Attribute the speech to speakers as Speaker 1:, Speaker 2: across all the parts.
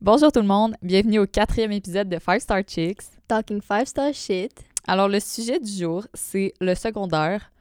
Speaker 1: Bonjour tout le monde, bienvenue au quatrième épisode de Five Star Chicks.
Speaker 2: Talking five star shit.
Speaker 1: Alors le sujet du jour, c'est le secondaire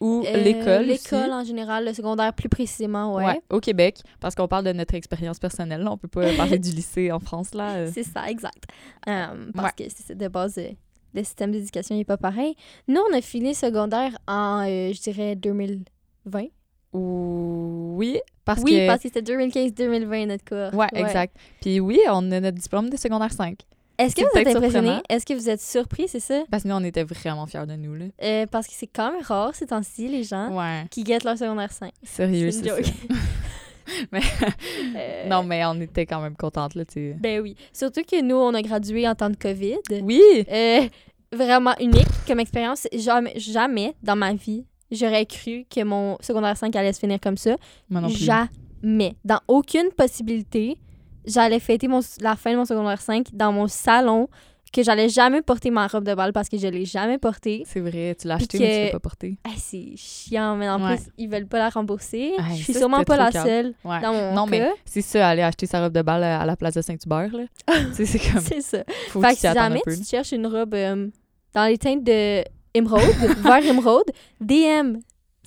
Speaker 1: ou
Speaker 2: Euh,
Speaker 1: l'école.
Speaker 2: L'école en général, le secondaire plus précisément, ouais.
Speaker 1: Ouais, au Québec, parce qu'on parle de notre expérience personnelle. là. On peut pas parler du lycée en France là. euh.
Speaker 2: C'est ça, exact. Euh, parce
Speaker 1: Ouais.
Speaker 2: que c'est de base, euh, le système d'éducation n'est pas pareil. Nous, on a fini secondaire en, je dirais, 2020.
Speaker 1: Ou- Oui, parce
Speaker 2: oui,
Speaker 1: que
Speaker 2: parce que c'était 2015-2020 notre cours.
Speaker 1: Ouais, exact. Puis oui, on a notre diplôme de secondaire 5.
Speaker 2: Est-ce que vous êtes impressionné? Est-ce que vous êtes surpris, c'est ça?
Speaker 1: Parce que nous, on était vraiment fiers de nous là.
Speaker 2: Euh, parce que c'est quand même rare ces temps-ci, les gens
Speaker 1: Ouais,
Speaker 2: qui guettent leur secondaire 5.
Speaker 1: sérieux,
Speaker 2: C'est
Speaker 1: ça.
Speaker 2: joke.
Speaker 1: Mais-
Speaker 2: Euh,
Speaker 1: Non, mais on était quand même contentes là, tu.
Speaker 2: Ben oui. Surtout que nous, on a gradué en temps de COVID.
Speaker 1: Oui!
Speaker 2: Euh, vraiment unique comme expérience. Jamais, jamais dans ma vie, j'aurais cru que mon secondaire 5 allait se finir comme ça.
Speaker 1: Moi non plus.
Speaker 2: Jamais. Dans aucune possibilité, j'allais fêter mon, la fin de mon secondaire 5 dans mon salon, que j'allais jamais porter ma robe de bal parce que je l'ai jamais portée.
Speaker 1: C'est vrai, tu l'as
Speaker 2: Puis
Speaker 1: acheté, mais tu l'as pas porté.
Speaker 2: Hey, c'est chiant, mais en
Speaker 1: Ouais.
Speaker 2: plus, ils veulent pas la rembourser.
Speaker 1: Hey,
Speaker 2: je suis
Speaker 1: ça,
Speaker 2: sûrement pas la
Speaker 1: calme.
Speaker 2: seule
Speaker 1: Ouais.
Speaker 2: dans mon
Speaker 1: Non,
Speaker 2: cas.
Speaker 1: mais c'est ça, aller acheter sa robe de balle à la place de Saint-Hubert, là. c'est comme,
Speaker 2: C'est ça.
Speaker 1: faut
Speaker 2: Fait
Speaker 1: que
Speaker 2: si jamais tu cherches une robe euh, dans les teintes de émeraude, vert émeraude, DM.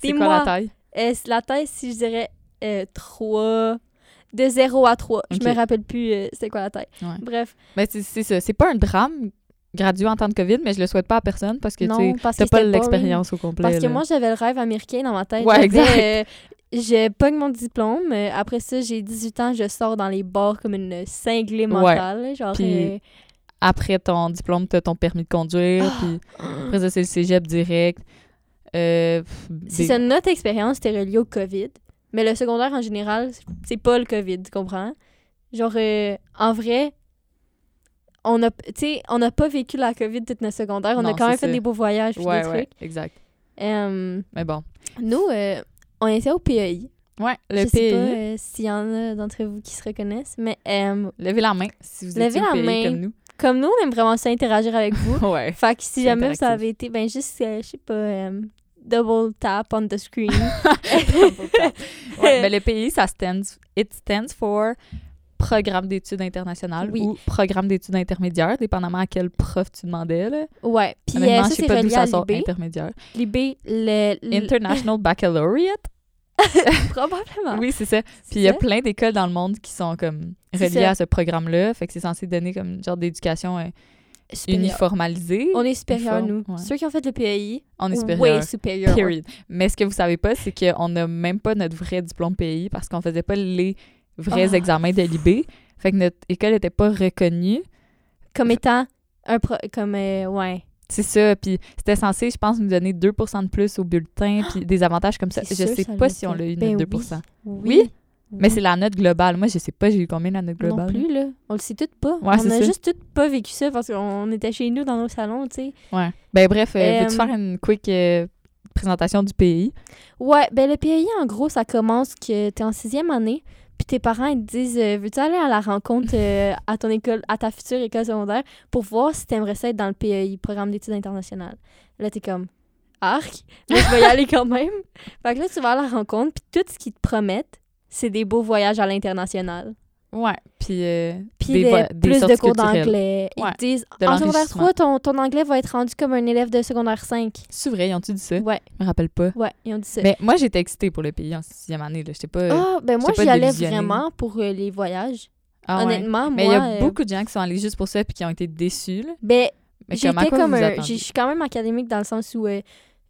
Speaker 1: C'est quoi la taille?
Speaker 2: Euh, la taille, si je dirais euh, 3. De 0 à 3. Je
Speaker 1: Ok.
Speaker 2: me rappelle plus euh, c'est quoi la taille.
Speaker 1: Ouais.
Speaker 2: Bref.
Speaker 1: Mais c'est c'est ça, c'est pas un drame gradué en temps de COVID, mais je le souhaite pas à personne parce que, tu t'as pas l'expérience au complet.
Speaker 2: Parce que
Speaker 1: là.
Speaker 2: moi, j'avais le rêve américain dans ma tête.
Speaker 1: Ouais,
Speaker 2: Je
Speaker 1: exact.
Speaker 2: euh, je pogne mon diplôme. euh, après ça, j'ai 18 ans, je sors dans les bars comme une cinglée mentale. Genre,
Speaker 1: Puis-
Speaker 2: euh,
Speaker 1: Après ton diplôme, t'as ton permis de conduire,
Speaker 2: Ah!
Speaker 1: puis après ça, c'est le cégep direct. Euh,
Speaker 2: c'est ça, notre expérience était reliée au COVID. Mais le secondaire, en général, c'est pas le COVID, tu comprends? Genre, euh, en vrai, on a, on n'a pas vécu la COVID toute notre secondaire. On a quand même fait
Speaker 1: ça.
Speaker 2: des beaux voyages puis
Speaker 1: Ouais,
Speaker 2: des
Speaker 1: ouais,
Speaker 2: trucs.
Speaker 1: exact. Mais bon.
Speaker 2: nous, euh, on était au PEI.
Speaker 1: Ouais, le
Speaker 2: Je sais pas euh, s'il y en a d'entre vous qui se reconnaissent, mais euh,
Speaker 1: Levez la main si vous étiez au
Speaker 2: main.
Speaker 1: comme nous.
Speaker 2: Comme nous, on aime vraiment ça interagir avec vous.
Speaker 1: Ouais.
Speaker 2: fait que si jamais ça avait été, ben juste, euh, je sais pas, euh, double tap on the screen.
Speaker 1: ouais, mais le PI, ça stands, it stands for Programme d'études internationales
Speaker 2: Oui.
Speaker 1: ou Programme d'études intermédiaires, dépendamment à quel prof tu demandais. Là.
Speaker 2: ouais, puis euh, ça,
Speaker 1: je sais pas d'où ça sort intermédiaire.
Speaker 2: L'IB, le, le-
Speaker 1: International Baccalaureate.
Speaker 2: probablement.
Speaker 1: Oui, c'est ça. Puis il y a plein d'écoles dans le monde qui sont comme reliées à ce programme-là. Fait que c'est censé donner comme une genre d'éducation euh,
Speaker 2: Supérieur.
Speaker 1: uniformalisée.
Speaker 2: On est supérieurs,
Speaker 1: Uniforme,
Speaker 2: nous.
Speaker 1: ouais.
Speaker 2: Ceux qui ont fait le PEI,
Speaker 1: On est supérieur.
Speaker 2: way supérieur.
Speaker 1: Period. Mais ce que vous savez pas, c'est qu'on n'a même pas notre vrai diplôme PI parce qu'on faisait pas les vrais
Speaker 2: Ah.
Speaker 1: examens de l'IB. Fait que notre école n'était pas reconnue.
Speaker 2: Comme étant un pro... Comme, euh, ouais.
Speaker 1: C'est ça. Puis c'était censé, je pense, nous donner 2 de plus au bulletin, puis des avantages comme ça. Je
Speaker 2: sûr,
Speaker 1: sais
Speaker 2: ça
Speaker 1: pas si on l'a eu,
Speaker 2: Ben
Speaker 1: notre 2
Speaker 2: oui.
Speaker 1: Oui?
Speaker 2: Oui?
Speaker 1: Mais c'est la note globale. Moi, je sais pas, j'ai eu combien la note
Speaker 2: Non
Speaker 1: globale?
Speaker 2: plus, là. On le sait toutes pas.
Speaker 1: Ouais,
Speaker 2: on a
Speaker 1: ça.
Speaker 2: juste toutes pas vécu ça parce qu'on était chez nous dans nos salons, tu sais.
Speaker 1: Ouais. Ben bref, euh,
Speaker 2: Euh,
Speaker 1: veux-tu faire une quick euh, présentation du pays?
Speaker 2: Ouais, ben le PAI, en gros, ça commence que t'es en sixième année, puis tes parents ils te disent euh, Veux-tu aller à la rencontre euh, à ton école, à ta future école secondaire, pour voir si t'aimerais ça être dans le PAI, Programme d'études internationales? Là, t'es comme Arc, mais je vais y aller quand même. Fait que là, tu vas à la rencontre, puis tout ce qu'ils te promettent, c'est des beaux voyages à l'international.
Speaker 1: Ouais. Puis, euh, des
Speaker 2: plus de cours d'anglais. Ils
Speaker 1: Ouais,
Speaker 2: disent En secondaire
Speaker 1: l'enrichissement.
Speaker 2: 3, ton, ton anglais va être rendu comme un élève de secondaire 5.
Speaker 1: C'est vrai, ils ont-tu dit ça?
Speaker 2: Ouais,
Speaker 1: Je me rappelle pas.
Speaker 2: ouais, ils ont dit ça.
Speaker 1: Mais moi, j'étais excitée pour le pays en sixième année. Là. J'étais pas...
Speaker 2: Ah, ben moi, j'y allais vraiment pour euh, les voyages.
Speaker 1: Ah ouais.
Speaker 2: Honnêtement,
Speaker 1: Mais il
Speaker 2: moi.
Speaker 1: y a
Speaker 2: euh,
Speaker 1: beaucoup de gens qui sont allés juste pour ça puis qui ont été déçus. Là.
Speaker 2: Ben, j'étais comme? Je suis quand même académique dans le sens où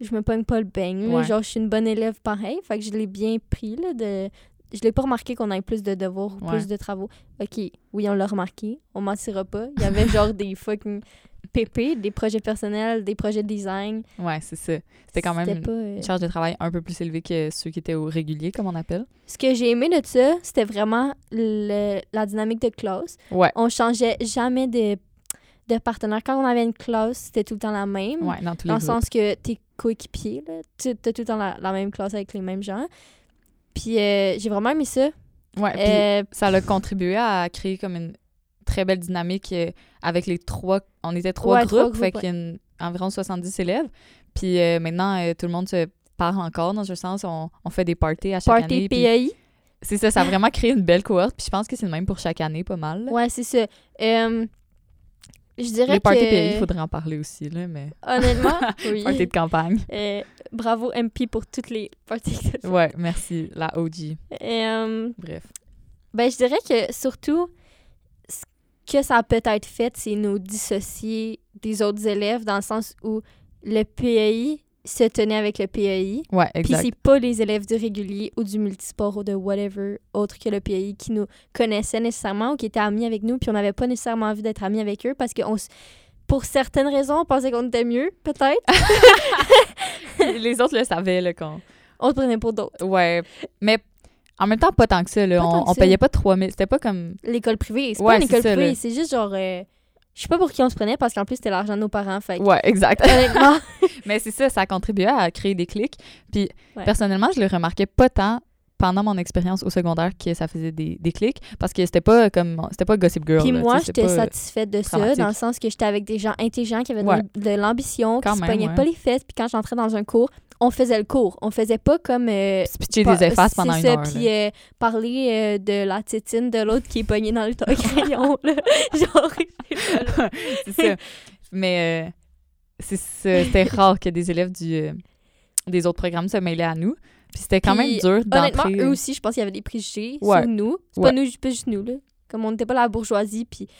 Speaker 2: je me pogne pas le beigne.
Speaker 1: Ouais.
Speaker 2: Genre, je suis une bonne élève pareil. Fait que je l'ai bien pris. Là, de... Je l'ai pas remarqué qu'on ait plus de devoirs ou
Speaker 1: Ouais.
Speaker 2: plus de travaux. Ok, oui, on l'a remarqué. On mentira pas. Il y avait genre des fucking PP, des projets personnels, des projets de design.
Speaker 1: Ouais, c'est ça. C'était quand même
Speaker 2: pas, euh,
Speaker 1: une charge de travail un peu plus élevée que ceux qui étaient au régulier, comme on appelle.
Speaker 2: Ce que j'ai aimé de ça, c'était vraiment le- la dynamique de classe.
Speaker 1: Ouais.
Speaker 2: On changeait jamais de, de partenaire. Quand on avait une classe, c'était tout le temps la même.
Speaker 1: Ouais, dans tous
Speaker 2: Dans
Speaker 1: les
Speaker 2: le
Speaker 1: groupes.
Speaker 2: sens que t'es coéquipier, là. Tu as tout le temps la, la même classe avec les mêmes gens. Puis euh, j'ai vraiment aimé ça.
Speaker 1: Ouais,
Speaker 2: Euh,
Speaker 1: ça a contribué à créer comme une très belle dynamique euh, avec les trois... On était trois
Speaker 2: Ouais,
Speaker 1: groupes,
Speaker 2: trois
Speaker 1: fait
Speaker 2: groupes,
Speaker 1: qu'il y a une- environ 70 élèves. Puis euh, maintenant, tout le monde se parle encore, dans un sens. On, on fait des parties à chaque
Speaker 2: party
Speaker 1: année. puis-
Speaker 2: PAI.
Speaker 1: c'est ça, ça a vraiment créé une belle cohorte. Puis je pense que c'est le même pour chaque année, pas mal.
Speaker 2: Ouais, c'est ça. Je dirais
Speaker 1: Les parties
Speaker 2: que...
Speaker 1: il faudrait en parler aussi, là, mais...
Speaker 2: Honnêtement, oui.
Speaker 1: Party de campagne.
Speaker 2: Euh, bravo MP pour toutes les parties que.
Speaker 1: Ouais, merci, la OG.
Speaker 2: Euh,
Speaker 1: Bref.
Speaker 2: ben, je dirais que surtout, ce que ça a peut-être fait, c'est nous dissocier des autres élèves dans le sens où le PAI se tenait avec le PAI.
Speaker 1: Ouais,
Speaker 2: Puis
Speaker 1: exact.
Speaker 2: c'est pas les élèves du régulier ou du multisport ou de whatever autre que le PAI qui nous connaissaient nécessairement ou qui étaient amis avec nous, puis on n'avait pas nécessairement envie d'être amis avec eux parce que on s- pour certaines raisons, on pensait qu'on était mieux, peut-être.
Speaker 1: Les autres le savaient, là, qu'on...
Speaker 2: on se prenait pour d'autres.
Speaker 1: Ouais, mais en même temps, pas tant que ça, là.
Speaker 2: Pas
Speaker 1: On, on
Speaker 2: ça.
Speaker 1: payait pas 3000. C'était pas comme...
Speaker 2: L'école privée, c'est
Speaker 1: Ouais,
Speaker 2: pas une école
Speaker 1: ça,
Speaker 2: privée, c'est juste genre. euh, je sais pas pour qui on se prenait parce qu'en plus c'était l'argent de nos parents. Fait
Speaker 1: Ouais, exact.
Speaker 2: honnêtement,
Speaker 1: mais c'est ça, ça a contribué à créer des clics. Puis,
Speaker 2: Ouais.
Speaker 1: personnellement, je le remarquais pas tant pendant mon expérience au secondaire que ça faisait des, des clics parce que c'était pas comme c'était pas Gossip Girl
Speaker 2: Puis moi, j'étais satisfaite de ça, dans le sens que j'étais avec des gens intelligents qui avaient de
Speaker 1: Ouais.
Speaker 2: l'am- de l'ambition, qui
Speaker 1: Quand
Speaker 2: se
Speaker 1: même,
Speaker 2: pognaient
Speaker 1: ouais.
Speaker 2: pas les fesses. Puis quand j'entrais dans un cours, on faisait le cours. On faisait pas comme. euh,
Speaker 1: pitcher des effaces pendant une
Speaker 2: ça,
Speaker 1: heure.
Speaker 2: Puis euh, parler euh, de la tétine de l'autre qui est pognée dans le crayon. là. Genre,
Speaker 1: c'est ça. Mais euh, c'était rare que des élèves du euh, des autres programmes se mêlaient à nous. Puis c'était quand même dur
Speaker 2: Honnêtement,
Speaker 1: d'entrer.
Speaker 2: eux aussi, je pense qu'il y avait des préjugés
Speaker 1: Ouais.
Speaker 2: sur nous. C'est
Speaker 1: Ouais.
Speaker 2: pas nous, pas juste nous, là. Comme on n'était pas la bourgeoisie, puis, tu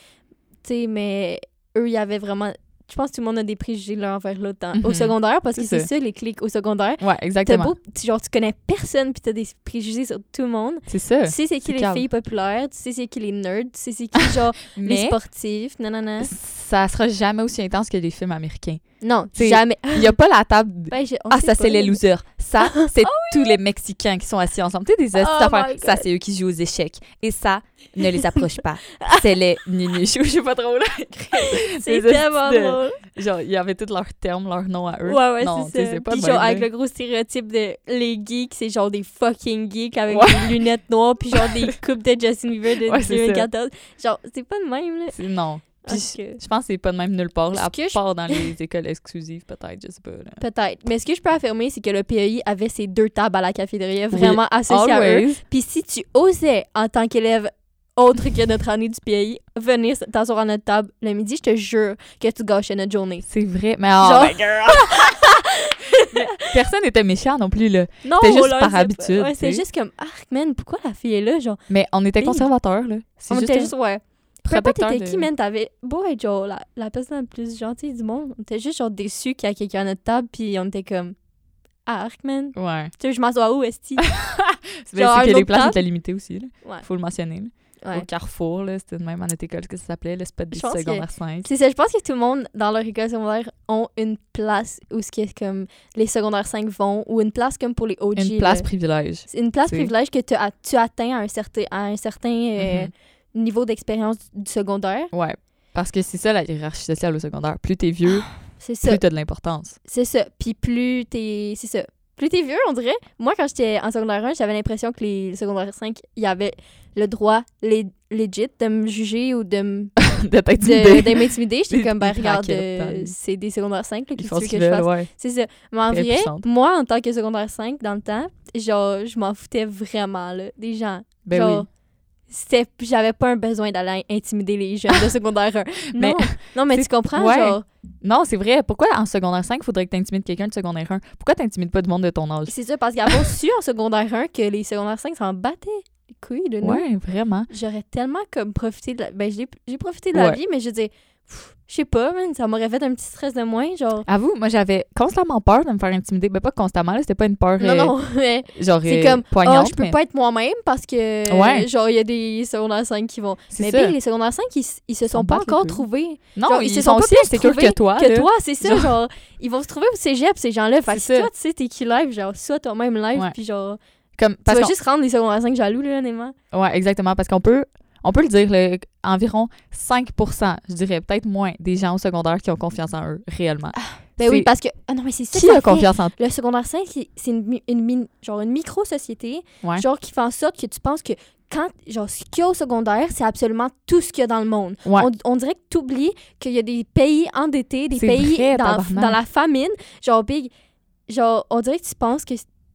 Speaker 2: sais, mais eux, il y avait vraiment... Je pense que tout le monde a des préjugés l'un envers l'autre au
Speaker 1: Mhm.
Speaker 2: secondaire, parce que
Speaker 1: C'est
Speaker 2: ça, les clics au secondaire.
Speaker 1: Ouais, exactement.
Speaker 2: beau, tu- genre, tu connais personne, puis t'as des préjugés sur tout le monde.
Speaker 1: C'est ça.
Speaker 2: Tu sais c'est qui les
Speaker 1: calme.
Speaker 2: filles populaires, tu sais c'est qui les nerds, tu sais c'est qui, genre, les
Speaker 1: Mais
Speaker 2: sportifs, non, non, non.
Speaker 1: ça sera jamais aussi intense que les films américains.
Speaker 2: Non, jamais.
Speaker 1: Il y a pas la table
Speaker 2: Ben, je-
Speaker 1: Ah, ça, c'est les losers. Ça, c'est tous les Mexicains qui sont assis ensemble. Tu sais, des
Speaker 2: Oh
Speaker 1: Ça, c'est eux qui jouent aux échecs. Et ça, ne les approche pas. C'est les ninichous. Je sais pas trop, là.
Speaker 2: C'est tellement
Speaker 1: de-
Speaker 2: drôle.
Speaker 1: Genre, il y avait tous leurs termes, leurs noms à eux.
Speaker 2: Ouais, ouais,
Speaker 1: non,
Speaker 2: c'est ça.
Speaker 1: pas
Speaker 2: puis genre, avec le gros stéréotype de les geeks, c'est genre des fucking geeks avec
Speaker 1: Ouais.
Speaker 2: des lunettes noires, puis genre des coupes de Justin Bieber de
Speaker 1: Ouais, c'est ça.
Speaker 2: 2014. Genre, c'est pas de même, là.
Speaker 1: Non. Puis je pense que c'est pas de même nulle part, là, à
Speaker 2: je-
Speaker 1: part dans les écoles exclusives, peut-être, je sais pas.
Speaker 2: Peut-être. Mais ce que je peux affirmer, c'est que le PEI avait ses deux tables à la cafétéria vraiment associées à eux. Puis si tu osais, en tant qu'élève autre que notre année du PEI, venir t'asseoir à notre table le midi, je te jure que tu gâchais notre journée.
Speaker 1: C'est vrai. Mais oh,
Speaker 2: Genre-
Speaker 1: my girl! Personne n'était méchant non plus, là.
Speaker 2: Non,
Speaker 1: C'était juste
Speaker 2: là,
Speaker 1: par habitude,
Speaker 2: Ouais, c'est juste comme, arc, man, pourquoi la fille est là? Genre,
Speaker 1: Mais on était conservateurs, là. C'est
Speaker 2: on
Speaker 1: juste,
Speaker 2: était
Speaker 1: un
Speaker 2: juste, ouais. Peu importe t'étais
Speaker 1: de-
Speaker 2: qui, man, t'avais beau être genre la, la personne la plus gentille du monde. On était juste genre déçus qu'il y a quelqu'un à notre table, puis on était comme, arc, man.
Speaker 1: Ouais.
Speaker 2: Tu sais, je m'assois où, Esti?
Speaker 1: C'est
Speaker 2: Genre,
Speaker 1: c'est que les places étaient limitées aussi, là.
Speaker 2: Ouais.
Speaker 1: Faut le mentionner, là.
Speaker 2: Ouais.
Speaker 1: Au Carrefour, là, c'était même à notre école que ça s'appelait, le spot
Speaker 2: que-
Speaker 1: secondaires 5.
Speaker 2: C'est ça, je pense que tout le monde dans leur école secondaire ont une place où ce qui est comme les secondaires 5 vont ou une place comme pour les OG.
Speaker 1: Une place
Speaker 2: là.
Speaker 1: privilège.
Speaker 2: C'est une place privilège que tu, as- tu atteins à un certain, à un certain euh,
Speaker 1: Mhm.
Speaker 2: Niveau d'expérience du secondaire.
Speaker 1: Ouais. Parce que c'est ça la hiérarchie sociale au secondaire. Plus t'es vieux,
Speaker 2: C'est ça.
Speaker 1: plus t'as de l'importance.
Speaker 2: C'est ça. Puis plus t'es. C'est ça. Plus t'es vieux, on dirait. Moi, quand j'étais en secondaire 1, j'avais l'impression que les secondaires 5, il y avait le droit les, legit de me juger ou de m-
Speaker 1: de
Speaker 2: m'intimider. J'étais comme, ben regarde, euh, c'est des secondaires 5, là,
Speaker 1: font
Speaker 2: que que je fasse?
Speaker 1: ouais.
Speaker 2: C'est ça. Mais en vrai, moi, en tant que secondaire 5, dans le temps, genre, je m'en foutais vraiment, là, des gens.
Speaker 1: Ben
Speaker 2: genre,
Speaker 1: oui.
Speaker 2: C'était j'avais pas un besoin d'aller intimider les jeunes de secondaire 1.
Speaker 1: Mais-
Speaker 2: non, non mais tu comprends,
Speaker 1: ouais.
Speaker 2: genre,
Speaker 1: Non, c'est vrai. Pourquoi en secondaire 5, il faudrait que t'intimides quelqu'un de secondaire 1? Pourquoi t'intimides pas du monde de ton âge?
Speaker 2: c'est ça, parce qu'avant su en secondaire 1 que les secondaires 5 s'en battaient les couilles de nous.
Speaker 1: Ouais, vraiment.
Speaker 2: J'aurais tellement comme profité de la... Ben, j'ai j'ai profité de la
Speaker 1: Ouais.
Speaker 2: vie, mais je dis, je sais pas, man, ça m'aurait fait un petit stress de moins, genre...
Speaker 1: Avoue, moi, j'avais constamment peur de me faire intimider. Ben, pas constamment, là, c'était pas une peur
Speaker 2: Non,
Speaker 1: euh,
Speaker 2: non, mais
Speaker 1: genre
Speaker 2: c'est
Speaker 1: euh,
Speaker 2: comme, oh,
Speaker 1: poignante,
Speaker 2: je peux
Speaker 1: mais
Speaker 2: pas être moi-même parce que,
Speaker 1: Ouais.
Speaker 2: genre, il y a des secondaires 5 qui vont... Mais bien, les secondaires 5, ils, ils se sont pas encore trouvés.
Speaker 1: Non,
Speaker 2: genre,
Speaker 1: ils,
Speaker 2: ils se
Speaker 1: sont,
Speaker 2: sont pas
Speaker 1: aussi insécures que toi,
Speaker 2: que
Speaker 1: là.
Speaker 2: toi, c'est ça,
Speaker 1: Genre-
Speaker 2: genre, ils vont se trouver au cégep, ces gens-là. Fait que toi, tu sais, t'es qui live, genre, sois toi-même live, puis genre,
Speaker 1: Comme,
Speaker 2: tu
Speaker 1: parce
Speaker 2: vas
Speaker 1: qu'on-
Speaker 2: juste rendre les secondaires 5 jaloux, là, honnêtement.
Speaker 1: Ouais, exactement. Parce qu'on peut, on peut le dire, environ 5% je dirais peut-être moins, des gens au secondaire qui ont confiance en eux, réellement.
Speaker 2: Ben oui, parce que, ah non, mais c'est ça
Speaker 1: Qui a confiance en
Speaker 2: Le secondaire 5, c'est- une, une, min- genre une micro-société,
Speaker 1: Ouais.
Speaker 2: genre qui fait en sorte que tu penses que quand, genre, ce qu'il y a au secondaire, c'est absolument tout ce qu'il y a dans le monde.
Speaker 1: Ouais.
Speaker 2: On, on dirait que tu oublies qu'il y a des pays endettés, des pays
Speaker 1: vrai,
Speaker 2: dans, la famine. Genre, big, genre, on dirait que tu penses que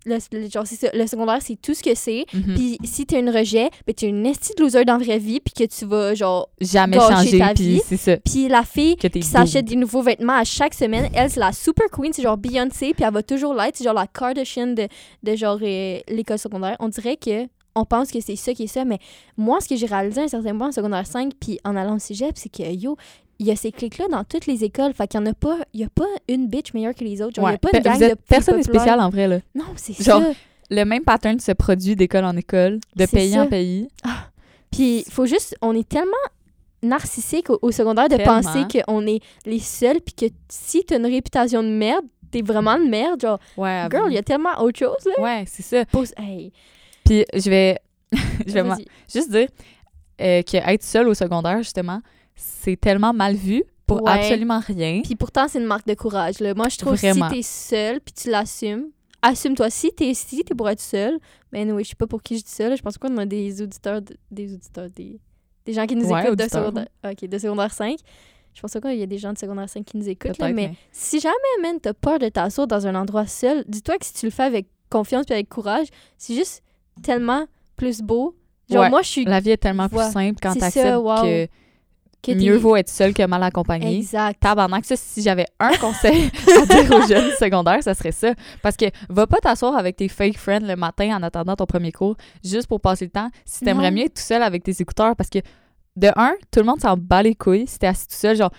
Speaker 2: le, le- genre, c'est ça, le secondaire, c'est tout ce que c'est.
Speaker 1: Mhm.
Speaker 2: Puis si t'as une rejet, ben t'es une esti de loser dans la vraie vie, puis que tu vas, genre...
Speaker 1: Jamais changer,
Speaker 2: ta
Speaker 1: puis
Speaker 2: vie. Puis la fille
Speaker 1: t'es
Speaker 2: qui s'achète des nouveaux vêtements à chaque semaine, elle, c'est la super queen, c'est genre Beyoncé, puis elle va toujours l'être, c'est genre la Kardashian de, de genre euh, l'école secondaire. On dirait que on pense que c'est ça qui est ça, mais moi, ce que j'ai réalisé à un certain point en secondaire 5, puis en allant au cégep, c'est que, yo, il y a ces clics-là dans toutes les écoles. Fait qu'il y en a pas, il y a pas une bitch meilleure que les autres. Genre, il y
Speaker 1: Ouais.
Speaker 2: a pas une
Speaker 1: Pe-
Speaker 2: gang de
Speaker 1: personne n'est spécial en vrai, là.
Speaker 2: Non, c'est ça.
Speaker 1: Le même pattern se produit d'école en école, de pays
Speaker 2: ça.
Speaker 1: en pays.
Speaker 2: Puis il faut juste, on est tellement narcissique au, au secondaire de
Speaker 1: Tellement.
Speaker 2: penser qu'on est les seuls, puis que si t'as une réputation de merde, t'es vraiment de merde. Genre,
Speaker 1: Ouais,
Speaker 2: girl, il y a tellement autre chose, là.
Speaker 1: Ouais, c'est ça.
Speaker 2: Hey,
Speaker 1: Puis je vais, je juste dire euh, que être seul au secondaire, justement, c'est tellement mal vu pour
Speaker 2: Ouais.
Speaker 1: absolument rien.
Speaker 2: Puis pourtant, c'est une marque de courage. Là. Moi, je trouve que si t'es seul, puis tu l'assumes, assume-toi. Si t'es si t'es pour être seul, ben oui, je sais pas pour qui je dis ça. là. Je pense qu'on a des auditeurs, de- des auditeurs, des, des gens qui nous
Speaker 1: Ouais,
Speaker 2: écoutent de secondaire, ok, de secondaire 5. Je pense qu'il y a des gens de secondaire 5 qui nous écoutent. là, mais
Speaker 1: mais-
Speaker 2: si jamais, man, t'as peur de t'asseoir dans un endroit seul, dis-toi que si tu le fais avec confiance puis avec courage, c'est juste tellement plus beau. Genre,
Speaker 1: Ouais.
Speaker 2: moi, je suis...
Speaker 1: La vie est tellement plus simple quand t'acceptes
Speaker 2: wow.
Speaker 1: que, mieux vaut être seul que mal accompagné.
Speaker 2: Exact.
Speaker 1: Tabarnak, ça, si j'avais un conseil à dire aux jeunes secondaires, ça serait ça. Parce que va pas t'asseoir avec tes fake friends le matin en attendant ton premier cours juste pour passer le temps. Si t'aimerais mieux être tout seul avec tes écouteurs, parce que de un, tout le monde s'en bat les couilles si t'es assis tout seul, genre,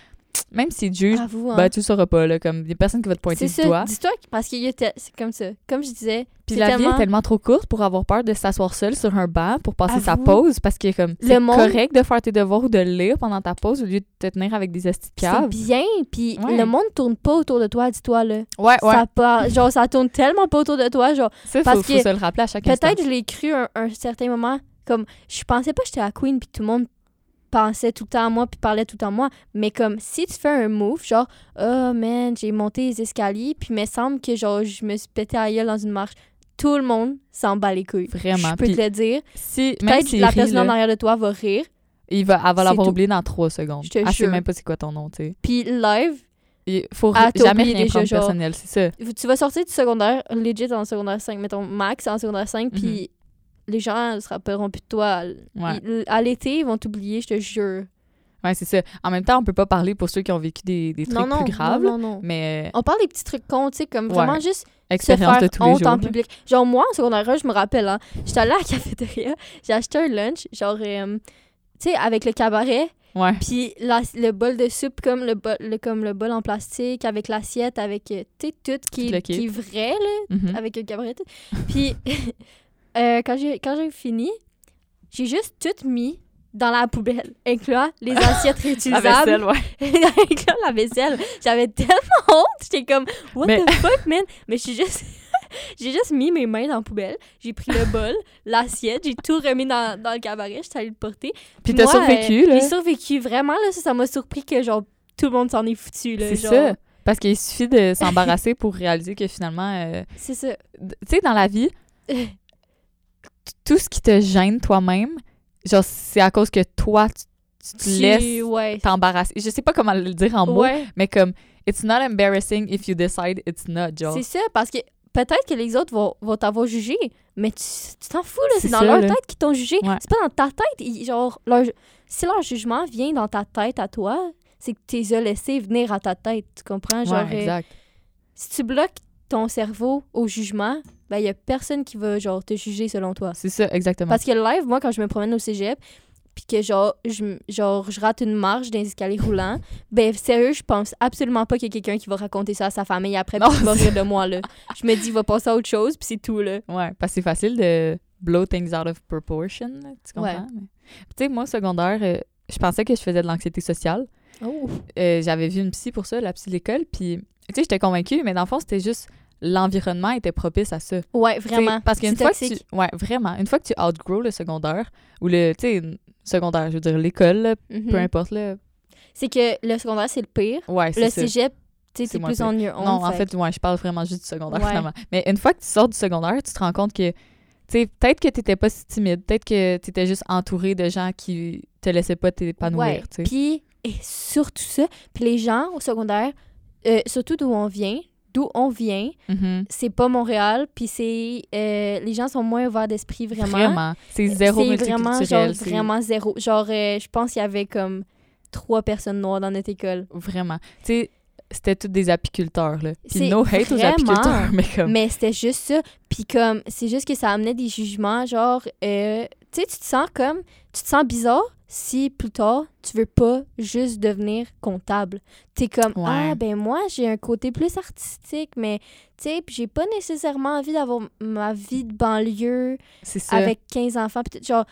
Speaker 1: même si
Speaker 2: Avoue, hein.
Speaker 1: ben tu le sauras pas, là, comme, y a personne qui va te pointer du doigt.
Speaker 2: Dis-toi que- parce te- c'est comme ça. Comme je disais,
Speaker 1: Puis la vie est tellement trop courte pour avoir peur de s'asseoir seul sur un banc pour passer sa pause parce que comme c'est
Speaker 2: monde-
Speaker 1: correct de faire tes devoirs ou de lire pendant ta pause au lieu de te tenir avec des de
Speaker 2: c'est bien. Puis
Speaker 1: Ouais.
Speaker 2: le monde tourne pas autour de toi, dis-toi là.
Speaker 1: Ouais, ouais.
Speaker 2: Ça part, genre ça tourne tellement pas autour de toi, genre
Speaker 1: Ça,
Speaker 2: parce
Speaker 1: faut, faut
Speaker 2: que
Speaker 1: se le rappeler à chaque
Speaker 2: peut-être je l'ai cru un, un certain moment comme je pensais pas que j'étais la queen puis tout le monde pensait tout le temps à moi puis parlait tout le temps à moi, mais comme si tu fais un move genre oh man, j'ai monté les escaliers puis me semble que genre je me suis pété à gueule dans une marche. Tout le monde s'en bat les couilles.
Speaker 1: Vraiment.
Speaker 2: Je peux
Speaker 1: Puis
Speaker 2: te le dire.
Speaker 1: si, même
Speaker 2: Peut-être
Speaker 1: s'il
Speaker 2: la personne en arrière de toi va rire.
Speaker 1: il va, elle va l'avoir oublié dans trois secondes.
Speaker 2: Je te
Speaker 1: Elle sait même pas c'est quoi ton nom, tu sais.
Speaker 2: Puis live,
Speaker 1: Il faut jamais rien prendre
Speaker 2: genre.
Speaker 1: personnel, c'est ça.
Speaker 2: tu vas sortir du secondaire, legit en secondaire 5, mettons max en secondaire 5, puis les gens se rappelleront plus de toi.
Speaker 1: Mhm. Ouais.
Speaker 2: Ils- à l'été, ils vont t'oublier, je te jure.
Speaker 1: Ouais, c'est ça. En même temps, on peut pas parler pour ceux qui ont vécu des, des trucs
Speaker 2: non, non,
Speaker 1: plus graves,
Speaker 2: non, non, non.
Speaker 1: mais
Speaker 2: On parle des petits trucs cons, tu sais, comme
Speaker 1: Ouais.
Speaker 2: vraiment juste se
Speaker 1: expérience
Speaker 2: faire
Speaker 1: de tous les
Speaker 2: honte
Speaker 1: jours.
Speaker 2: en public. Genre, moi, en secondaire 1, je me rappelle, hein, j'étais allée à la cafétéria, j'ai acheté un lunch, genre, euh, tu sais, avec le cabaret,
Speaker 1: Ouais.
Speaker 2: puis la- le bol de soupe comme le, bol, le, comme le bol en plastique, avec l'assiette, avec, euh, tu sais, tout qui,
Speaker 1: Tout
Speaker 2: qui est vrai, là.
Speaker 1: Mhm.
Speaker 2: avec le cabaret. Puis, euh, quand j'ai fini, j'ai juste tout mis dans la poubelle, incluant les assiettes
Speaker 1: La
Speaker 2: réutilisables,
Speaker 1: vaisselle, ouais.
Speaker 2: incluant la vaisselle. J'avais tellement honte, j'étais comme what
Speaker 1: Mais-
Speaker 2: the fuck man, mais j'ai juste j'ai juste mis mes mains dans la poubelle, j'ai pris le bol, l'assiette, j'ai tout remis dans, dans le cabaret, j'étais allée le porter.
Speaker 1: Puis t'as survécu,
Speaker 2: euh,
Speaker 1: là.
Speaker 2: J'ai survécu vraiment là, ça m'a surpris que genre tout le monde s'en est foutu là,
Speaker 1: C'est
Speaker 2: genre.
Speaker 1: ça. Parce qu'il suffit de s'embarrasser pour réaliser que finalement, euh,
Speaker 2: C'est ça.
Speaker 1: tu sais, dans la vie, tout ce qui te gêne toi-même, genre, c'est à cause que toi, tu, tu te
Speaker 2: Tu-
Speaker 1: laisses
Speaker 2: ouais.
Speaker 1: t'embarrasser. Je sais pas comment le dire en mots,
Speaker 2: Ouais.
Speaker 1: mais comme, it's not embarrassing if you decide it's not, genre.
Speaker 2: C'est ça, parce que peut-être que les autres vont, vont t'avoir jugé, mais tu t'en fous, là.
Speaker 1: C'est
Speaker 2: dans
Speaker 1: ça,
Speaker 2: leur
Speaker 1: là.
Speaker 2: tête qu'ils t'ont jugé.
Speaker 1: Ouais.
Speaker 2: C'est pas dans ta tête. Ils- genre, leur, si leur jugement vient dans ta tête à toi, c'est que tu les as laissés venir à ta tête. Tu comprends? Genre, euh, si tu bloques ton cerveau au jugement, ben, il y a personne qui va, genre, te juger selon toi.
Speaker 1: C'est ça, exactement.
Speaker 2: Parce que live, moi, quand je me promène au cégep, puis que genre je, genre, je rate une marche dans les escaliers roulants, ben sérieux, je pense absolument pas qu'il y a quelqu'un qui va raconter ça à sa famille après, puis va rire de moi, là. Je me dis, il va passer à autre chose, puis c'est tout, là.
Speaker 1: Ouais, parce que c'est facile de blow things out of proportion, là, tu comprends?
Speaker 2: Ouais.
Speaker 1: Mais- Puis Tu sais, moi, secondaire, euh, je pensais que je faisais de l'anxiété sociale.
Speaker 2: Oh.
Speaker 1: Euh, J'avais vu une psy pour ça, la psy de l'école, puis tu sais, j'étais convaincue, mais dans le fond, c'était juste l'environnement était propice à ça.
Speaker 2: Ouais,
Speaker 1: Tu
Speaker 2: vraiment.
Speaker 1: Parce qu'une fois que tu... Ouais, vraiment. Une fois que tu outgrow le secondaire, ou le, tu sais, secondaire, je veux dire l'école,
Speaker 2: Mhm.
Speaker 1: peu importe, là.
Speaker 2: C'est que le secondaire, c'est le pire.
Speaker 1: Ouais,
Speaker 2: Le
Speaker 1: ça.
Speaker 2: cégep, tu
Speaker 1: C'est
Speaker 2: plus own.
Speaker 1: Non, en fait, ouais, je parle vraiment juste du secondaire,
Speaker 2: Ouais.
Speaker 1: finalement. Mais une fois que tu sors du secondaire, tu te rends compte que, tu peut-être que t'étais pas si timide, peut-être que t'étais juste entouré de gens qui te laissaient pas t'épanouir, tu.
Speaker 2: Puis, et surtout ça, puis les gens au secondaire, euh, surtout d'où on vient, d'où on vient.
Speaker 1: Mhm.
Speaker 2: C'est pas Montréal, puis c'est... euh, les gens sont moins ouverts d'esprit, vraiment.
Speaker 1: Vraiment. C'est zéro
Speaker 2: vraiment, genre,
Speaker 1: multiculturel. c'est-
Speaker 2: vraiment zéro. Genre, euh, je pense qu'il y avait comme trois personnes noires dans notre école.
Speaker 1: Vraiment. Tu sais, c'était tous des apiculteurs, là. Puis
Speaker 2: C'est
Speaker 1: no hate aux apiculteurs, mais comme...
Speaker 2: Mais c'était juste ça. Puis comme, c'est juste que ça amenait des jugements, genre, euh, tu sais, tu te sens comme, tu te sens bizarre si plus tard, tu veux pas juste devenir comptable. T'es comme,
Speaker 1: Ouais.
Speaker 2: ah, ben moi, j'ai un côté plus artistique, mais, tu sais, j'ai pas nécessairement envie d'avoir ma vie de banlieue avec 15 enfants. Genre,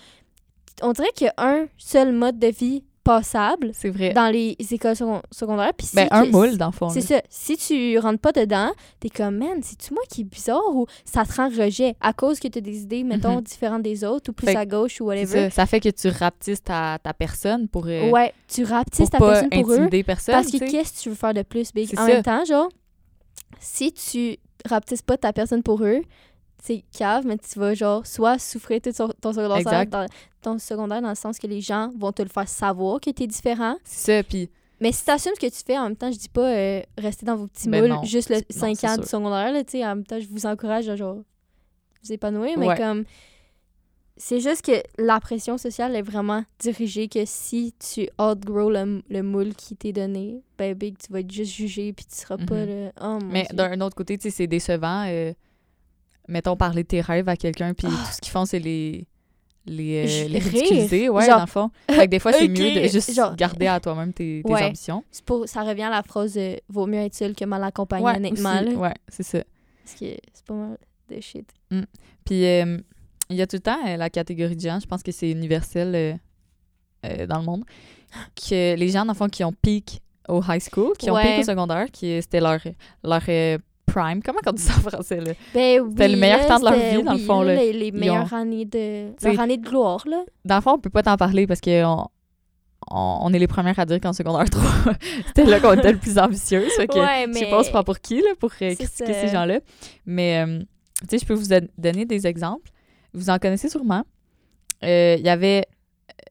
Speaker 2: on dirait qu'il y a un seul mode de vie passable
Speaker 1: C'est vrai.
Speaker 2: dans les écoles second- secondaires. Puis
Speaker 1: Ben,
Speaker 2: si
Speaker 1: un
Speaker 2: que-
Speaker 1: moule, dans le fond.
Speaker 2: c'est
Speaker 1: là.
Speaker 2: ça. Si tu rentres pas dedans, t'es comme, man, c'est-tu moi qui est bizarre ou ça te rend rejet à cause que t'as des idées, mettons,
Speaker 1: Mhm.
Speaker 2: différentes des autres ou plus
Speaker 1: Fait
Speaker 2: à gauche ou
Speaker 1: C'est
Speaker 2: whatever?
Speaker 1: ça. Ça fait que tu rapetisses ta, ta personne pour, euh,
Speaker 2: Ouais, tu rapetisses
Speaker 1: pour
Speaker 2: ta
Speaker 1: pas
Speaker 2: personne pour eux.
Speaker 1: intimider personne,
Speaker 2: Parce que
Speaker 1: tu sais.
Speaker 2: qu'est-ce que tu veux faire de plus, Big?
Speaker 1: C'est
Speaker 2: En
Speaker 1: ça.
Speaker 2: même temps, genre, si tu rapetisses pas ta personne pour eux, c'est cave, mais tu vas, genre, soit souffrir tout ton secondaire dans, ton secondaire dans le sens que les gens vont te le faire savoir que t'es différent.
Speaker 1: C'est ça, puis
Speaker 2: Mais si t'assumes ce que tu fais, en même temps, je dis pas euh, rester dans vos petits
Speaker 1: Ben
Speaker 2: moules
Speaker 1: non,
Speaker 2: juste le
Speaker 1: c'est- non,
Speaker 2: 5
Speaker 1: c'est
Speaker 2: ans du secondaire, là, tu sais, en même temps, je vous encourage à genre vous épanouir, mais
Speaker 1: Ouais.
Speaker 2: comme c'est juste que la pression sociale est vraiment dirigée que si tu outgrow le, le moule qui t'est donné, ben big, tu vas être juste jugé puis tu seras pas
Speaker 1: Mhm.
Speaker 2: le oh mon
Speaker 1: Mais d'un autre côté, tu sais, c'est décevant. euh, mettons, parler de tes rêves à quelqu'un, puis tout ce qu'ils font, c'est les, les, euh, les ridiculiser, ouais,
Speaker 2: Genre,
Speaker 1: dans le fond. Fait que des fois, c'est
Speaker 2: ok,
Speaker 1: mieux de juste
Speaker 2: genre-
Speaker 1: garder à toi-même tes, tes
Speaker 2: Ouais.
Speaker 1: ambitions.
Speaker 2: Pour- ça revient à la phrase euh, vaut mieux être seul que mal accompagné
Speaker 1: Ouais,
Speaker 2: honnêtement
Speaker 1: aussi, ouais, c'est ça.
Speaker 2: parce que c'est pas mal de shit.
Speaker 1: Puis, euh, il y a tout le temps euh, la catégorie de gens, je pense que c'est universel dans le monde, que les gens, dans le fond, qui ont peak au high school, qui ont peak au secondaire, qui c'était leur, leur prime. Comment on dit ça en français, là?
Speaker 2: Ben oui,
Speaker 1: C'était le meilleur
Speaker 2: là,
Speaker 1: temps de leur vie, dans le fond, là.
Speaker 2: Les, les meilleures années de leur année de gloire là.
Speaker 1: Dans le fond, on peut pas t'en parler parce que on, on, on est les premières à dire qu'en secondaire 3, c'était là qu'on était le plus ambitieux. Fait que
Speaker 2: Ouais,
Speaker 1: je sais
Speaker 2: mais-
Speaker 1: pas pour qui là, pour euh, critiquer
Speaker 2: ça.
Speaker 1: ces gens-là. Mais euh, tu sais, je peux vous don- donner des exemples. Vous en connaissez sûrement. Euh, Il y avait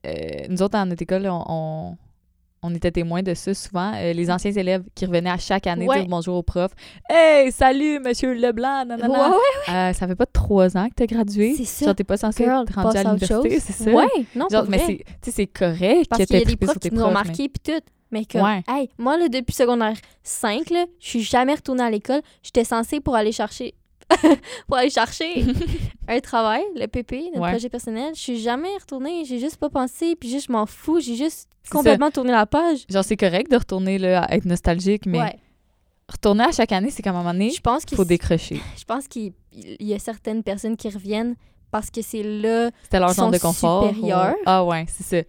Speaker 1: euh, nous autres, dans notre école, on, on, on était témoins de ça souvent. euh, les anciens élèves qui revenaient à chaque année
Speaker 2: Ouais.
Speaker 1: dire bonjour au prof. Hey, salut, monsieur Leblanc, nanana.
Speaker 2: Ouais, ouais,
Speaker 1: Euh, ça fait pas trois ans que t'as gradué.
Speaker 2: c'est ça.
Speaker 1: Genre, t'es pas censé être rendu à l'université, c'est ça?
Speaker 2: Ouais, non,
Speaker 1: Genre, mais c'est, c'est correct
Speaker 2: Parce
Speaker 1: que
Speaker 2: qu'il y
Speaker 1: t'aies
Speaker 2: a des
Speaker 1: trippé
Speaker 2: profs
Speaker 1: sur tes
Speaker 2: qui nous ont
Speaker 1: profs, mais-
Speaker 2: marqué puis tout. Mais comme,
Speaker 1: Ouais.
Speaker 2: hey, moi, là, depuis secondaire 5, là, je suis jamais retournée à l'école. J'étais censée pour aller chercher pour aller chercher un travail, le PP, notre
Speaker 1: Ouais.
Speaker 2: projet personnel. Je suis jamais retournée. J'ai juste pas pensé. Puis juste, je m'en fous. J'ai juste complètement tourné la page.
Speaker 1: Genre, c'est correct de retourner là, à être nostalgique, mais
Speaker 2: Ouais.
Speaker 1: retourner à chaque année, c'est qu'à un moment donné,
Speaker 2: Je pense
Speaker 1: il
Speaker 2: qu'il
Speaker 1: faut décrocher.
Speaker 2: je pense qu'il il y a certaines personnes qui reviennent parce que c'est là
Speaker 1: C'était leur
Speaker 2: sont
Speaker 1: de confort. ou- Ah ouais, c'est ça.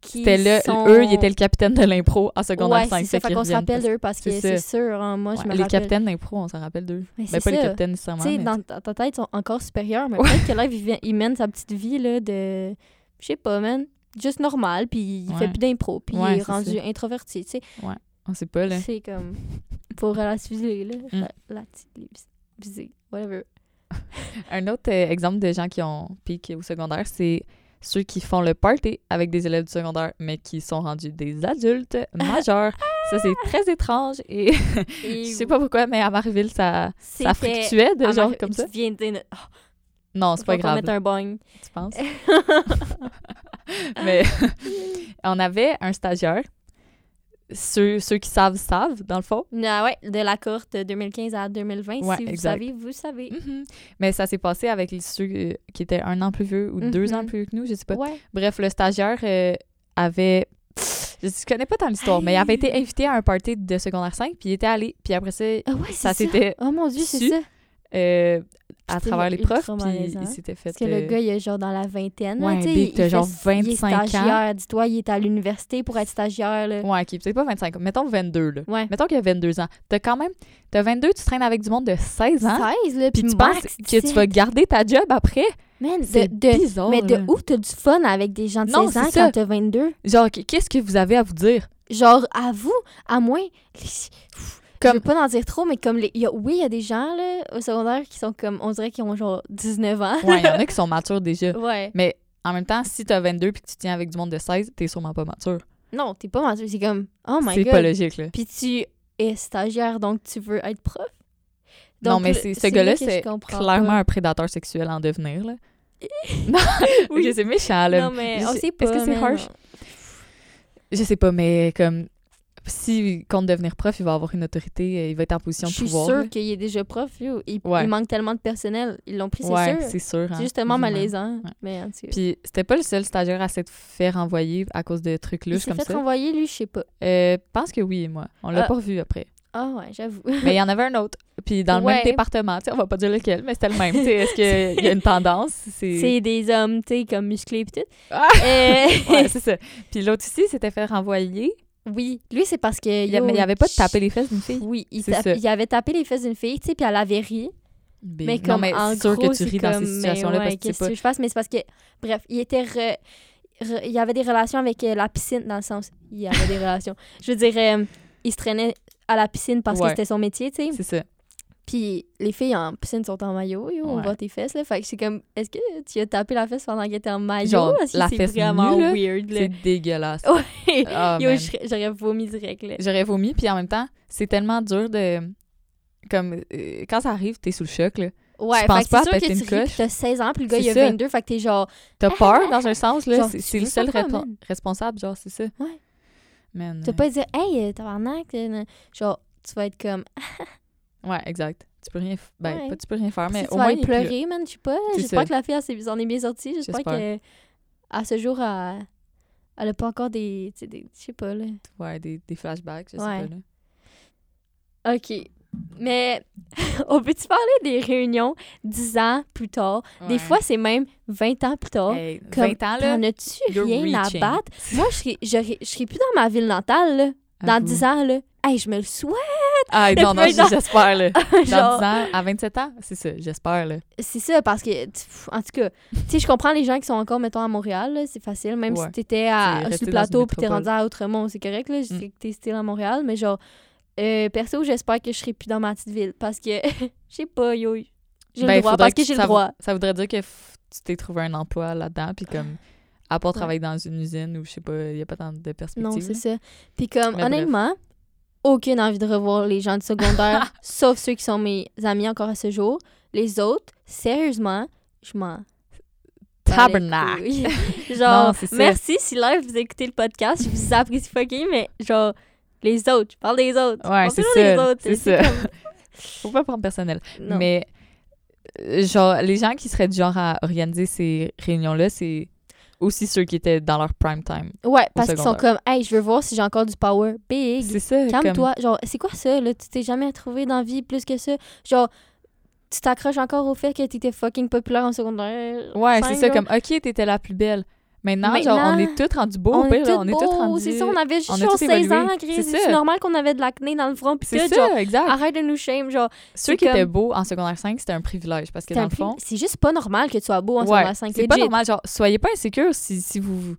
Speaker 2: Qui
Speaker 1: C'était là,
Speaker 2: sont...
Speaker 1: eux, ils étaient le capitaine de l'impro en secondaire
Speaker 2: ouais,
Speaker 1: 5.
Speaker 2: c'est ça. Fait qu'on se rappelle d'eux parce que
Speaker 1: c'est
Speaker 2: sûr. hein, moi, je me
Speaker 1: les capitaines d'impro, on s'en rappelle d'eux.
Speaker 2: Mais c'est
Speaker 1: pas les capitaines
Speaker 2: Tu
Speaker 1: nécessairement.
Speaker 2: sais,
Speaker 1: mais
Speaker 2: dans ta, ta tête, ils sont encore supérieurs, mais peut-être que là, il, vient- il mène sa petite vie là, de. Je sais pas, man. Juste normal, puis il fait
Speaker 1: Ouais.
Speaker 2: plus d'impro, puis
Speaker 1: Ouais,
Speaker 2: il est rendu
Speaker 1: ça.
Speaker 2: introverti, tu sais.
Speaker 1: On sait pas, là.
Speaker 2: C'est comme. Pour relativiser, là.
Speaker 1: Mm.
Speaker 2: Relativiser, whatever.
Speaker 1: Un autre euh, exemple de gens qui ont piqué au secondaire, c'est ceux qui font le party avec des élèves du secondaire, mais qui sont rendus des adultes majeurs. ça, c'est très étrange et
Speaker 2: Et
Speaker 1: je sais pas pourquoi, mais à Marville, ça, ça fluctuait de genre comme ça.
Speaker 2: Tu viens de dire. Oh,
Speaker 1: Non, c'est pas grave,
Speaker 2: mette un bang.
Speaker 1: tu penses? mais on avait un stagiaire. Ceux, ceux qui savent, savent, dans le fond.
Speaker 2: Ah ouais, de la cohorte 2015 à 2020.
Speaker 1: Ouais,
Speaker 2: si vous
Speaker 1: exact.
Speaker 2: savez, vous savez.
Speaker 1: Mhm. Mais ça s'est passé avec ceux euh, qui étaient un an plus vieux ou deux
Speaker 2: Mhm.
Speaker 1: ans plus vieux que nous, je sais pas.
Speaker 2: Ouais.
Speaker 1: Bref, le stagiaire euh, avait. Je je connais pas tant l'histoire, mais il avait été invité à un party de secondaire 5, puis il était allé, puis après ça,
Speaker 2: Ah ouais,
Speaker 1: ça s'était
Speaker 2: Oh mon dieu, c'est ça.
Speaker 1: Euh, à travers les profs, puis il s'était fait.
Speaker 2: Parce que le
Speaker 1: euh,
Speaker 2: gars, il est genre dans la vingtaine.
Speaker 1: Ouais,
Speaker 2: tu sais, il-
Speaker 1: genre
Speaker 2: fait- Il est
Speaker 1: 25 ans.
Speaker 2: stagiaire, dis-toi, il est à l'université pour être stagiaire. Là.
Speaker 1: Ouais, ok, peut-être pas 25 ans. Mettons 22, là.
Speaker 2: Ouais.
Speaker 1: Mettons qu'il a 22 ans. T'as quand même. T'as 22, tu traînes avec du monde de 16 ans.
Speaker 2: 16, là,
Speaker 1: Puis tu
Speaker 2: max
Speaker 1: penses que tu
Speaker 2: 17.
Speaker 1: vas garder ta job après?
Speaker 2: Man,
Speaker 1: C'est
Speaker 2: de, de-
Speaker 1: bizarre.
Speaker 2: mais de où t'as du fun avec des gens de
Speaker 1: Non,
Speaker 2: 16 ans
Speaker 1: ça.
Speaker 2: quand t'as 22?
Speaker 1: Genre, qu'est-ce que vous avez à vous dire?
Speaker 2: Genre, à vous, à moins...
Speaker 1: Comme-
Speaker 2: Je veux pas en dire trop, mais comme les... il y a- oui, il y a des gens là, au secondaire qui sont comme... On dirait qu'ils ont genre 19 ans.
Speaker 1: Ouais, il y en a qui sont matures déjà.
Speaker 2: ouais.
Speaker 1: Mais en même temps, si t'as 22 puis que tu tiens avec du monde de 16, t'es sûrement pas mature.
Speaker 2: Non, t'es pas mature. C'est comme... Oh my
Speaker 1: c'est
Speaker 2: God.
Speaker 1: pas logique, là.
Speaker 2: Puis tu es stagiaire, donc tu veux être prof?
Speaker 1: non,
Speaker 2: Donc,
Speaker 1: mais
Speaker 2: le-
Speaker 1: c'est- ce
Speaker 2: c'est
Speaker 1: gars-là, c'est clairement
Speaker 2: pas.
Speaker 1: un prédateur sexuel en devenir, là. non,
Speaker 2: Oui.
Speaker 1: c'est méchant, là.
Speaker 2: Non, mais on sait pas.
Speaker 1: Est-ce que c'est
Speaker 2: mais
Speaker 1: harsh?
Speaker 2: non.
Speaker 1: Je sais pas, mais comme s'il compte devenir prof, il va avoir une autorité, euh, il va être en position
Speaker 2: Je
Speaker 1: de
Speaker 2: suis
Speaker 1: pouvoir.
Speaker 2: sûre
Speaker 1: là.
Speaker 2: qu'il est déjà prof. Il,
Speaker 1: Ouais.
Speaker 2: il manque tellement de personnel. Ils l'ont pris, c'est
Speaker 1: ouais,
Speaker 2: sûr.
Speaker 1: c'est sûr. Hein,
Speaker 2: justement malaisant.
Speaker 1: Ouais.
Speaker 2: Mais en tout cas.
Speaker 1: Puis c'était pas le seul stagiaire à s'être fait renvoyer à cause de trucs louches
Speaker 2: s'est
Speaker 1: comme
Speaker 2: fait
Speaker 1: ça.
Speaker 2: renvoyer, lui, je sais pas.
Speaker 1: Euh, pense que oui, moi. On l'a
Speaker 2: Ah.
Speaker 1: pas revu après.
Speaker 2: Ah ouais, j'avoue.
Speaker 1: Mais il y en avait un autre. Puis dans le même département, tu sais, on va pas dire lequel, mais c'était le même. Est-ce qu'il y a une tendance? C'est...
Speaker 2: Des hommes, tu sais, comme musclés pis tout.
Speaker 1: Ah!
Speaker 2: Euh,
Speaker 1: Ouais, c'est ça. Puis l'autre ici s'était fait renvoyer.
Speaker 2: Oui, lui, c'est parce que...
Speaker 1: Il y avait, pas de taper les fesses d'une fille.
Speaker 2: Oui, il, il avait tapé les fesses d'une fille, tu sais, puis elle avait ri. Mais
Speaker 1: non,
Speaker 2: comme,
Speaker 1: mais
Speaker 2: en
Speaker 1: c'est sûr
Speaker 2: gros,
Speaker 1: que tu ris dans
Speaker 2: comme,
Speaker 1: ces
Speaker 2: mais
Speaker 1: situations-là
Speaker 2: ouais,
Speaker 1: parce que tu sais pas...
Speaker 2: que je fasse? Mais c'est parce que, bref, il était... re- re- il avait des relations avec euh, la piscine, dans le sens... Il avait des relations. Je veux dire, euh, il se traînait à la piscine parce que c'était son métier, tu sais.
Speaker 1: C'est ça.
Speaker 2: Puis les filles en piscine sont en maillot, yo, on
Speaker 1: Ouais.
Speaker 2: voit tes fesses, là. Fait que c'est comme, est-ce que tu as tapé la fesse pendant qu'elle était en maillot?
Speaker 1: Genre, la
Speaker 2: c'est
Speaker 1: fesse
Speaker 2: vraiment
Speaker 1: nue, là,
Speaker 2: weird, là?
Speaker 1: C'est dégueulasse.
Speaker 2: Ouais.
Speaker 1: Ah,
Speaker 2: Yo, j'aurais vomi direct, là.
Speaker 1: J'aurais vomi, puis en même temps, c'est tellement dur de... Comme, euh, quand ça arrive, t'es sous le choc, là.
Speaker 2: Ouais,
Speaker 1: penses
Speaker 2: fait que
Speaker 1: pas à
Speaker 2: c'est sûr
Speaker 1: péter
Speaker 2: que
Speaker 1: une
Speaker 2: tu
Speaker 1: coche?
Speaker 2: t'as 16 ans, puis le gars, il a
Speaker 1: ça.
Speaker 2: 22, fait que t'es genre...
Speaker 1: T'as peur, dans un sens, là. C'est
Speaker 2: tu
Speaker 1: le seul
Speaker 2: pas
Speaker 1: responsable, genre, c'est ça.
Speaker 2: Ouais. Tu
Speaker 1: euh,
Speaker 2: pas dire, hey, euh, tabarnak, euh, genre, tu vas être comme,
Speaker 1: Ouais, exact. Tu peux rien... f- Ben,
Speaker 2: Ouais.
Speaker 1: pas tu peux rien faire, mais
Speaker 2: si tu
Speaker 1: au
Speaker 2: vas
Speaker 1: moins, là.
Speaker 2: pleurer, man, je sais pas. J'espère que la fille, elle s'en est bien sortie. J'espère que à ce jour, elle, elle a pas encore des, tu sais, je sais pas, là.
Speaker 1: Ouais, des, des flashbacks, je sais
Speaker 2: Ouais.
Speaker 1: pas, là.
Speaker 2: OK. Mais on peut-tu parler des réunions 10 ans plus tard? Des fois, c'est même 20 ans plus tard.
Speaker 1: Hey,
Speaker 2: Comme,
Speaker 1: 20 ans, là,
Speaker 2: T'en as-tu rien
Speaker 1: reaching.
Speaker 2: à battre? Moi, je serais plus dans ma ville natale, là. Dans
Speaker 1: avoue.
Speaker 2: 10 ans, là. Hey, je me le souhaite!
Speaker 1: Ah, non, non, j'espère, là. Dans 10
Speaker 2: Genre,
Speaker 1: ans, à 27 ans, c'est ça, j'espère, là.
Speaker 2: c'est ça, parce que, en tout cas, tu sais, je comprends les gens qui sont encore, mettons, à Montréal, c'est facile. Même si t'étais sur le plateau puis t'es rendu à Outremont, c'est correct, là. Je
Speaker 1: Mm.
Speaker 2: sais que t'es still à Montréal, mais genre, euh, perso, j'espère que je serai plus dans ma petite ville, parce que, je sais pas, yo, j'ai
Speaker 1: Ben,
Speaker 2: le droit,
Speaker 1: faudrait
Speaker 2: parce que, j'ai le droit.
Speaker 1: Ça voudrait dire que tu t'es trouvé un emploi là-dedans, puis comme, à part
Speaker 2: Ouais.
Speaker 1: travailler dans une usine ou je sais pas, il y a pas tant de perspectives.
Speaker 2: Non, c'est
Speaker 1: là.
Speaker 2: ça. Puis comme,
Speaker 1: Mais bref.
Speaker 2: honnêtement, aucune envie de revoir les gens du secondaire, sauf ceux qui sont mes amis encore à ce jour. Les autres, sérieusement, je m'en...
Speaker 1: Tabernacle.
Speaker 2: genre,
Speaker 1: Non,
Speaker 2: merci si live vous écoutez le podcast, je vous apprécie fucking, mais genre, les autres, je parle des autres.
Speaker 1: Ouais, c'est ça, c'est ça.
Speaker 2: comme-
Speaker 1: Faut pas prendre personnel.
Speaker 2: Non.
Speaker 1: Mais, euh, genre, les gens qui seraient du genre à organiser ces réunions-là, c'est aussi ceux qui étaient dans leur prime time.
Speaker 2: Ouais, parce qu'ils sont comme, hey, je veux voir si j'ai encore du power. Big.
Speaker 1: C'est ça.
Speaker 2: Calme-toi. Genre, c'est quoi ça, là? Tu t'es jamais trouvé dans la vie plus que ça? Genre, tu t'accroches encore au fait que t'étais fucking populaire en secondaire.
Speaker 1: Ouais, c'est ça. Comme, OK, t'étais la plus belle. Maintenant, genre, on est tous rendus beaux.
Speaker 2: on, est tous
Speaker 1: rendus...
Speaker 2: C'est ça, on avait juste
Speaker 1: on a
Speaker 2: genre
Speaker 1: tous
Speaker 2: 16
Speaker 1: évolué.
Speaker 2: ans.
Speaker 1: C'est
Speaker 2: normal qu'on avait de l'acné dans le front.
Speaker 1: C'est ça,
Speaker 2: genre,
Speaker 1: exact.
Speaker 2: arrête de nous shame. Genre,
Speaker 1: Ceux qui étaient beaux en secondaire 5, c'était un privilège parce que
Speaker 2: c'est
Speaker 1: dans le fond,
Speaker 2: c'est juste pas normal que tu sois beau en secondaire 5.
Speaker 1: c'est pas normal. Genre, soyez pas insécure si, si vous.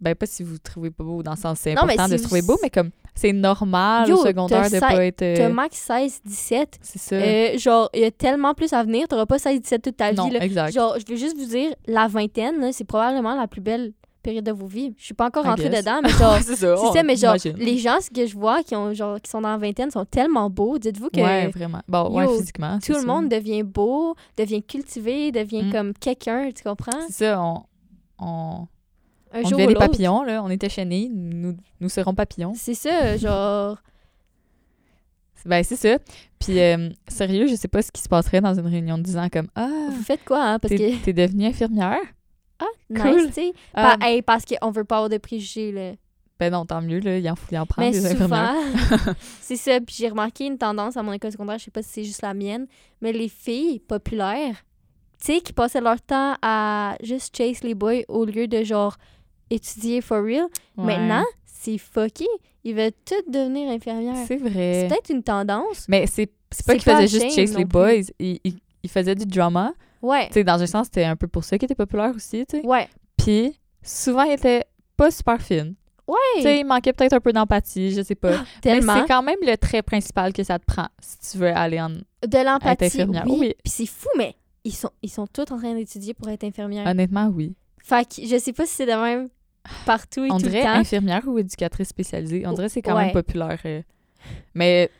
Speaker 1: Ben, pas si vous vous trouvez pas beau, dans le sens c'est important
Speaker 2: si
Speaker 1: de se trouver beau, mais comme c'est normal
Speaker 2: Yo,
Speaker 1: au secondaire de pas être. euh,
Speaker 2: T'as max 16, 17.
Speaker 1: c'est ça.
Speaker 2: Euh, genre, il y a tellement plus à venir. T'auras pas 16, 17 toute ta
Speaker 1: non,
Speaker 2: vie. Là.
Speaker 1: exact.
Speaker 2: Genre, je veux juste vous dire, la vingtaine, c'est probablement la plus belle période de vos vies. Je suis pas encore rentrée dedans, mais genre,
Speaker 1: c'est ça.
Speaker 2: mais genre, les gens ce que je vois qui, ont, genre, qui sont dans la vingtaine sont tellement beaux. Dites-vous que
Speaker 1: Ouais, vraiment. Bon, ouais, physiquement.
Speaker 2: tout le
Speaker 1: ça.
Speaker 2: monde devient beau, devient cultivé, devient
Speaker 1: Mm.
Speaker 2: comme quelqu'un, tu comprends?
Speaker 1: C'est ça, on. on...
Speaker 2: Un
Speaker 1: on
Speaker 2: jour ou
Speaker 1: des papillons, là. On était chenilles. Nous, nous serons papillons.
Speaker 2: C'est ça, genre.
Speaker 1: Ben, c'est ça. Puis, euh, sérieux, je sais pas ce qui se passerait dans une réunion de 10 ans comme Ah,
Speaker 2: Vous faites quoi, hein? Parce
Speaker 1: t'es
Speaker 2: que.
Speaker 1: t'es devenue infirmière?
Speaker 2: Ah,
Speaker 1: cool.
Speaker 2: nice, tu sais.
Speaker 1: Ah,
Speaker 2: hey, parce qu'on veut pas avoir de préjugés, là.
Speaker 1: ben non, tant mieux, là. Il en faut y en prendre
Speaker 2: Mais
Speaker 1: des infirmières.
Speaker 2: souvent, c'est ça. Puis j'ai remarqué une tendance à mon école secondaire, je sais pas si c'est juste la mienne, mais les filles populaires, tu sais, qui passaient leur temps à juste chase les boys au lieu de genre étudier for real.
Speaker 1: Ouais.
Speaker 2: Maintenant, c'est fucké. Ils veulent toutes devenir infirmières.
Speaker 1: C'est
Speaker 2: C'est
Speaker 1: vrai.
Speaker 2: peut-être une tendance.
Speaker 1: Mais c'est c'est pas
Speaker 2: C'est
Speaker 1: qu'ils faisaient juste chase les boys. Ils, ils, ils faisaient du drama.
Speaker 2: Ouais.
Speaker 1: Tu sais, dans un sens, c'était un peu pour ça qu'ils étaient populaires aussi, tu sais.
Speaker 2: Ouais.
Speaker 1: Puis, souvent, ils étaient pas super fines. Tu
Speaker 2: Ouais.
Speaker 1: sais, il manquait peut-être un peu d'empathie, je sais pas. Mais
Speaker 2: Tellement.
Speaker 1: c'est quand même le trait principal que ça te prend si tu veux aller en...
Speaker 2: De l'empathie.
Speaker 1: infirmière.
Speaker 2: Oui.
Speaker 1: Oui.
Speaker 2: Puis c'est fou, mais ils sont, ils sont tous en train d'étudier pour être infirmières.
Speaker 1: Honnêtement, oui.
Speaker 2: Fait que je sais pas si c'est de même partout et
Speaker 1: On
Speaker 2: tout le
Speaker 1: dirait
Speaker 2: temps.
Speaker 1: infirmière ou éducatrice spécialisée. On dirait que c'est quand
Speaker 2: Ouais.
Speaker 1: même populaire. euh. Mais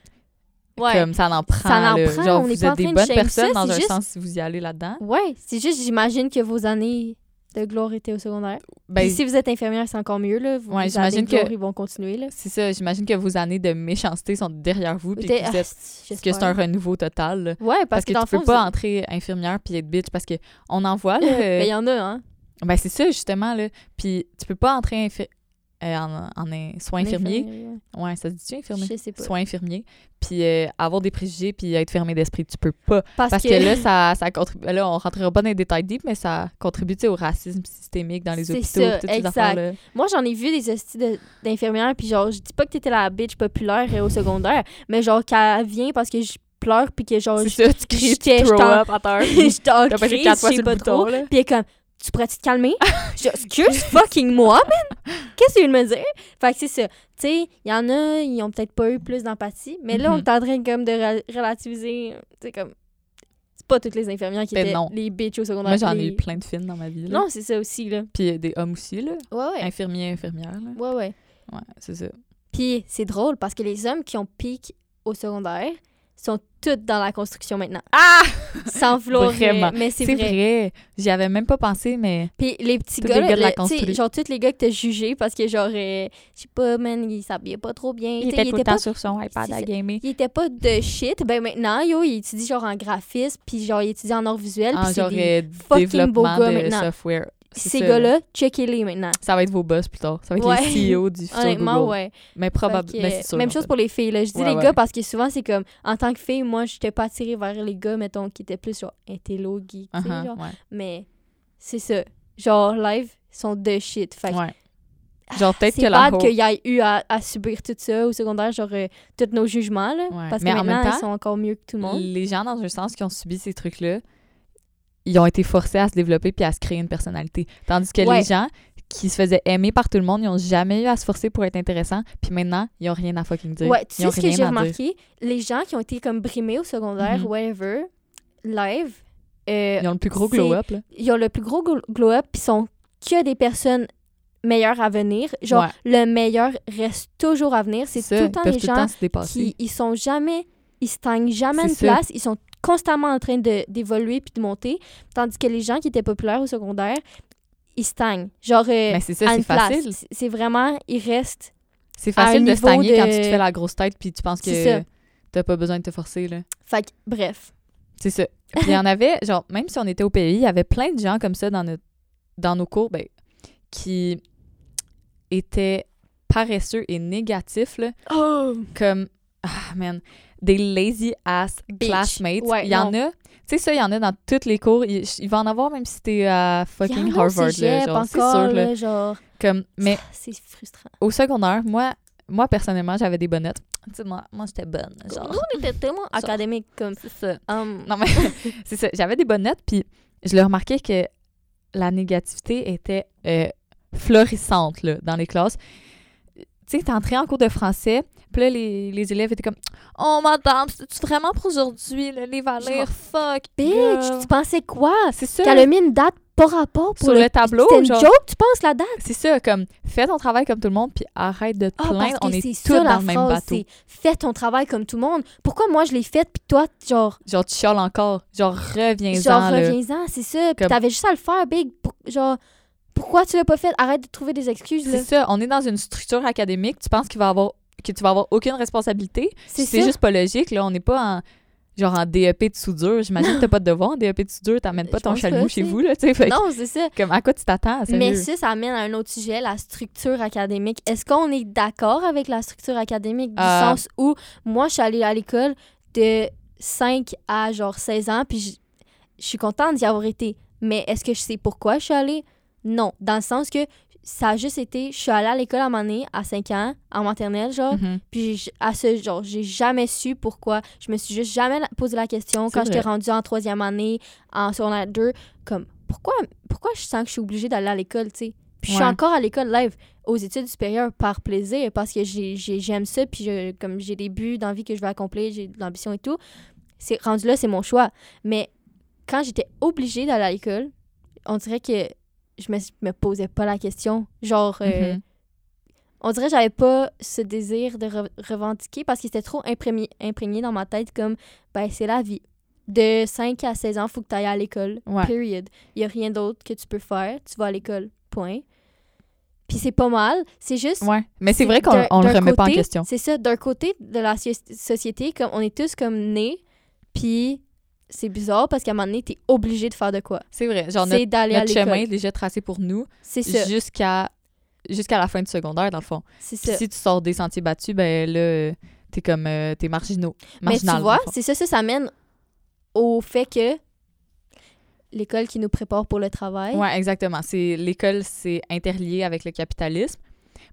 Speaker 2: Ouais.
Speaker 1: Comme ça en prend.
Speaker 2: Ça en
Speaker 1: là.
Speaker 2: prend,
Speaker 1: Genre,
Speaker 2: on
Speaker 1: vous êtes des
Speaker 2: de
Speaker 1: bonnes personnes
Speaker 2: ça,
Speaker 1: dans un
Speaker 2: juste-
Speaker 1: sens si vous y allez là-dedans.
Speaker 2: Ouais, c'est juste, j'imagine que vos années de gloire étaient au secondaire.
Speaker 1: Ben,
Speaker 2: Puis si vous êtes infirmière, c'est encore mieux, là. Vos
Speaker 1: Ouais, j'imagine que-
Speaker 2: ils vont continuer, là.
Speaker 1: c'est ça. J'imagine que vos années de méchanceté sont derrière vous. Puis que, vous
Speaker 2: ah,
Speaker 1: que c'est un renouveau total. là.
Speaker 2: Ouais, parce,
Speaker 1: Parce, que,
Speaker 2: dans
Speaker 1: tu peux
Speaker 2: fond,
Speaker 1: pas
Speaker 2: vous-
Speaker 1: entrer infirmière puis être bitch parce que on en voit là.
Speaker 2: Ben, il y
Speaker 1: euh,
Speaker 2: en a, hein.
Speaker 1: Ben c'est ça justement là. Puis tu peux pas entrer euh, en, en in- soins infirmiers.
Speaker 2: Infirmière,
Speaker 1: Ouais, ça se dit-tu infirmier?
Speaker 2: Je sais pas.
Speaker 1: Soins infirmiers. Puis euh, avoir des préjugés puis être fermé d'esprit, tu peux pas.
Speaker 2: Parce,
Speaker 1: Parce que, là, ça, ça contribue. Là, on rentrera pas dans les détails deep, mais ça contribue tu sais, au racisme systémique dans les
Speaker 2: C'est
Speaker 1: hôpitaux.
Speaker 2: ça,
Speaker 1: toutes ces
Speaker 2: exact.
Speaker 1: affaires-là.
Speaker 2: Moi, j'en ai vu des hosties de- d'infirmières, puis genre, je dis pas que t'étais la bitch populaire euh, au secondaire, mais genre, qu'elle vient parce que je pleure, puis que genre, je
Speaker 1: ça, tu cries, tu throw
Speaker 2: en-
Speaker 1: up à terre.
Speaker 2: je t'en crie, je sais pas trop.
Speaker 1: là.
Speaker 2: Puis elle est comme, tu pourrais-tu te calmer? je excuse fucking moi, man! Qu'est-ce que tu veux me dire? Fait que c'est ça. Tu sais, il y en a, ils ont peut-être pas eu plus d'empathie, mais là, on
Speaker 1: Mhm.
Speaker 2: est en train comme de relativiser. Tu sais, comme, c'est pas toutes les infirmières qui
Speaker 1: Ben
Speaker 2: étaient
Speaker 1: non.
Speaker 2: les bitches au secondaire.
Speaker 1: Moi, j'en ai eu plein de films dans ma vie. Là.
Speaker 2: Non, c'est ça aussi, là.
Speaker 1: Puis euh, des hommes aussi, là.
Speaker 2: Ouais, ouais.
Speaker 1: Infirmiers, infirmières, là.
Speaker 2: Ouais, ouais.
Speaker 1: Ouais, c'est ça.
Speaker 2: Puis c'est drôle parce que les hommes qui ont piqué au secondaire sont tous dans la construction maintenant.
Speaker 1: Ah!
Speaker 2: Sans vouloir. euh,
Speaker 1: Vraiment.
Speaker 2: Mais c'est vrai.
Speaker 1: vrai. J'y avais même pas pensé, mais
Speaker 2: Puis les petits gars,
Speaker 1: les gars de
Speaker 2: là,
Speaker 1: la
Speaker 2: le- genre tous les gars que t'as jugés parce que genre, euh, je sais pas, man, ils s'habillaient pas trop bien.
Speaker 1: il était tout le temps
Speaker 2: pas,
Speaker 1: sur son iPad à gamer.
Speaker 2: il était pas de shit. Ben maintenant, yo, il étudie genre en graphisme, puis genre, il étudie en art visuel.
Speaker 1: En
Speaker 2: puis
Speaker 1: genre
Speaker 2: des-
Speaker 1: euh,
Speaker 2: fucking beaux gars
Speaker 1: de
Speaker 2: maintenant.
Speaker 1: software. C'est
Speaker 2: Ces gars-là, checkez-les maintenant.
Speaker 1: Ça va être vos boss plus tard. Ça va être
Speaker 2: Ouais.
Speaker 1: les CEO du futur
Speaker 2: Honnêtement,
Speaker 1: Google.
Speaker 2: ouais.
Speaker 1: Mais probablement. c'est
Speaker 2: même chose
Speaker 1: fait.
Speaker 2: pour les filles. Là. Je dis
Speaker 1: Ouais,
Speaker 2: les
Speaker 1: ouais.
Speaker 2: gars parce que souvent, c'est comme, en tant que fille, moi, j'étais pas attirée vers les gars, mettons, qui étaient plus genre intello, geek, genre.
Speaker 1: ouais.
Speaker 2: Mais c'est ça. Genre, live, sont de shit. Fait.
Speaker 1: Genre, peut-être que
Speaker 2: c'est
Speaker 1: la ho-
Speaker 2: qu'il y ait eu à, à subir tout ça au secondaire, genre, euh, tous nos jugements, là.
Speaker 1: Ouais.
Speaker 2: Parce
Speaker 1: Mais
Speaker 2: que
Speaker 1: en même
Speaker 2: maintenant,
Speaker 1: temps,
Speaker 2: ils sont encore mieux que tout le monde.
Speaker 1: les gens, dans un sens, qui ont subi ces trucs-là, ils ont été forcés à se développer puis à se créer une personnalité. Tandis que
Speaker 2: Ouais.
Speaker 1: les gens qui se faisaient aimer par tout le monde, ils ont jamais eu à se forcer pour être intéressants. Puis maintenant, ils ont rien à fucking dire.
Speaker 2: Ouais, tu
Speaker 1: ils
Speaker 2: sais ce que j'ai
Speaker 1: dire.
Speaker 2: remarqué? Les gens qui ont été comme brimés au secondaire,
Speaker 1: Mhm.
Speaker 2: whatever, live, euh,
Speaker 1: Ils ont le plus gros glow-up,
Speaker 2: ils ont le plus gros glo- glow-up, puis sont que des personnes meilleures à venir. Genre,
Speaker 1: Ouais.
Speaker 2: le meilleur reste toujours à venir. C'est tout le temps les
Speaker 1: le
Speaker 2: gens
Speaker 1: temps se dépasser.
Speaker 2: qui ils sont jamais, ils stagnent jamais
Speaker 1: C'est
Speaker 2: une place. Ils sont constamment en train d'évoluer puis de monter. Tandis que les gens qui étaient populaires au secondaire, ils stagnent. Genre, euh,
Speaker 1: Mais c'est ça, c'est facile.
Speaker 2: C'est- vraiment, ils restent.
Speaker 1: C'est facile de stagner
Speaker 2: de-
Speaker 1: quand tu te fais la grosse tête puis tu penses que t'as pas besoin de te forcer, là.
Speaker 2: Fait que, bref.
Speaker 1: C'est ça. Puis il y en avait, genre, même si on était au pays, il y avait plein de gens comme ça dans, notre, dans nos cours, ben, qui étaient paresseux et négatifs, là,
Speaker 2: Oh!
Speaker 1: comme, ah, man, des lazy ass
Speaker 2: Bitch.
Speaker 1: classmates.
Speaker 2: Ouais,
Speaker 1: il y en a, tu sais, ça, il y en a dans tous les cours. Il, il va en avoir même si t'es à fucking Harvard, là, genre, c'est
Speaker 2: encore,
Speaker 1: sûr, là.
Speaker 2: genre,
Speaker 1: Comme, mais
Speaker 2: ah, c'est frustrant.
Speaker 1: au secondaire, moi, moi personnellement, j'avais des bonnes notes. Tu sais, moi, moi j'étais bonne, genre.
Speaker 2: Nous, on était tellement académiques comme
Speaker 1: C'est ça.
Speaker 2: um,
Speaker 1: Non, mais c'est ça. J'avais des bonnes notes, puis je le remarquais que la négativité était euh, florissante là, dans les classes. Tu sais, t'es entré en cours de français, puis là, les, les élèves étaient comme « Oh, madame, c'est-tu vraiment pour aujourd'hui, le livre à lire?
Speaker 2: Genre,
Speaker 1: Fuck,
Speaker 2: Bitch,
Speaker 1: girl.
Speaker 2: tu pensais quoi?
Speaker 1: C'est ça.
Speaker 2: Qu'elle a mis une date pas rapport pour
Speaker 1: Sur le tableau,
Speaker 2: C'était une
Speaker 1: genre.
Speaker 2: joke, tu penses, la date?
Speaker 1: C'est ça, comme, fais ton travail comme tout le monde, puis arrête de te
Speaker 2: Ah,
Speaker 1: plaindre. On est
Speaker 2: c'est
Speaker 1: tous dans le même
Speaker 2: phrase,
Speaker 1: bateau.
Speaker 2: c'est fais ton travail comme tout le monde. Pourquoi moi, je l'ai fait, puis toi, genre,
Speaker 1: Genre, tu chiales encore. Genre, reviens-en,
Speaker 2: genre reviens-en, c'est ça. Puis
Speaker 1: Comme-
Speaker 2: t'avais juste à le faire, big. Pour- genre, pourquoi tu l'as pas fait? Arrête de trouver des excuses.
Speaker 1: C'est ça, on est dans une structure académique, tu penses qu'il va avoir que tu vas avoir aucune responsabilité.
Speaker 2: C'est
Speaker 1: juste pas logique, là. On n'est pas en genre en DEP de soudure. J'imagine que t'as pas de devoir en DEP de soudure, t'amènes pas
Speaker 2: Je
Speaker 1: ton chalumeau chez vous, là. Fait
Speaker 2: Non, c'est ça.
Speaker 1: Comme, à quoi tu t'attends?
Speaker 2: Mais ça, ça amène à un autre sujet, la structure académique. Est-ce qu'on est d'accord avec la structure académique du
Speaker 1: Euh.
Speaker 2: sens où moi, je suis allée à l'école de 5 à genre 16 ans, puis je, je suis contente d'y avoir été. Mais est-ce que je sais pourquoi je suis allée? Non. Dans le sens que ça a juste été, je suis allée à l'école à un moment donné, à 5 ans, en maternelle, genre,
Speaker 1: Mhm.
Speaker 2: puis à ce genre, j'ai jamais su pourquoi. Je me suis juste jamais posé la question quand j'étais rendue en troisième année, en secondaire 2, comme pourquoi, pourquoi je sens que je suis obligée d'aller à l'école, tu sais? Puis je suis encore à l'école live aux études supérieures par plaisir parce que j'ai- j'ai- j'aime ça, puis je- comme j'ai des buts dans la vie que je veux accomplir, j'ai de l'ambition et tout. C'est rendu là, c'est mon choix. Mais quand j'étais obligée d'aller à l'école, on dirait que je me, me posais pas la question. Genre, euh,
Speaker 1: Mhm.
Speaker 2: on dirait que j'avais pas ce désir de re- revendiquer parce qu'il était trop imprégné, imprégné dans ma tête comme, ben, c'est la vie. De 5 à 16 ans, faut que tu ailles à l'école.
Speaker 1: Ouais.
Speaker 2: Period. Il y a rien d'autre que tu peux faire. Tu vas à l'école. Point. Puis c'est pas mal. C'est juste.
Speaker 1: Ouais. Mais c'est vrai qu'on on le remet pas en question.
Speaker 2: C'est ça. D'un côté de la so- société, comme on est tous comme nés, puis c'est bizarre parce qu'à un moment donné, t'es obligé de faire de quoi.
Speaker 1: C'est vrai. Genre,
Speaker 2: C'est d'aller à
Speaker 1: chemin est déjà tracé pour nous
Speaker 2: C'est ça.
Speaker 1: jusqu'à jusqu'à la fin du secondaire, dans le fond.
Speaker 2: C'est
Speaker 1: Puis
Speaker 2: ça.
Speaker 1: si tu sors des sentiers battus, ben là, t'es comme... euh, t'es marginaux.
Speaker 2: Mais tu
Speaker 1: Marginal, dans
Speaker 2: vois,
Speaker 1: le fond.
Speaker 2: c'est ça, ça, ça mène au fait que l'école qui nous prépare pour le travail.
Speaker 1: Ouais, exactement. C'est l'école, c'est interlié avec le capitalisme.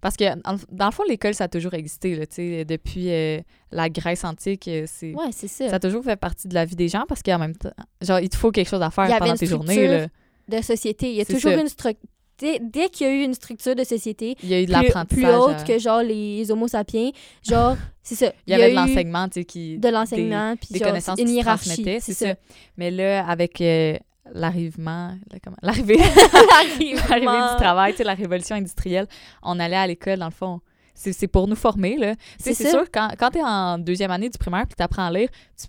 Speaker 1: Parce que, dans le fond, l'école, ça a toujours existé, là, tu sais, depuis euh, la Grèce antique, euh, c'est...
Speaker 2: Ouais, c'est ça.
Speaker 1: Ça a toujours fait partie de la vie des gens parce qu'en même temps, genre, il te faut quelque chose à faire
Speaker 2: Il y
Speaker 1: pendant tes journées. Là.
Speaker 2: De société. Il y a toujours
Speaker 1: ça.
Speaker 2: une structure. Dès, dès qu'il y a eu une structure de société
Speaker 1: Il y a eu de
Speaker 2: plus,
Speaker 1: l'apprentissage.
Speaker 2: plus haute
Speaker 1: euh,
Speaker 2: que genre les homo sapiens, genre, c'est ça.
Speaker 1: Il y avait de l'enseignement, tu sais, qui...
Speaker 2: De l'enseignement, puis
Speaker 1: des
Speaker 2: genre,
Speaker 1: connaissances
Speaker 2: une
Speaker 1: qui
Speaker 2: hiérarchie. c'est ça.
Speaker 1: ça. Mais là, avec euh, l'arrivement... L'arrivée... L'arrivée du travail, tu sais, la révolution industrielle, on allait à l'école, dans le fond. C'est pour nous former, là. Tu
Speaker 2: C'est
Speaker 1: sûr, quand, quand t'es en deuxième année du primaire puis t'apprends à lire, tu,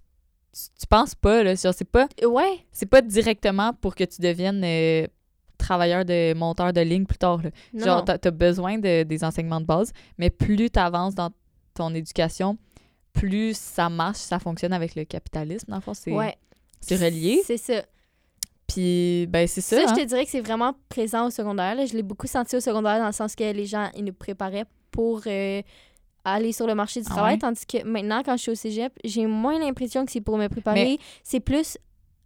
Speaker 1: tu, tu penses pas, là, c'est pas,
Speaker 2: Ouais,
Speaker 1: c'est pas directement pour que tu deviennes euh, travailleur de monteur de ligne plus tard, là.
Speaker 2: non,
Speaker 1: Genre, t'as as besoin de, des enseignements de base, mais plus tu avances dans ton éducation, plus ça marche, ça fonctionne avec le capitalisme, dans le fond, c'est
Speaker 2: ouais.
Speaker 1: c'est relié.
Speaker 2: C'est ça.
Speaker 1: Puis, ben, c'est ça.
Speaker 2: Ça,
Speaker 1: hein.
Speaker 2: je te dirais que c'est vraiment présent au secondaire. là. Je l'ai beaucoup senti au secondaire dans le sens que les gens, ils nous préparaient pour euh, aller sur le marché du
Speaker 1: Ah
Speaker 2: travail.
Speaker 1: ouais?
Speaker 2: Tandis que maintenant, quand je suis au cégep, j'ai moins l'impression que c'est pour me préparer. C'est plus,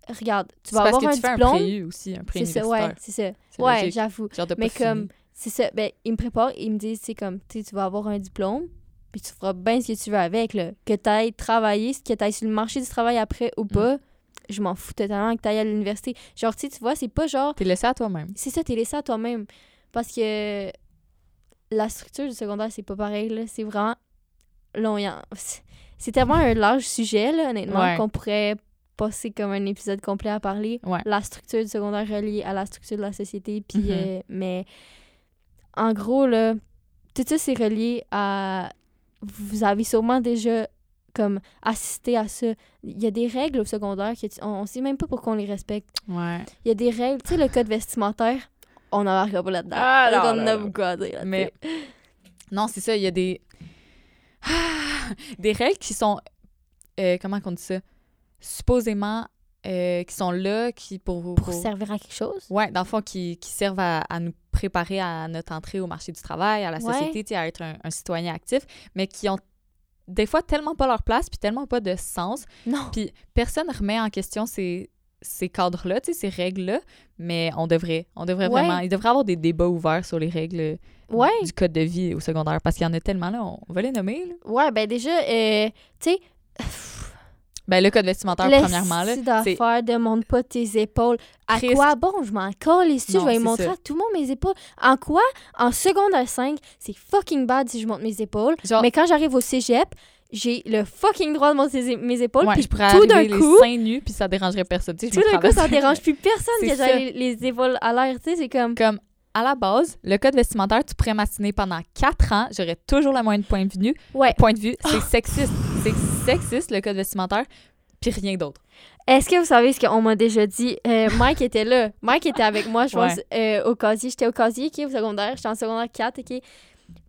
Speaker 2: regarde, tu vas
Speaker 1: parce
Speaker 2: avoir
Speaker 1: que
Speaker 2: un
Speaker 1: tu fais un
Speaker 2: diplôme.
Speaker 1: préu aussi, un
Speaker 2: C'est ça, ouais, c'est ça. Ouais, j'avoue. Mais comme, c'est ça. Ben, ils me préparent, ils me disent, c'est comme, tu sais, tu vas avoir un diplôme, puis tu feras bien ce que tu veux avec, là. Que tu ailles travailler, que tu ailles sur le marché du travail après
Speaker 1: Mm.
Speaker 2: ou pas, je m'en fous totalement que tu ailles à l'université. Genre, tu sais, tu vois, c'est pas genre,
Speaker 1: T'es laissé à toi-même.
Speaker 2: c'est ça, t'es laissé à toi-même. Parce que la structure du secondaire, c'est pas pareil, là. C'est vraiment long. c'est- tellement un large sujet, là, honnêtement,
Speaker 1: Ouais.
Speaker 2: qu'on pourrait passer comme un épisode complet à parler.
Speaker 1: Ouais.
Speaker 2: La structure du secondaire reliée à la structure de la société. Puis,
Speaker 1: Mhm.
Speaker 2: euh, mais en gros, là, tout ça, c'est relié à. Vous avez sûrement déjà comme assisté à ça. Il y a des règles au secondaire que tu- on, on sait même pas pourquoi on les respecte.
Speaker 1: Ouais.
Speaker 2: Il y a des règles, tu sais, le code vestimentaire, on n'embarquera pas là-dedans.
Speaker 1: Ah, non,
Speaker 2: en a beaucoup à dire. là,
Speaker 1: Mais non, c'est ça, il y a des des règles qui sont euh, comment on dit ça? Supposément euh, qui sont là qui pour
Speaker 2: Pour
Speaker 1: pour-
Speaker 2: servir à quelque chose?
Speaker 1: Ouais, dans le fond, qui, qui servent à, à nous préparer à notre entrée au marché du travail, à la
Speaker 2: Ouais.
Speaker 1: société, tu sais, à être un, un citoyen actif, mais qui ont des fois tellement pas leur place, puis tellement pas de sens.
Speaker 2: Non.
Speaker 1: Puis personne remet en question ces, ces cadres-là, ces règles-là, mais on devrait, on devrait
Speaker 2: Ouais.
Speaker 1: vraiment, il devrait y avoir des débats ouverts sur les règles
Speaker 2: Ouais.
Speaker 1: du code de vie au secondaire, parce qu'il y en a tellement là, on va les nommer, là.
Speaker 2: Ouais, ben déjà, euh, tu sais,
Speaker 1: Ben, le code vestimentaire,
Speaker 2: le
Speaker 1: premièrement, là,
Speaker 2: d'affaires demande pas tes épaules. À quoi bon? Je m'en colle ici, je
Speaker 1: Non,
Speaker 2: vais y
Speaker 1: c'est
Speaker 2: montrer
Speaker 1: ça.
Speaker 2: à tout le monde mes épaules. En quoi? En secondaire 5, c'est fucking bad si je montre mes épaules.
Speaker 1: Genre,
Speaker 2: Mais quand j'arrive au cégep, j'ai le fucking droit de montrer mes épaules.
Speaker 1: ouais,
Speaker 2: puis
Speaker 1: je pourrais
Speaker 2: tout d'un coup,
Speaker 1: les seins nus, puis ça dérangerait personne, je
Speaker 2: tout d'un coup, ça dérange plus personne que
Speaker 1: ça.
Speaker 2: j'ai les, les épaules à l'air. Tu sais, c'est comme.
Speaker 1: comme à la base, le code vestimentaire, tu pourrais m'assiner pendant quatre ans, j'aurais toujours la moyenne point de vue.
Speaker 2: Ouais.
Speaker 1: Point de vue, c'est sexiste. C'est sexiste, le code vestimentaire, puis rien d'autre.
Speaker 2: Est-ce que vous savez ce qu'on m'a déjà dit? Euh, Mike était là. Mike était avec moi, je
Speaker 1: Ouais.
Speaker 2: pense, euh, au casier. J'étais au casier, OK, au secondaire. J'étais en secondaire 4, OK?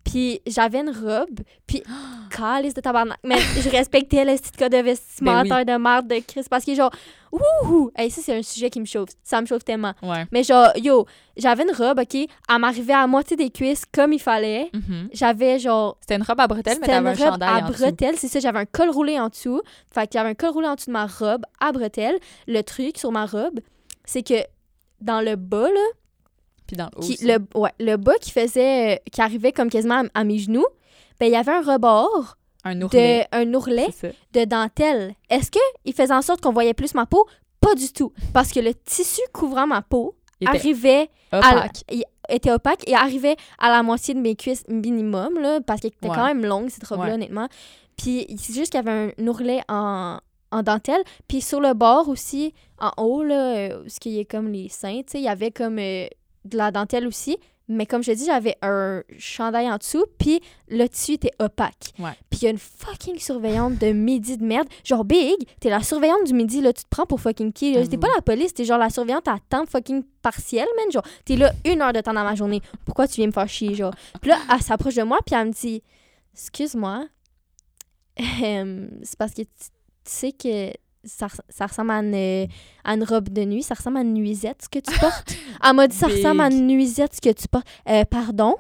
Speaker 2: Puis j'avais une robe, puis calice de tabarnak. Mais je respectais le style de vestimentaire de merde de Chris parce que genre, ouh, hey, ça c'est un sujet qui me chauffe. Ça me chauffe tellement.
Speaker 1: Ouais.
Speaker 2: Mais genre, yo, j'avais une robe, OK? Elle m'arrivait à moitié des cuisses comme il fallait.
Speaker 1: Mhm.
Speaker 2: J'avais genre
Speaker 1: C'était une robe à bretelles, mais t'avais un
Speaker 2: une robe
Speaker 1: chandail
Speaker 2: à
Speaker 1: en
Speaker 2: bretelles, c'est ça, j'avais un col roulé en dessous. Fait que j'avais un col roulé en dessous de ma robe à bretelles. Le truc sur ma robe, c'est que dans le bas, là,
Speaker 1: Puis dans le haut
Speaker 2: qui, le, ouais, le bas qui faisait, euh, qui arrivait comme quasiment à, à mes genoux, ben il y avait un rebord
Speaker 1: un ourlet.
Speaker 2: de un ourlet de dentelle. Est-ce que il faisait en sorte qu'on voyait plus ma peau? Pas du tout. Parce que le tissu couvrant ma peau
Speaker 1: était
Speaker 2: arrivait à
Speaker 1: opaque.
Speaker 2: il était opaque et arrivait à la moitié de mes cuisses minimum, là, parce qu'elle était
Speaker 1: Ouais.
Speaker 2: quand même longue, cette robe-là,
Speaker 1: Ouais.
Speaker 2: honnêtement. Puis c'est juste qu'il y avait un ourlet en, en dentelle. Puis sur le bord aussi, en haut, là, euh, ce qui est comme les seins, tu sais, il y avait comme euh, de la dentelle aussi, Mais comme je te dis, j'avais un chandail en dessous, puis le tissu était opaque.
Speaker 1: Ouais.
Speaker 2: Puis il y a une fucking surveillante de midi de merde. Genre, big, t'es la surveillante du midi, là, tu te prends pour fucking qui? là? T'es
Speaker 1: Avoue.
Speaker 2: pas la police, t'es genre la surveillante à temps fucking partiel, man. Genre, t'es là une heure de temps dans ma journée. Pourquoi tu viens me faire chier, genre? Puis là, elle s'approche de moi, puis elle me dit, excuse-moi, c'est parce que tu sais que ça, ça ressemble à une, à une robe de nuit, ça ressemble à une nuisette, ce que tu portes. Elle m'a dit, ça ressemble à une nuisette, ce que tu portes. Euh, pardon?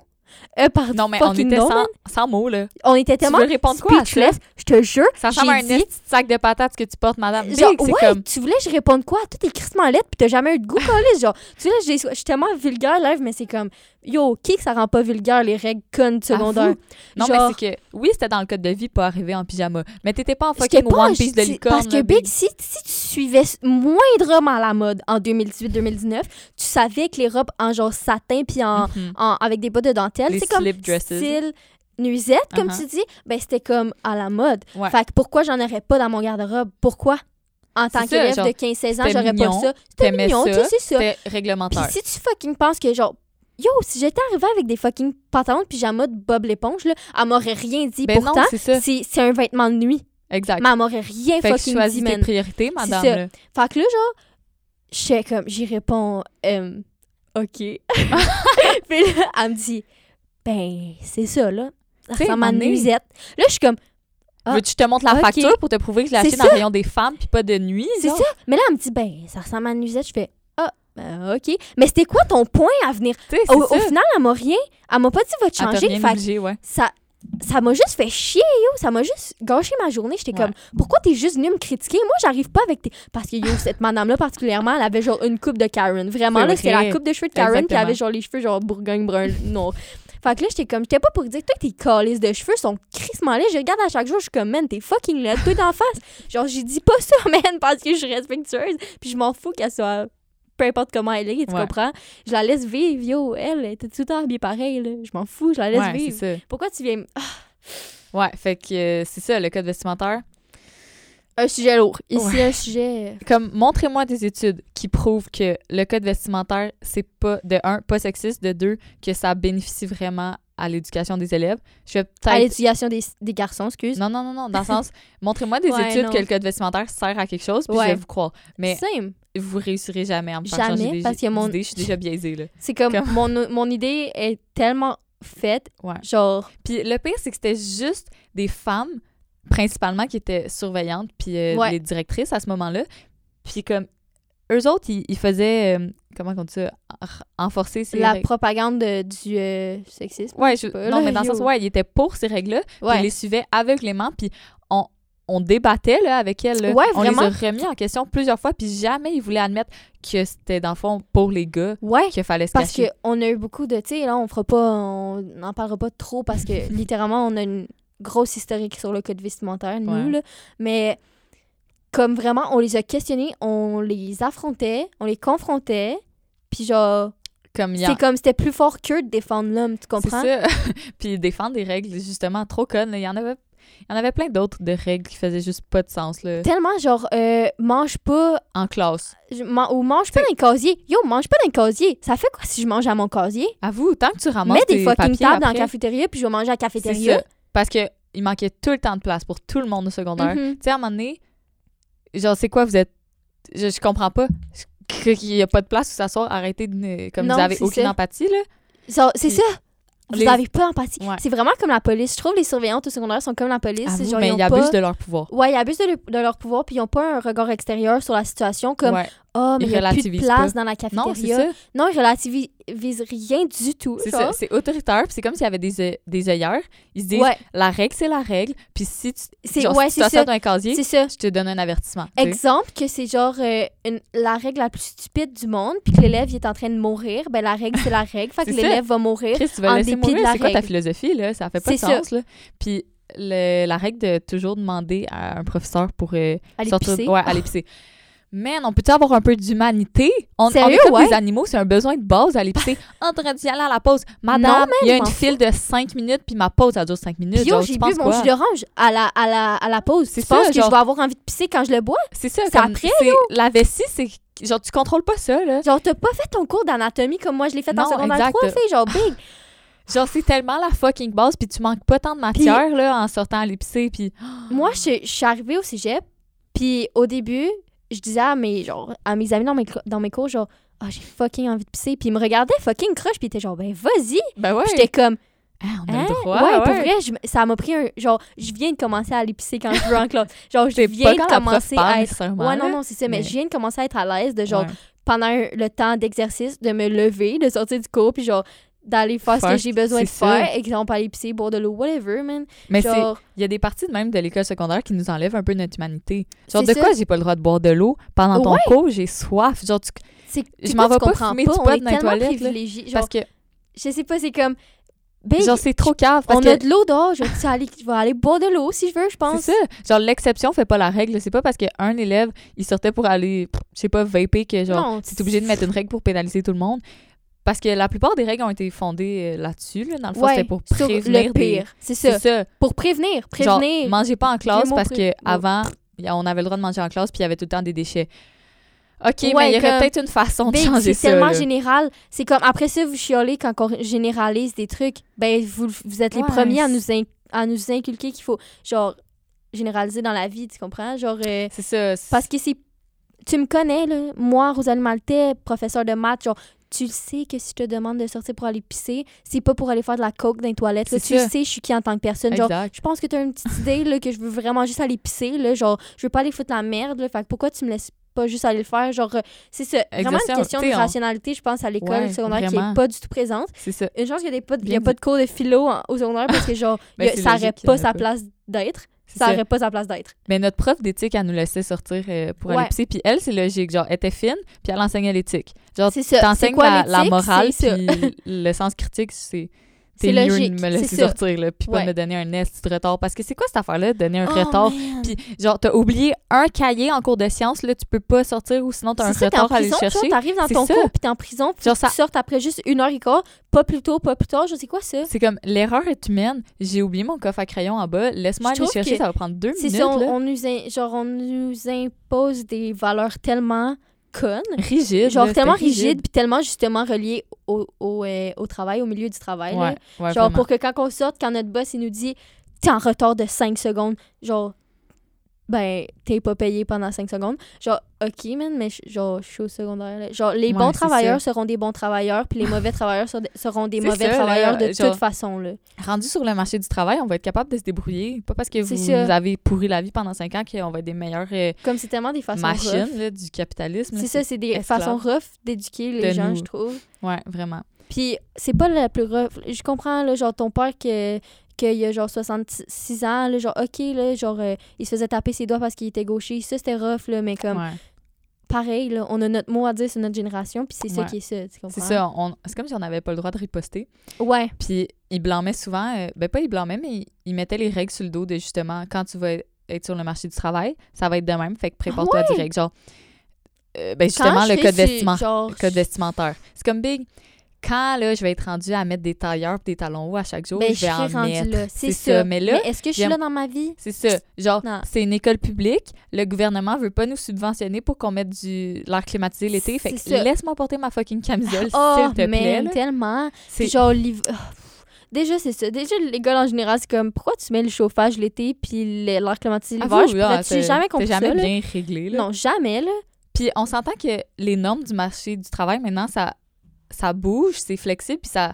Speaker 2: Euh, pardon,
Speaker 1: Non, mais on était
Speaker 2: non,
Speaker 1: sans, sans mots, là.
Speaker 2: On était
Speaker 1: Tu
Speaker 2: tellement
Speaker 1: veux répondre quoi
Speaker 2: speechless, je te jure.
Speaker 1: Ça ressemble à un
Speaker 2: dit-
Speaker 1: petit sac de patates que tu portes, madame.
Speaker 2: Genre, ouais,
Speaker 1: comme...
Speaker 2: tu voulais que je réponde quoi? Tout est crissement lettre, puis t'as jamais eu de goût, Colis. Genre, tu sais, je suis tellement vulgaire, live, mais c'est comme, yo, qui que ça rend pas vulgaire, les règles connes de secondaire?
Speaker 1: Avoue. Non,
Speaker 2: Genre-
Speaker 1: mais c'est que... Oui, c'était dans le code de vie pas arriver en pyjama. Mais t'étais pas en fucking
Speaker 2: pas-
Speaker 1: One Piece de licorne.
Speaker 2: Parce que Big, si, si tu suivais moindrement la mode en 2018-2019, tu savais que les robes en genre satin puis en,
Speaker 1: Mhm.
Speaker 2: en- avec des bottes de dentelle, c'est comme
Speaker 1: slip dresses.
Speaker 2: style nuisette, comme
Speaker 1: Uh-huh.
Speaker 2: tu dis, ben c'était comme à la mode.
Speaker 1: Ouais.
Speaker 2: Fait que pourquoi j'en aurais pas dans mon garde-robe? Pourquoi? En tant qu'élève de 15-16 ans, j'aurais pas ça. C'était mignon, tu sais, c'est ça.
Speaker 1: Réglementaire.
Speaker 2: si tu fucking penses que genre Yo, si j'étais arrivée avec des fucking pantalons de pyjama de Bob l'éponge, là, elle m'aurait rien dit.
Speaker 1: Ben
Speaker 2: Pourtant, c'est un vêtement de nuit.
Speaker 1: Exact.
Speaker 2: Mais elle m'aurait rien
Speaker 1: Fait que
Speaker 2: fucking
Speaker 1: choisis
Speaker 2: dit,
Speaker 1: tes
Speaker 2: man.
Speaker 1: priorités, madame.
Speaker 2: ça. Fait que là, genre, j'étais comme, j'y réponds, euh, OK. Puis là, elle me dit, ben, c'est ça, là. Ça ressemble à une nuisette. Là, je suis comme, Ah,
Speaker 1: Veux-tu que je te montre la facture pour te prouver que je l'ai acheté dans le rayon des femmes puis pas de nuit?
Speaker 2: c'est ça. Mais là, elle me dit, ben, ça ressemble à une nuisette. Je fais, ben, OK. Mais c'était quoi ton point à venir? Au, final, elle m'a rien. Elle m'a pas dit, va te
Speaker 1: Elle
Speaker 2: changer.
Speaker 1: rien obligé, ouais.
Speaker 2: ça ça m'a juste fait chier, yo. Ça m'a juste gâché ma journée. J'étais
Speaker 1: Ouais.
Speaker 2: comme, pourquoi t'es juste venu me critiquer? Moi, j'arrive pas avec tes. Parce que, yo, cette madame-là, particulièrement, elle avait genre une coupe de Karen. Vraiment, là, c'était la coupe de cheveux de Karen, puis elle avait genre les cheveux, genre bourgogne brun noir. Fait que là, j'étais comme, j'étais pas pour dire, toi, tes calices de cheveux sont crissement laids. Je regarde à chaque jour, je suis comme, man, t'es fucking laide, toi d'en face. Genre, j'ai dit pas ça, man, parce que je suis respectueuse. Puis je m'en fous qu'elle soit. Peu importe comment elle est, tu
Speaker 1: Ouais.
Speaker 2: comprends? Je la laisse vivre, yo. Elle, elle était tout le temps habillée pareil, là. Je m'en fous, je la laisse
Speaker 1: Ouais,
Speaker 2: vivre.
Speaker 1: ça.
Speaker 2: Pourquoi tu viens. m-
Speaker 1: Ouais, fait que euh, c'est ça, le code vestimentaire.
Speaker 2: Un sujet lourd. Ici,
Speaker 1: Ouais.
Speaker 2: un sujet.
Speaker 1: Comme, montrez-moi des études qui prouvent que le code vestimentaire, c'est pas, de un, pas sexiste, de deux, que ça bénéficie vraiment à l'éducation des élèves. Je vais
Speaker 2: À l'éducation des, des garçons, excuse.
Speaker 1: Non, non, non, non. Dans le sens, montrez-moi des
Speaker 2: Ouais,
Speaker 1: études
Speaker 2: non.
Speaker 1: que le code vestimentaire sert à quelque chose, puis
Speaker 2: Ouais.
Speaker 1: je vais vous croire. Mais
Speaker 2: Same.
Speaker 1: Vous réussirez jamais à me faire
Speaker 2: Jamais,
Speaker 1: changer des
Speaker 2: parce que mon-.
Speaker 1: Je suis déjà biaisée, là.
Speaker 2: C'est comme,
Speaker 1: Comme-
Speaker 2: Mon, mon idée est tellement faite.
Speaker 1: Ouais.
Speaker 2: Genre,
Speaker 1: Puis le pire, c'est que c'était juste des femmes, principalement, qui étaient surveillantes, puis euh,
Speaker 2: Ouais.
Speaker 1: les directrices à ce moment-là. Puis comme, eux autres, ils, ils faisaient, euh, comment on dit ça, R- renforcer ces
Speaker 2: la
Speaker 1: règles.
Speaker 2: propagande de- du euh, sexisme.
Speaker 1: Ouais, je-
Speaker 2: pas,
Speaker 1: non,
Speaker 2: là,
Speaker 1: mais dans le sens, ouais, ils étaient pour ces règles-là,
Speaker 2: Ouais.
Speaker 1: ils les suivaient aveuglément, puis on, débattait là, avec elles. là.
Speaker 2: Ouais,
Speaker 1: on les a remis en question plusieurs fois, puis jamais ils voulaient admettre que c'était, dans le fond, pour les gars
Speaker 2: Ouais.
Speaker 1: qu'il fallait se
Speaker 2: Parce
Speaker 1: cacher.
Speaker 2: qu'on a eu beaucoup de. Tu sais, là, on fera pas. On n'en parlera pas trop parce que littéralement, on a une grosse historique sur le code vestimentaire, nous,
Speaker 1: Ouais.
Speaker 2: là. Mais comme vraiment, on les a questionnés, on les affrontait, on les confrontait. Puis genre,
Speaker 1: Comme a-
Speaker 2: c'est comme c'était plus fort qu'eux de défendre l'homme, tu
Speaker 1: C'est
Speaker 2: comprends?
Speaker 1: ça. puis défendre des règles, justement, trop connes. Il y en avait, il y en avait plein d'autres de règles qui faisaient juste pas de sens, là.
Speaker 2: Tellement genre, euh, mange pas
Speaker 1: En classe.
Speaker 2: je man- ou mange pas dans le casier. Yo, mange pas dans le casier. Ça fait quoi si je mange à mon casier?
Speaker 1: Avoue, tant que tu ramasses
Speaker 2: Mets des fucking tables dans la
Speaker 1: après,
Speaker 2: cafétéria puis je vais manger à la
Speaker 1: c'est
Speaker 2: cafétéria.
Speaker 1: ça. Parce que il manquait tout le temps de place pour tout le monde au secondaire.
Speaker 2: Mhm.
Speaker 1: Tu sais, à un moment donné, genre, c'est quoi, vous êtes... Je, je comprends pas. Qu'il y a pas de place où s'asseoir, arrêtez de... Comme
Speaker 2: Non,
Speaker 1: vous avez aucune
Speaker 2: ça.
Speaker 1: empathie, là.
Speaker 2: C'est ça. Vous
Speaker 1: les-
Speaker 2: avez pas d'empathie.
Speaker 1: Ouais.
Speaker 2: C'est vraiment comme la police. Je trouve les surveillantes au secondaire sont comme la police. Genre,
Speaker 1: mais
Speaker 2: ils ont
Speaker 1: ils abusent
Speaker 2: pas...
Speaker 1: de leur pouvoir.
Speaker 2: Ouais, ils abusent de, le- de leur pouvoir puis ils ont pas un regard extérieur sur la situation comme
Speaker 1: Ouais.
Speaker 2: Oh mais il y a plus de place
Speaker 1: pas.
Speaker 2: dans la
Speaker 1: Non,
Speaker 2: cafétéria.
Speaker 1: ça.
Speaker 2: Non, ils relativisent rien du tout.
Speaker 1: C'est ça. C'est autoritaire, puis c'est comme s'il y avait des, œ- des œillères. Ils se disent,
Speaker 2: Ouais,
Speaker 1: la règle, c'est la règle, puis si tu...
Speaker 2: c'est ouais,
Speaker 1: si
Speaker 2: ça.
Speaker 1: dans un casier,
Speaker 2: ça.
Speaker 1: je te donne un avertissement.
Speaker 2: Exemple que c'est genre euh, une- la règle la plus stupide du monde, puis que l'élève il est en train de mourir, ben la règle c'est la règle, fait que l'élève va mourir.
Speaker 1: Chris, tu vas
Speaker 2: en
Speaker 1: laisser
Speaker 2: dépit de
Speaker 1: mourir.
Speaker 2: la
Speaker 1: C'est quoi ta philosophie, là? Ça fait pas de sens, là. Puis le- la règle de toujours demander à un professeur pour euh,
Speaker 2: Aller
Speaker 1: sortir...
Speaker 2: pisser.
Speaker 1: Ouais, aller pisser. Man, on peut-tu avoir un peu d'humanité? On, on
Speaker 2: Sérieux,
Speaker 1: est comme
Speaker 2: ouais?
Speaker 1: des animaux, c'est un besoin de base d'aller pisser. En train d'y aller à la pause. Madame, il y a une file de 5 minutes, puis ma pause, ça dure 5 minutes. Genre,
Speaker 2: j'ai bu mon jus d'orange à la, à, la, à la pause.
Speaker 1: C'est
Speaker 2: Tu penses que
Speaker 1: genre-
Speaker 2: je vais avoir envie de pisser quand je le bois?
Speaker 1: C'est ça,
Speaker 2: C'est après,
Speaker 1: La vessie, c'est genre, tu contrôles pas ça, là.
Speaker 2: Genre, t'as pas fait ton cours d'anatomie comme moi, je l'ai fait en
Speaker 1: Non,
Speaker 2: secondaire
Speaker 1: exact.
Speaker 2: 3, fille, genre big.
Speaker 1: Genre, c'est tellement la fucking base, puis tu manques pas tant de matière, là, en sortant à l'épicerie, puis...
Speaker 2: Moi, je, je suis arrivée au cégep, puis au début, je disais à mes, genre, à mes amis dans mes, dans mes cours, genre, ah, j'ai fucking envie de pisser. Puis ils me regardaient fucking crush, puis ils étaient genre, ben vas-y.
Speaker 1: Ben ouais.
Speaker 2: J'étais comme,
Speaker 1: Ah, on a
Speaker 2: hein?
Speaker 1: le droit,
Speaker 2: ouais,
Speaker 1: ouais.
Speaker 2: pour vrai, je ça m'a pris un. Genre, je viens de commencer à aller pisser quand je veux en classe. Genre, je viens de commencer à être. Ouais, non, non, c'est ça, mais,
Speaker 1: mais-
Speaker 2: je viens de commencer à être à l'aise de genre,
Speaker 1: Ouais.
Speaker 2: pendant le temps d'exercice, de me lever, de sortir du cours, puis genre, d'aller faire ce que
Speaker 1: Faire-
Speaker 2: j'ai besoin de
Speaker 1: c'est ça.
Speaker 2: faire. Exemple, aller pisser, boire de l'eau, whatever, man.
Speaker 1: Mais.
Speaker 2: Genre,
Speaker 1: Il y a des parties de même de l'école secondaire qui nous enlèvent un peu notre humanité. Genre, de
Speaker 2: ça.
Speaker 1: quoi j'ai pas le droit de boire de l'eau? Pendant ton
Speaker 2: Ouais.
Speaker 1: cours, j'ai soif. Genre, tu-
Speaker 2: c'est
Speaker 1: Je m'en vais pas fumer du
Speaker 2: pas,
Speaker 1: pot
Speaker 2: on est
Speaker 1: dans les toilettes.
Speaker 2: Genre,
Speaker 1: parce que,
Speaker 2: je sais pas, c'est comme. Ben,
Speaker 1: genre, c'est trop cave. Parce
Speaker 2: on
Speaker 1: que
Speaker 2: a de l'eau dehors, je vais, aller, je vais aller boire de l'eau si je veux, je pense.
Speaker 1: C'est ça. Genre, l'exception fait pas la règle. C'est pas parce qu'un élève, il sortait pour aller, je sais pas, vaper que, genre, c'est obligé de mettre une règle pour pénaliser tout le monde. Parce que la plupart des règles ont été fondées euh, là-dessus. Là. Dans le fond,
Speaker 2: Ouais,
Speaker 1: c'était pour prévenir
Speaker 2: le
Speaker 1: des-
Speaker 2: pire. C'est ça.
Speaker 1: C'est ça.
Speaker 2: Pour prévenir.
Speaker 1: Genre,
Speaker 2: Prévenir.
Speaker 1: mangez pas en classe parce que avant on avait le droit de manger en classe puis il y avait tout le temps des déchets. OK,
Speaker 2: Ouais,
Speaker 1: mais il y aurait peut-être une façon de changer
Speaker 2: c'est
Speaker 1: ça.
Speaker 2: tellement
Speaker 1: là.
Speaker 2: général. C'est comme après ça, vous chiolez quand on généralise des trucs. Ben, vous, vous êtes les premiers à nous,
Speaker 1: c'est-
Speaker 2: in- à nous inculquer qu'il faut, genre, généraliser dans la vie, tu comprends? Genre, euh,
Speaker 1: C'est ça. c'est-
Speaker 2: parce que c'est. Tu me connais, là. Moi, Rosalie Maltais, professeur de maths, genre, tu le sais que si je te demande de sortir pour aller pisser, c'est pas pour aller faire de la coke dans les toilettes. là. Tu
Speaker 1: ça.
Speaker 2: sais, je suis qui en tant que personne. Genre,
Speaker 1: Exact.
Speaker 2: je pense que t'as une petite idée, là, que je veux vraiment juste aller pisser, là. Genre, je veux pas aller foutre la merde, là. Fait pourquoi tu me laisses pas juste aller le faire? Genre, euh, c'est ça. Vraiment une question de rationalité, je pense, à l'école
Speaker 1: Ouais,
Speaker 2: secondaire qui est pas du tout présente.
Speaker 1: C'est ça.
Speaker 2: Une chance qu'il n'y a, pas de- il y
Speaker 1: Bien
Speaker 2: a pas
Speaker 1: dit.
Speaker 2: de cours de philo en- au secondaire parce que, genre,
Speaker 1: Ben,
Speaker 2: a- ça
Speaker 1: logique
Speaker 2: aurait
Speaker 1: qu'il y en
Speaker 2: pas sa place d'être. Ça
Speaker 1: ça.
Speaker 2: aurait pas sa place d'être.
Speaker 1: Mais notre prof d'éthique, elle nous laissait sortir euh, pour aller pisser. Puis elle, c'est logique. Genre, elle était fine, puis elle enseignait l'éthique. Genre.
Speaker 2: C'est
Speaker 1: t'enseignes la, la morale, puis le sens critique, c'est...
Speaker 2: C'est
Speaker 1: T'es mieux
Speaker 2: logique,
Speaker 1: de me laisser sortir, là, puis pas
Speaker 2: Ouais.
Speaker 1: me donner un esti de retard. Parce que c'est quoi cette affaire-là, de donner un
Speaker 2: Oh,
Speaker 1: retard? Puis, genre, t'as oublié un cahier en cours de sciences, là, tu peux pas sortir ou sinon t'as un
Speaker 2: ça,
Speaker 1: retard à aller
Speaker 2: prison,
Speaker 1: le
Speaker 2: tu
Speaker 1: chercher.
Speaker 2: t'arrives dans ton
Speaker 1: ça.
Speaker 2: cours, puis t'es en prison, puis
Speaker 1: Genre,
Speaker 2: tu
Speaker 1: ça-
Speaker 2: sortes après juste une heure et quart, pas plus tôt, pas plus tard, je sais quoi ça?
Speaker 1: C'est comme, l'erreur est humaine. J'ai oublié mon coffre à crayon en bas. Laisse-moi aller chercher, ça va prendre deux
Speaker 2: C'est
Speaker 1: minutes.
Speaker 2: ça, on, nous in- genre, on nous impose des valeurs tellement
Speaker 1: Rigide.
Speaker 2: genre
Speaker 1: là,
Speaker 2: tellement rigides, puis tellement justement reliées au, au, euh, au travail, au milieu du travail. là.
Speaker 1: Ouais, ouais,
Speaker 2: Genre
Speaker 1: vraiment.
Speaker 2: pour que quand on sorte, quand notre boss il nous dit t'es en retard de 5 secondes, genre ben t'es pas payé pendant 5 secondes. Genre ok man, mais genre je suis au secondaire. là. Genre les bons travailleurs seront des bons travailleurs, puis les mauvais travailleurs ser- seront des mauvais
Speaker 1: ça, là,
Speaker 2: travailleurs de
Speaker 1: genre-
Speaker 2: toute façon là.
Speaker 1: Rendu sur le marché du travail, on va être capable de se débrouiller. Pas parce que vous, avez pourri la vie pendant cinq ans qu'on va être des meilleures euh,
Speaker 2: Comme c'est tellement des façons
Speaker 1: machines là, du capitalisme.
Speaker 2: C'est ça, c'est des façons rough d'éduquer les
Speaker 1: De
Speaker 2: gens,
Speaker 1: nous.
Speaker 2: je trouve.
Speaker 1: Ouais, vraiment.
Speaker 2: Puis c'est pas la plus rough. Je comprends, là, genre, ton père que qu'il y a genre 66 ans, là, genre, OK, là, genre, euh, il se faisait taper ses doigts parce qu'il était gaucher. Ça, c'était rough, là, mais comme,
Speaker 1: Ouais.
Speaker 2: pareil, là, on a notre mot à dire sur notre génération, puis c'est ça qui est ça, tu comprends?
Speaker 1: C'est ça. on- C'est comme si on n'avait pas le droit de riposter.
Speaker 2: Ouais,
Speaker 1: Puis il blâmait souvent, euh, ben pas il blâmait, mais il, il mettait les règles sur le dos de justement quand tu vas être sur le marché du travail, ça va être de même, fait que prépare-toi
Speaker 2: Ouais.
Speaker 1: direct. Genre, euh, ben justement, le code, vestimentaire code vestimentaire. C'est comme big. Quand là, je vais être rendue à mettre des tailleurs et des talons hauts à chaque jour,
Speaker 2: ben,
Speaker 1: je vais en mettre.
Speaker 2: C'est ça.
Speaker 1: ça. Mais là,
Speaker 2: est-ce que je suis là dans ma vie?
Speaker 1: c'est ça. Genre, c'est une école publique. Le gouvernement veut pas nous subventionner pour qu'on mette du l'air climatisé l'été. Fait que laisse-moi porter ma fucking camisole,
Speaker 2: Oh,
Speaker 1: s'il te plaît. là.
Speaker 2: tellement.
Speaker 1: C'est
Speaker 2: genre, ah, pff. Déjà, c'est ça. Déjà, l'école en général, c'est comme, pourquoi tu mets le chauffage l'été puis l'air climatisé l'hiver? Je pourrais- J'ai jamais compris
Speaker 1: jamais
Speaker 2: ça, là?
Speaker 1: bien réglé. Là.
Speaker 2: Non, jamais, là.
Speaker 1: Puis on s'entend que les normes du marché du travail, maintenant, ça, ça bouge, c'est flexible, puis ça.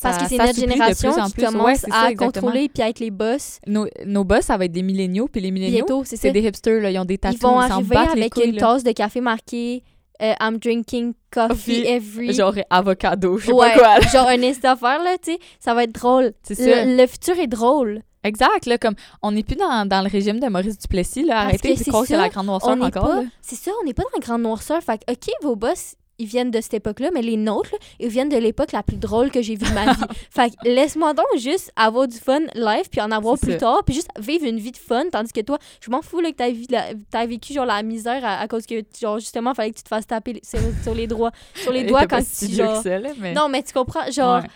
Speaker 2: Parce
Speaker 1: ça
Speaker 2: que c'est notre génération
Speaker 1: plus en
Speaker 2: qui
Speaker 1: plus.
Speaker 2: commence
Speaker 1: Ouais, c'est ça,
Speaker 2: à
Speaker 1: exactement.
Speaker 2: contrôler puis à être les boss.
Speaker 1: Nos, nos boss, ça va être des milléniaux, puis les milléniaux,
Speaker 2: c'est
Speaker 1: des hipsters, là, ils ont des
Speaker 2: Ils
Speaker 1: tatous,
Speaker 2: vont
Speaker 1: ils
Speaker 2: arriver
Speaker 1: les
Speaker 2: avec
Speaker 1: couilles,
Speaker 2: une
Speaker 1: là.
Speaker 2: tasse de café marquée euh, I'm drinking coffee
Speaker 1: Coffee,
Speaker 2: every...
Speaker 1: Genre avocado, je sais
Speaker 2: ouais,
Speaker 1: pas quoi.
Speaker 2: genre un d'affaires, là, tu sais. Ça va être drôle.
Speaker 1: C'est ça.
Speaker 2: Le, le futur est drôle.
Speaker 1: Exact, là, comme on n'est plus dans, dans le régime de Maurice Duplessis, là. Arrêtez de croire que la grande noirceur encore.
Speaker 2: C'est ça, on n'est pas dans la grande noirceur. Fait que, OK, vos boss, ils viennent de cette époque-là, mais les nôtres, là, ils viennent de l'époque la plus drôle que j'ai vue de ma vie. fait que laisse-moi donc juste avoir du fun live, puis en avoir
Speaker 1: C'est
Speaker 2: plus
Speaker 1: ça.
Speaker 2: tard, puis juste vivre une vie de fun, tandis que toi, je m'en fous là, que t'as vécu genre la misère à, à cause que, genre, justement, fallait que tu te fasses taper sur, sur les doigts, sur les doigts quand tu, genre...
Speaker 1: ça, là, mais...
Speaker 2: Non, mais tu comprends, genre,
Speaker 1: Ouais.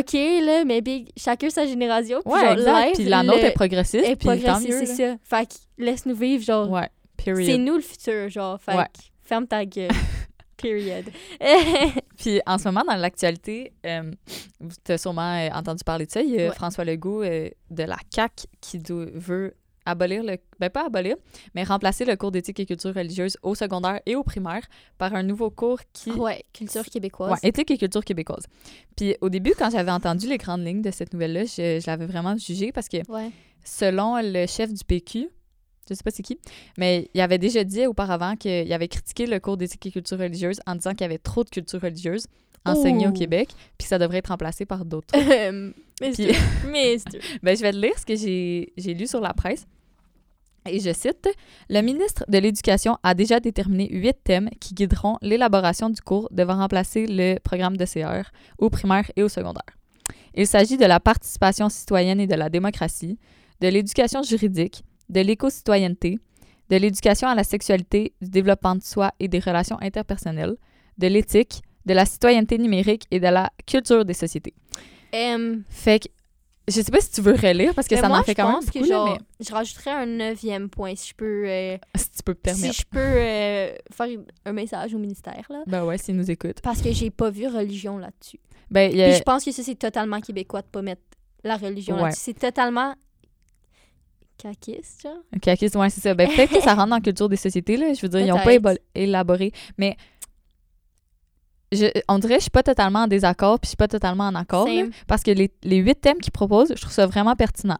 Speaker 2: OK, là, mais big, chacun sa génération, puis
Speaker 1: Ouais,
Speaker 2: genre,
Speaker 1: exact.
Speaker 2: live,
Speaker 1: Puis la nôtre est progressiste,
Speaker 2: est progressiste, c'est ça. Fait que laisse-nous vivre, genre,
Speaker 1: Ouais,
Speaker 2: c'est
Speaker 1: period.
Speaker 2: nous le futur, genre, fait
Speaker 1: Ouais.
Speaker 2: que Ferme ta gueule. Period.
Speaker 1: Puis en ce moment, dans l'actualité, euh, tu as sûrement euh, entendu parler de ça. Il y a
Speaker 2: Ouais.
Speaker 1: François Legault euh, de la CAQ qui veut abolir le. Ben, pas abolir, mais remplacer le cours d'éthique et culture religieuse au secondaire et au primaire par un nouveau cours qui.
Speaker 2: ouais, culture québécoise.
Speaker 1: Ouais, éthique et culture québécoise. Puis au début, quand j'avais entendu les grandes lignes de cette nouvelle-là, je, je l'avais vraiment jugée parce que
Speaker 2: Ouais.
Speaker 1: selon le chef du PQ, je sais pas c'est qui, mais il avait déjà dit auparavant qu'il avait critiqué le cours d'éthique et culture religieuse en disant qu'il y avait trop de culture religieuse enseignée au. Québec, puis ça devrait être remplacé par d'autres.
Speaker 2: Mister.
Speaker 1: Puis- ben, je vais te lire ce que j'ai j'ai lu sur la presse. Et je cite Le ministre de l'Éducation a déjà déterminé huit thèmes qui guideront l'élaboration du cours devant remplacer le programme de CR au primaire et au secondaire. Il s'agit de la participation citoyenne et de la démocratie, de l'éducation juridique, de l'éco-citoyenneté, de l'éducation à la sexualité, du développement de soi et des relations interpersonnelles, de l'éthique, de la citoyenneté numérique et de la culture des sociétés.
Speaker 2: Euh,
Speaker 1: Fait que je sais pas si tu veux relire parce que
Speaker 2: mais
Speaker 1: ça m'en fait quand même
Speaker 2: que
Speaker 1: là, mais
Speaker 2: je rajouterais un neuvième point si je peux, euh,
Speaker 1: si tu peux te
Speaker 2: si
Speaker 1: permettre.
Speaker 2: je peux euh, faire un message au ministère là,
Speaker 1: Ben ouais, s'ils nous écoutent.
Speaker 2: parce que j'ai pas vu religion là-dessus.
Speaker 1: Ben,
Speaker 2: Puis je pense que ça c'est totalement québécois de pas mettre la religion
Speaker 1: Ouais.
Speaker 2: là-dessus. C'est totalement caquiste, genre.
Speaker 1: Ok, ouais, c'est ça. Ben, peut-être que ça rentre dans la culture des sociétés, là. Je veux dire, ils n'ont pas élaboré. Mais je, on dirait que je suis pas totalement en désaccord, puis je suis pas totalement en accord. là, parce que les, les huit thèmes qu'ils proposent, je trouve ça vraiment pertinent.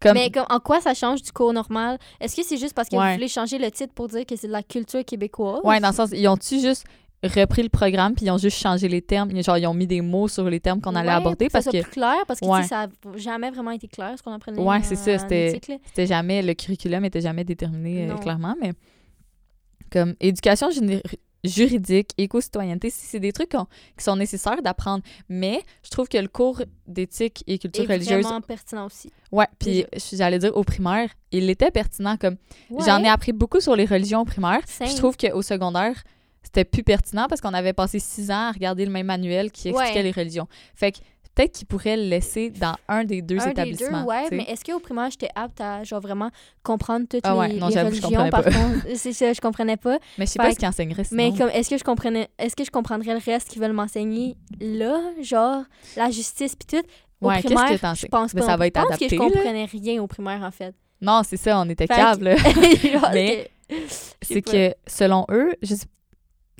Speaker 1: Comme,
Speaker 2: Mais comme, en quoi ça change du cours normal? Est-ce que c'est juste parce
Speaker 1: Ouais.
Speaker 2: vous voulez changer le titre pour dire que c'est de la culture québécoise?
Speaker 1: ouais, dans le sens, ils ont-tu juste repris le programme, puis ils ont juste changé les termes. Genre, ils ont mis des mots sur les termes qu'on allait
Speaker 2: Ouais,
Speaker 1: aborder parce que
Speaker 2: clair, parce que
Speaker 1: Ouais.
Speaker 2: ça n'a jamais vraiment été clair ce qu'on apprenait
Speaker 1: Ouais, c'est ça, c'était- jamais le curriculum était jamais déterminé euh, clairement mais comme éducation juridique éco-citoyenneté c'est des trucs qui sont nécessaires d'apprendre. Mais je trouve que le cours d'éthique et culture
Speaker 2: Et
Speaker 1: religieuse
Speaker 2: vraiment pertinent aussi.
Speaker 1: ouais puis j'allais dire au primaire il était pertinent comme
Speaker 2: Ouais,
Speaker 1: j'en ai appris beaucoup sur les religions au primaire. Je trouve qu'au secondaire c'était plus pertinent parce qu'on avait passé six ans à regarder le même manuel qui expliquait
Speaker 2: Ouais.
Speaker 1: les religions fait que peut-être qu'ils pourraient le laisser dans un des deux
Speaker 2: un des deux,
Speaker 1: établissements
Speaker 2: ouais, mais est-ce qu'au primaire, j'étais apte à genre vraiment comprendre toutes
Speaker 1: Ah ouais,
Speaker 2: les,
Speaker 1: non,
Speaker 2: les
Speaker 1: je
Speaker 2: religions?
Speaker 1: comprenais
Speaker 2: Par
Speaker 1: pas.
Speaker 2: contre, c'est ça, je comprenais pas.
Speaker 1: mais je sais
Speaker 2: Fait
Speaker 1: pas ce qu'ils enseigneraient sinon.
Speaker 2: Mais comme, est-ce que je comprenais, est-ce que je comprendrais le reste qu'ils veulent m'enseigner là, genre la justice puis tout? Au
Speaker 1: Ouais, qu'est-ce que
Speaker 2: primaire, je pense
Speaker 1: Ben,
Speaker 2: pas.
Speaker 1: ça va être
Speaker 2: je pense
Speaker 1: adapté,
Speaker 2: que je
Speaker 1: là.
Speaker 2: comprenais rien au primaire en fait.
Speaker 1: Non, c'est ça, on était.
Speaker 2: Genre,
Speaker 1: Mais c'est que, selon eux, je sais,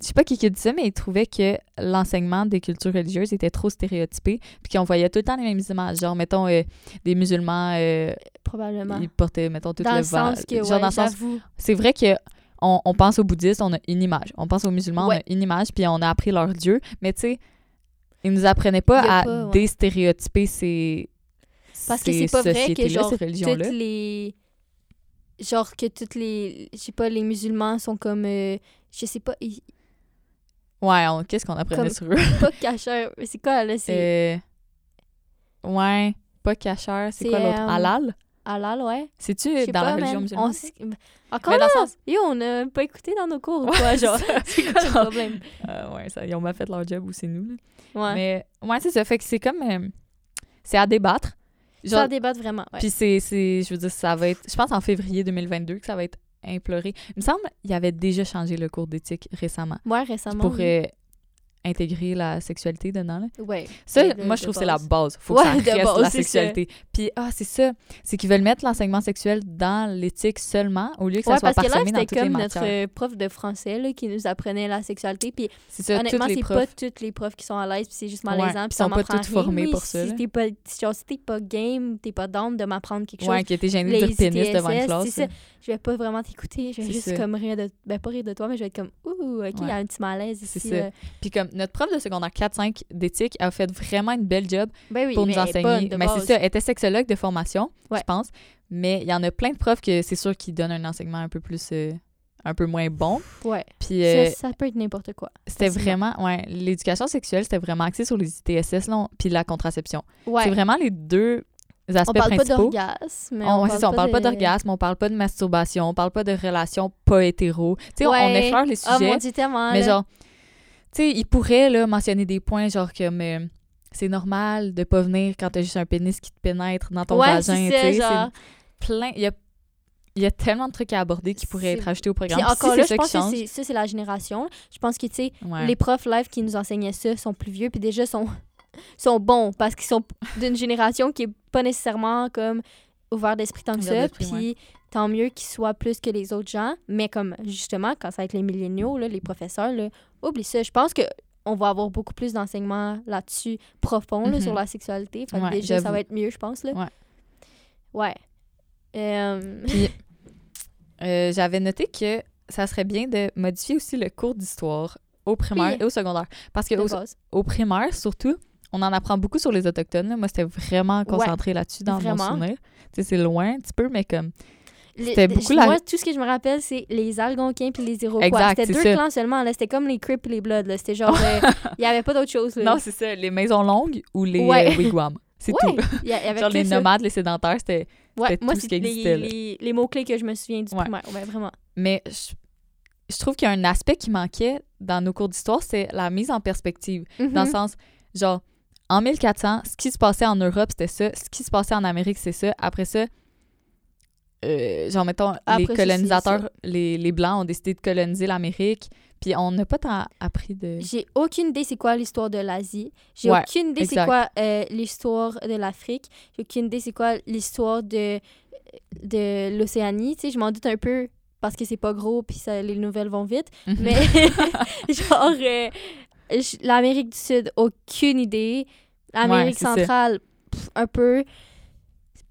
Speaker 1: je sais pas qui qui dit ça, mais ils trouvaient que l'enseignement des cultures religieuses était trop stéréotypé, puis qu'on voyait tout le temps les mêmes images. Genre, mettons, euh, des musulmans, euh,
Speaker 2: probablement.
Speaker 1: ils portaient, mettons, tout
Speaker 2: Dans
Speaker 1: le
Speaker 2: sens que,
Speaker 1: Genre,
Speaker 2: ouais,
Speaker 1: dans le sens,
Speaker 2: j'avoue.
Speaker 1: c'est vrai que on, on pense aux bouddhistes, on a une image. On pense aux musulmans, on a une image, puis on a appris leur dieu. Mais tu sais, ils nous apprenaient pas
Speaker 2: Il
Speaker 1: à
Speaker 2: pas, ouais.
Speaker 1: déstéréotyper ces
Speaker 2: Parce que
Speaker 1: ces
Speaker 2: c'est pas vrai que genre toutes les genre que toutes les je sais pas les musulmans sont comme euh, je sais pas ils-
Speaker 1: Ouais, on- qu'est-ce qu'on apprenait
Speaker 2: Comme-
Speaker 1: sur eux?
Speaker 2: pas cacheurs mais c'est quoi là c'est
Speaker 1: Euh, ouais, pas cacheur. C'est quoi l'autre?
Speaker 2: euh,
Speaker 1: Halal?
Speaker 2: halal ouais
Speaker 1: C'est-tu dans la religion
Speaker 2: man.
Speaker 1: musulmane?
Speaker 2: On s- encore
Speaker 1: Mais
Speaker 2: là
Speaker 1: le sens...
Speaker 2: yo on a pas écouté dans nos cours ou
Speaker 1: Ouais,
Speaker 2: quoi genre c'est quoi le problème?
Speaker 1: Euh, ouais, ça, ils ont mal fait leur job ou c'est nous. là.
Speaker 2: ouais
Speaker 1: Mais ouais, c'est ça. Fait que c'est comme... euh, c'est à débattre.
Speaker 2: ça
Speaker 1: Genre,
Speaker 2: débattre vraiment ouais.
Speaker 1: Puis c'est, c'est... Je veux dire, ça va être... Je pense en février 2022 que ça va être imploré. Il me semble qu'il avait déjà changé le cours d'éthique récemment
Speaker 2: moi récemment.
Speaker 1: Intégrer la sexualité dedans. Là.
Speaker 2: ouais
Speaker 1: Ça,
Speaker 2: de-
Speaker 1: moi, je trouve que c'est la
Speaker 2: base.
Speaker 1: Faut
Speaker 2: Ouais,
Speaker 1: que ça reste
Speaker 2: base,
Speaker 1: la sexualité. Puis, ah, c'est ça. C'est qu'ils veulent mettre l'enseignement sexuel dans l'éthique seulement, au lieu que ça soit
Speaker 2: parce que là,
Speaker 1: parsemé dans
Speaker 2: c'était
Speaker 1: toutes les
Speaker 2: comme notre
Speaker 1: matières.
Speaker 2: euh, prof de français là, qui nous apprenait la sexualité. Puis
Speaker 1: ça,
Speaker 2: honnêtement, c'est pas toutes les profs qui sont à l'aise, puis c'est juste malaisant.
Speaker 1: puis
Speaker 2: puis
Speaker 1: sont pas toutes
Speaker 2: Oui,
Speaker 1: pour ça,
Speaker 2: Si t'es pas, si t'es pas game, t'es pas down de m'apprendre quelque chose.
Speaker 1: Ouais, qui était gêné de dire pénis devant une classe.
Speaker 2: Je vais pas vraiment t'écouter. Je vais juste comme rire de. Ben, pas rire de toi, mais je vais être comme, ouh, ok, il y a un petit malaise
Speaker 1: C'est
Speaker 2: ici.
Speaker 1: ça. Puis comme notre prof de secondaire 4-5 d'éthique a fait vraiment une belle job
Speaker 2: Ben oui,
Speaker 1: pour nous enseigner.
Speaker 2: de
Speaker 1: Mais c'est ça, elle était sexologue de formation,
Speaker 2: Ouais.
Speaker 1: je pense. Mais il y en a plein de profs que c'est sûr qu'ils donnent un enseignement un peu plus... euh, un peu moins bon.
Speaker 2: Ouais.
Speaker 1: Puis euh,
Speaker 2: Ça, ça peut être n'importe quoi.
Speaker 1: c'était vraiment... Ouais, l'éducation sexuelle, c'était vraiment axé sur les ITSS, là, on- puis la contraception.
Speaker 2: Ouais.
Speaker 1: C'est vraiment les deux aspects
Speaker 2: On parle pas
Speaker 1: principaux.
Speaker 2: d'orgasme. mais
Speaker 1: On, ouais, c'est ça, on parle pas
Speaker 2: de-
Speaker 1: d'orgasme, on parle pas de masturbation, on parle pas de relations pas hétéro. Tu sais, on- on effleure les
Speaker 2: Oh
Speaker 1: sujets,
Speaker 2: mon dieu, tellement.
Speaker 1: mais genre, sais, il pourrait là, mentionner des points genre comme euh, c'est normal de pas venir quand t'as juste un pénis qui te pénètre dans ton
Speaker 2: ouais,
Speaker 1: vagin, tu
Speaker 2: genre.
Speaker 1: plein, il y a il y a tellement de trucs à aborder qui pourraient être ajoutés au programme. Puis
Speaker 2: encore
Speaker 1: si
Speaker 2: là,
Speaker 1: c'est
Speaker 2: je
Speaker 1: ça
Speaker 2: pense que ça, c'est la génération. Je pense que, tu sais,
Speaker 1: ouais.
Speaker 2: les profs live qui nous enseignaient ça sont plus vieux, puis déjà sont, sont bons parce qu'ils sont d'une génération qui est pas nécessairement comme ouvert d'esprit tant que ça. Puis
Speaker 1: ouais.
Speaker 2: Tant mieux qu'ils soient plus que les autres gens. Mais comme justement, quand ça va être les milléniaux, là, les professeurs, là, oublie ça. Je pense que on va avoir beaucoup plus d'enseignements là-dessus profonds là,
Speaker 1: Mhm.
Speaker 2: sur la sexualité. Fait que
Speaker 1: Ouais,
Speaker 2: déjà, ça va être mieux, je pense. Là.
Speaker 1: Ouais.
Speaker 2: Ouais. Euh,
Speaker 1: Euh, J'avais noté que ça serait bien de modifier aussi le cours d'histoire au primaire
Speaker 2: Oui.
Speaker 1: et au secondaire. Parce que au, primaire, surtout, on en apprend beaucoup sur les Autochtones. là. Moi, c'était vraiment concentré là-dessus dans
Speaker 2: vraiment.
Speaker 1: mon souvenir. C'est loin un petit peu, mais comme... C'était beaucoup la-
Speaker 2: Moi, tout ce que je me rappelle, c'est les Algonquins puis les Iroquois. C'était deux
Speaker 1: ça.
Speaker 2: clans seulement. C'était comme les Crips et les Bloods. C'était genre... euh, Il y avait pas d'autre chose. là.
Speaker 1: Non, c'est ça, les maisons longues ou les
Speaker 2: Ouais.
Speaker 1: euh, wigwams. C'est
Speaker 2: ouais,
Speaker 1: tout.
Speaker 2: y a- y
Speaker 1: Genre les
Speaker 2: ça.
Speaker 1: nomades, les sédentaires, c'était...
Speaker 2: Ouais,
Speaker 1: c'était
Speaker 2: moi,
Speaker 1: tout ce qui existait,
Speaker 2: les, les mots-clés que je me souviens du primaire. Ouais, vraiment.
Speaker 1: Mais je, je trouve qu'il y a un aspect qui manquait dans nos cours d'histoire, c'est la mise en perspective. Dans le
Speaker 2: Mhm.
Speaker 1: sens, genre, en 1400, ce qui se passait en Europe, c'était ça. Ce qui se passait en Amérique, c'est ça. Après ça, euh, genre, mettons,
Speaker 2: Après
Speaker 1: les colonisateurs, les, les Blancs ont décidé de coloniser l'Amérique. Puis on n'a pas tant appris de...
Speaker 2: J'ai aucune idée c'est quoi l'histoire de l'Asie. J'ai
Speaker 1: Ouais,
Speaker 2: aucune idée c'est quoi euh, l'histoire de l'Afrique. J'ai aucune idée c'est quoi l'histoire de, de l'Océanie. Tu sais, je m'en doute un peu parce que c'est pas gros puis ça, les nouvelles vont vite.
Speaker 1: Mhm.
Speaker 2: Mais genre, euh, l'Amérique du Sud, aucune idée. L'Amérique centrale, pff, un peu.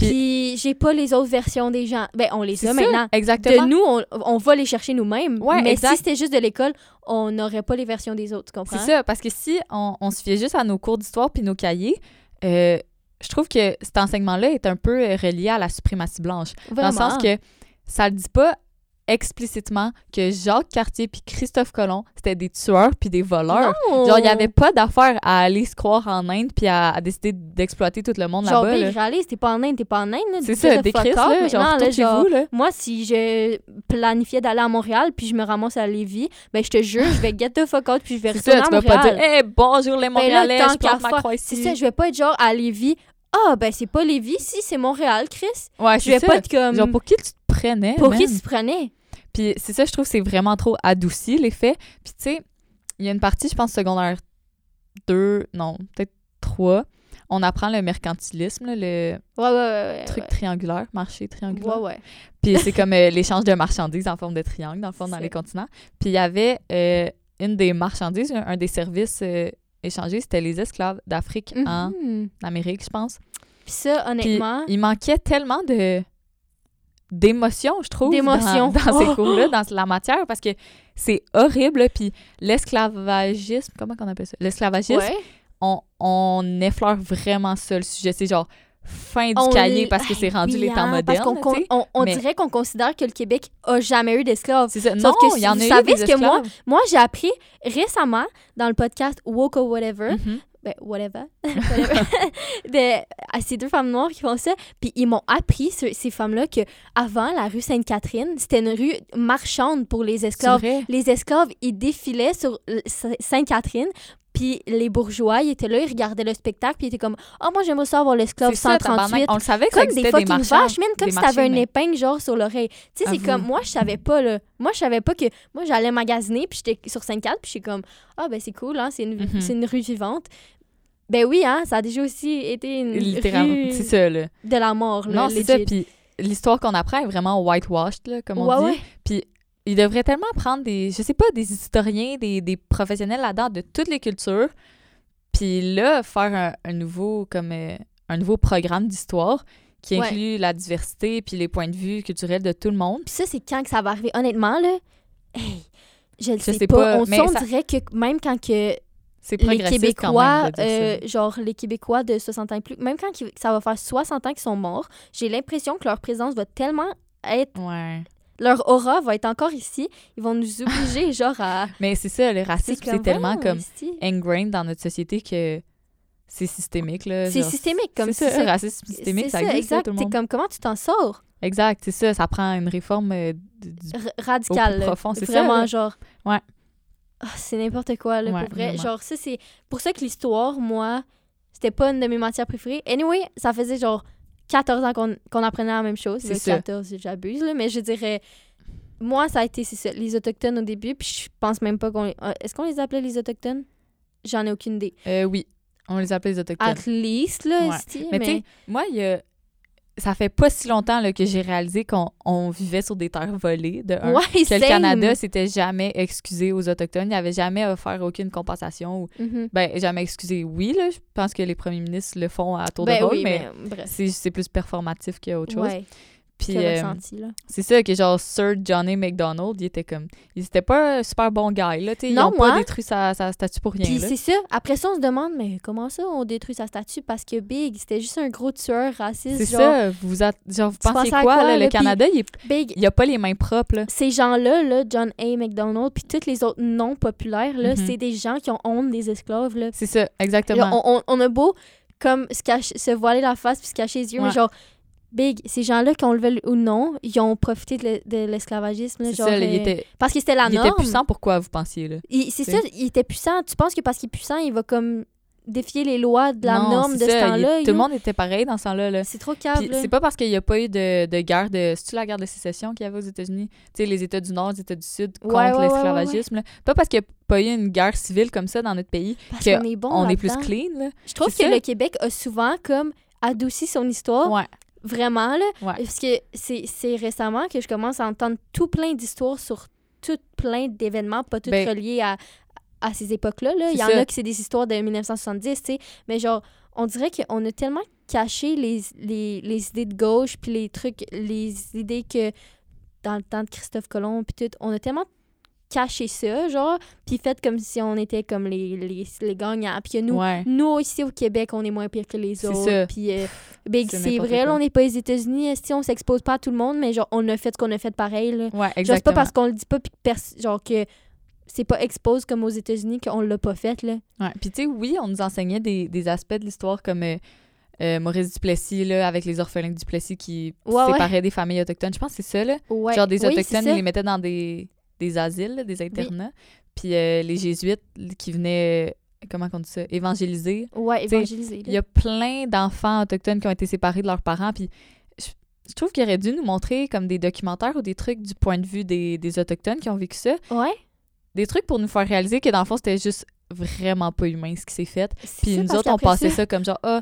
Speaker 1: Puis-
Speaker 2: Puis j'ai pas les autres versions des gens. Ben, on les a
Speaker 1: ça,
Speaker 2: maintenant.
Speaker 1: Exactement.
Speaker 2: De nous, on, on va les chercher nous-mêmes.
Speaker 1: Ouais,
Speaker 2: mais
Speaker 1: exact.
Speaker 2: si c'était juste de l'école, on n'aurait pas les versions des autres, tu comprends?
Speaker 1: C'est ça, parce que si on, on se fiait juste à nos cours d'histoire puis nos cahiers, euh, je trouve que cet enseignement-là est un peu euh, relié à la suprématie blanche. Dans le sens que ça le dit pas explicitement que Jacques Cartier puis Christophe Colomb, c'était des tueurs puis des voleurs.
Speaker 2: Non!
Speaker 1: Genre, il n'y avait pas d'affaire à aller se croire en Inde puis à, à décider d'exploiter tout le monde
Speaker 2: Genre,
Speaker 1: là-bas.
Speaker 2: ben,
Speaker 1: là.
Speaker 2: réalise, t'es pas en Inde, t'es pas en Inde.
Speaker 1: C'est ça, là,
Speaker 2: Maintenant,
Speaker 1: genre,
Speaker 2: là,
Speaker 1: retournez
Speaker 2: genre,
Speaker 1: vous là.
Speaker 2: Moi, si je planifiais d'aller à Montréal puis je me ramasse à Lévis, ben je te jure, je vais get the fuck out puis je vais
Speaker 1: C'est ça,
Speaker 2: retourner
Speaker 1: tu
Speaker 2: à
Speaker 1: vas
Speaker 2: Montréal.
Speaker 1: pas dire « Hey, bonjour les
Speaker 2: Ben
Speaker 1: Montréalais, je plante ma croix
Speaker 2: C'est
Speaker 1: ici.
Speaker 2: ça, je vais pas être genre à Lévis. Ah, ben c'est pas Lévis, si, c'est Montréal, Chris.
Speaker 1: Ouais,
Speaker 2: Je
Speaker 1: c'est
Speaker 2: vais
Speaker 1: ça.
Speaker 2: pas être comme.
Speaker 1: Genre, pour qui tu te prenais,
Speaker 2: pour qui tu te prenais?
Speaker 1: Puis c'est ça, je trouve que c'est vraiment trop adouci, les faits. Puis tu sais, il y a une partie, je pense, secondaire 2, non, peut-être 3. On apprend le mercantilisme, là, le
Speaker 2: Ouais, ouais, ouais. ouais,
Speaker 1: truc triangulaire, marché triangulaire.
Speaker 2: Ouais, ouais.
Speaker 1: Puis c'est comme euh, l'échange de marchandises en forme de triangle, dans le fond, dans les continents. Puis il y avait euh, une des marchandises, un, un des services euh, échangés, c'était les esclaves d'Afrique en
Speaker 2: Mhm.
Speaker 1: Amérique, je pense.
Speaker 2: Puis ça, honnêtement.
Speaker 1: il manquait tellement de d'émotion, je trouve,
Speaker 2: D'émotion.
Speaker 1: dans, dans ces
Speaker 2: Oh!
Speaker 1: cours-là, dans la matière, parce que c'est horrible. Puis l'esclavagisme, comment qu'on appelle ça? L'esclavagisme,
Speaker 2: ouais.
Speaker 1: on, on effleure vraiment ça, le sujet. C'est genre fin du
Speaker 2: On
Speaker 1: cahier parce que c'est rendu les temps
Speaker 2: Parce
Speaker 1: modernes.
Speaker 2: qu'on on, on
Speaker 1: mais-
Speaker 2: dirait qu'on considère que le Québec a jamais eu d'esclaves.
Speaker 1: C'est ça.
Speaker 2: Sauf
Speaker 1: Non, il y en a eu
Speaker 2: savez
Speaker 1: des
Speaker 2: ce que moi-
Speaker 1: esclaves.
Speaker 2: Moi, j'ai appris récemment dans le podcast Woke or Whatever,
Speaker 1: Mhm.
Speaker 2: Ben, whatever, whatever, de, à ces deux femmes noires qui font ça, puis ils m'ont appris, ce- ces femmes-là, que avant la rue Sainte-Catherine, c'était une rue marchande pour les esclaves. Les esclaves, ils défilaient sur euh, Sa- Sainte-Catherine, puis les bourgeois, ils étaient là, ils regardaient le spectacle, puis ils étaient comme « Oh, moi, j'aimerais ça avoir l'esclave
Speaker 1: C'est ça,
Speaker 2: 138
Speaker 1: tabarnak. On le savait que
Speaker 2: comme des fucking vaches, man, comme
Speaker 1: des
Speaker 2: si t'avais une épingle genre sur l'oreille. Tu sais, c'est comme moi, je savais pas là. Moi, je savais pas que moi j'allais magasiner puis j'étais sur Sainte-Cat puis j'étais comme ah ben c'est cool hein, c'est une
Speaker 1: Mhm.
Speaker 2: c'est une rue vivante. Ben oui hein, ça a déjà aussi été une
Speaker 1: Littéralement.
Speaker 2: rue
Speaker 1: C'est ça, là.
Speaker 2: de la mort là,
Speaker 1: Non, c'est ça. Puis l'histoire qu'on apprend est vraiment whitewashed, là, comme on
Speaker 2: ouais,
Speaker 1: dit.
Speaker 2: ouais.
Speaker 1: Il devrait tellement prendre des, je sais pas, des historiens, des, des professionnels là-dedans de toutes les cultures, puis là, faire un, un nouveau, comme, euh, un nouveau programme d'histoire qui
Speaker 2: Ouais.
Speaker 1: inclut la diversité puis les points de vue culturels de tout le monde.
Speaker 2: Puis ça c'est quand que ça va arriver honnêtement là. Hey, je le sais,
Speaker 1: sais
Speaker 2: pas,
Speaker 1: pas,
Speaker 2: on,
Speaker 1: mais
Speaker 2: on
Speaker 1: ça-
Speaker 2: dirait que même quand que les
Speaker 1: quand
Speaker 2: Québécois,
Speaker 1: même
Speaker 2: euh, genre les Québécois de 60 ans et plus, même quand ils- ça va faire 60 ans qu'ils sont morts, j'ai l'impression que leur présence va tellement être
Speaker 1: Ouais.
Speaker 2: Leur aura va être encore ici. Ils vont nous obliger, genre, à.
Speaker 1: Mais c'est ça, le racisme, c'est tellement comme
Speaker 2: esti.
Speaker 1: ingrained dans notre société que c'est systémique. là.
Speaker 2: C'est systémique, comme
Speaker 1: ça,
Speaker 2: c'est-
Speaker 1: racisme systémique,
Speaker 2: C'est
Speaker 1: ça
Speaker 2: ça,
Speaker 1: existe, là,
Speaker 2: exact.
Speaker 1: tout le
Speaker 2: C'est comme comment tu t'en sors?
Speaker 1: Exact, c'est ça, ça prend une réforme euh, du- du-
Speaker 2: R- radical.
Speaker 1: Au plus
Speaker 2: là.
Speaker 1: profond, c'est ça,
Speaker 2: Vraiment,
Speaker 1: là.
Speaker 2: genre.
Speaker 1: Ouais.
Speaker 2: Ah, c'est n'importe quoi, là,
Speaker 1: Ouais,
Speaker 2: pour vrai.
Speaker 1: vraiment.
Speaker 2: Genre, ça, c'est. Pour ça que l'histoire, moi, c'était pas une de mes matières préférées. Anyway, ça faisait genre 14 ans qu'on qu'on apprenait la même chose.
Speaker 1: C'est
Speaker 2: Là,
Speaker 1: ça.
Speaker 2: 14, j'abuse, là, mais je dirais... Moi, ça a été, ça, les Autochtones au début, puis je pense même pas qu'on... euh, Est-ce qu'on les appelait les Autochtones? J'en ai aucune idée.
Speaker 1: Euh, oui, on les appelle les Autochtones.
Speaker 2: At least, là,
Speaker 1: Ouais. Mais
Speaker 2: mais...
Speaker 1: moi, il y a... ça fait pas si longtemps là, que j'ai réalisé qu'on on vivait sur des terres volées, de un.
Speaker 2: ouais,
Speaker 1: que le. Canada s'était jamais excusé aux Autochtones. Il n'avait jamais offert aucune compensation. Ou...
Speaker 2: Mhm.
Speaker 1: Ben, jamais excusé, oui. Là, je pense que les premiers ministres le font à tour
Speaker 2: Ben
Speaker 1: de rôle,
Speaker 2: oui,
Speaker 1: mais, c'est c'est plus performatif qu'autre chose.
Speaker 2: Ouais,
Speaker 1: Puis euh, c'est ça que genre Sir Johnny McDonald, il était comme... Il était pas un super bon gars, là. tu Ils ont pas détruit sa, sa statue pour rien,
Speaker 2: Puis c'est ça. Après ça, on se demande, mais comment ça, on détruit sa statue? Parce que Big, c'était juste un gros tueur raciste.
Speaker 1: C'est ça, vous, a- genre, vous
Speaker 2: à
Speaker 1: quoi,
Speaker 2: quoi,
Speaker 1: là? Le Canada, il, est-
Speaker 2: Big,
Speaker 1: il a pas les mains propres, là.
Speaker 2: ces gens-là, là, John A. McDonald, puis tous les autres noms populaires, là,
Speaker 1: Mhm.
Speaker 2: c'est des gens qui ont honte des esclaves. Là.
Speaker 1: C'est ça, exactement.
Speaker 2: on, on- on a beau comme se, cacher- se voiler la face puis se cacher les yeux, mais genre, Big, ces gens-là, qu'on le veuille ou non, ils ont profité de, l'e- de l'esclavagisme.
Speaker 1: il
Speaker 2: euh,
Speaker 1: était,
Speaker 2: parce que c'était la
Speaker 1: il
Speaker 2: norme.
Speaker 1: était puissant, pourquoi vous pensiez, là?
Speaker 2: Il- C'est ça, il était puissant. Tu penses que parce qu'il est puissant, il va comme défier les lois de la
Speaker 1: Non,
Speaker 2: norme de ce
Speaker 1: il-
Speaker 2: temps-là?
Speaker 1: Tout le monde était pareil dans ce temps-là, là.
Speaker 2: C'est trop câble.
Speaker 1: c'est pas parce qu'il n'y a pas eu de, de guerre de. C'est-tu la guerre de sécession qu'il y avait aux États-Unis? Tu sais, les États du Nord, les États du Sud contre
Speaker 2: Ouais, ouais, ouais,
Speaker 1: l'esclavagisme. là. Pas parce qu'il n'y a pas eu une guerre civile comme ça dans notre pays
Speaker 2: Parce qu'on est bon
Speaker 1: on est plus clean, là.
Speaker 2: Je trouve que
Speaker 1: ça.
Speaker 2: le Québec a souvent comme adouci son histoire. Vraiment, là.
Speaker 1: ouais.
Speaker 2: Parce que c'est récemment que je commence à entendre tout plein d'histoires sur tout plein d'événements, pas toutes
Speaker 1: Ben-
Speaker 2: reliés à, à ces époques-là. Là. Il y en
Speaker 1: ça.
Speaker 2: a qui c'est des histoires de 1970, tu sais. Mais genre, on dirait qu'on a tellement caché les, les, les idées de gauche, puis les trucs, les idées que dans le temps de Christophe Colomb, puis tout, on a tellement caché ça, genre, puis fait comme si on était comme les, les, les gagnants. Puis nous,
Speaker 1: ouais.
Speaker 2: nous, ici au Québec, on est moins pire que les
Speaker 1: C'est
Speaker 2: autres. Puis, euh, ben,
Speaker 1: C'est
Speaker 2: vrai, là, on n'est pas aux États-Unis, si on s'expose pas à tout le monde, mais genre, on a fait ce qu'on a fait pareil. Là.
Speaker 1: Ouais,
Speaker 2: Genre, c'est
Speaker 1: exactement.
Speaker 2: pas parce qu'on le dit pas, puis genre que c'est pas expose comme aux États-Unis qu'on l'a pas fait, là.
Speaker 1: Ouais. Puis, tu sais, oui, on nous enseignait des, des aspects de l'histoire comme euh, euh, Maurice Duplessis, là, avec les orphelins de Duplessis qui
Speaker 2: Ouais, ouais.
Speaker 1: séparaient des familles autochtones. Je pense que c'est ça, là. Genre, des
Speaker 2: Oui,
Speaker 1: Autochtones, ils les mettaient dans des, des asiles, des internats. Puis, euh, les Jésuites qui venaient, euh, comment on dit ça, évangéliser.
Speaker 2: Ouais, évangéliser.
Speaker 1: Il y a plein d'enfants autochtones qui ont été séparés de leurs parents. Puis, je, je trouve qu'il aurait dû nous montrer comme des documentaires ou des trucs du point de vue des, des Autochtones qui ont vécu ça.
Speaker 2: Ouais.
Speaker 1: Des trucs pour nous faire réaliser que, dans le fond, c'était juste vraiment pas humain ce qui s'est fait. Puis nous autres, on passait ça. comme genre, ah,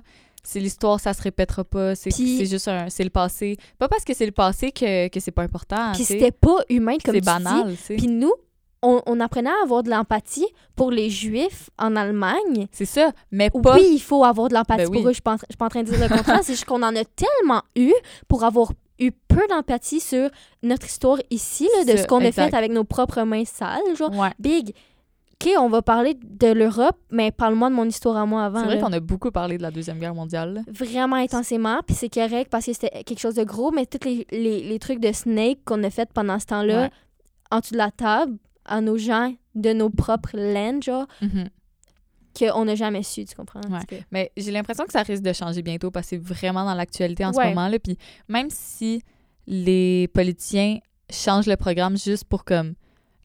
Speaker 1: c'est l'histoire, ça se répétera pas, c'est juste un. C'est le passé. Pas parce que c'est le passé que, que c'est pas important.
Speaker 2: Puis c'était pas humain, comme
Speaker 1: C'est
Speaker 2: tu
Speaker 1: banal.
Speaker 2: Dis. Puis nous, on, on apprenait à avoir de l'empathie pour les Juifs en Allemagne.
Speaker 1: C'est ça, mais pas.
Speaker 2: Oui, il faut avoir de l'empathie
Speaker 1: Ben
Speaker 2: pour
Speaker 1: oui.
Speaker 2: eux. Je je suis pas en train de dire le contraire. c'est juste qu'on en a tellement eu pour avoir eu peu d'empathie sur notre histoire ici, là, de
Speaker 1: Ça,
Speaker 2: ce qu'on a fait avec nos propres mains sales. Genre,
Speaker 1: Ouais.
Speaker 2: big. OK, on va parler de l'Europe, mais parle-moi de mon histoire à moi avant.
Speaker 1: C'est vrai qu'on a beaucoup parlé de la Deuxième Guerre mondiale.
Speaker 2: Vraiment intensément, puis c'est correct parce que c'était quelque chose de gros, mais tous les, les, les trucs de Snake qu'on a fait pendant ce temps-là,
Speaker 1: Ouais.
Speaker 2: en dessous de la table, à nos gens de nos propres lands, genre,
Speaker 1: Mhm.
Speaker 2: qu'on n'a jamais su, tu comprends?
Speaker 1: Ouais. Mais j'ai l'impression que ça risque de changer bientôt parce que c'est vraiment dans l'actualité en ce
Speaker 2: Ouais.
Speaker 1: moment. Là. Puis même si les politiciens changent le programme juste pour comme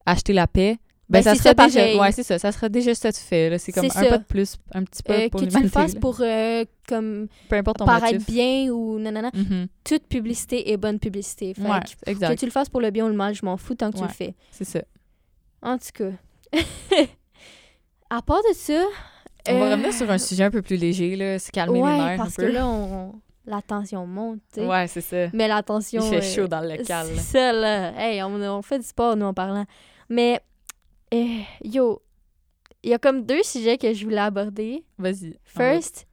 Speaker 1: acheter la paix, ben,
Speaker 2: Ben,
Speaker 1: ça sera
Speaker 2: ça
Speaker 1: déjà. Ouais, c'est ça. Ça sera déjà ça de fait. là. C'est comme un
Speaker 2: ça.
Speaker 1: pas de plus, un petit pas
Speaker 2: Euh,
Speaker 1: pour
Speaker 2: que tu le fasses
Speaker 1: là.
Speaker 2: pour euh, comme
Speaker 1: Peu importe ton
Speaker 2: paraître
Speaker 1: motif.
Speaker 2: bien ou nanana.
Speaker 1: Mhm.
Speaker 2: Toute publicité est bonne publicité. Fait
Speaker 1: Ouais,
Speaker 2: que, que tu le fasses pour le bien ou le mal, je m'en fous tant que tu le fais.
Speaker 1: C'est ça.
Speaker 2: En tout cas. à part de ça.
Speaker 1: On va
Speaker 2: euh,
Speaker 1: revenir sur un sujet un peu plus léger, là, se calmer
Speaker 2: ouais,
Speaker 1: les nerfs
Speaker 2: parce
Speaker 1: un
Speaker 2: que
Speaker 1: peu.
Speaker 2: là, on, la tension monte, tu sais.
Speaker 1: Ouais, c'est ça.
Speaker 2: Mais la tension.
Speaker 1: Il fait
Speaker 2: euh,
Speaker 1: chaud dans le local.
Speaker 2: C'est ça, là. Hey, on, on fait du sport, nous, en parlant. Mais, euh, yo, il y a comme deux sujets que je voulais aborder.
Speaker 1: Vas-y.
Speaker 2: First,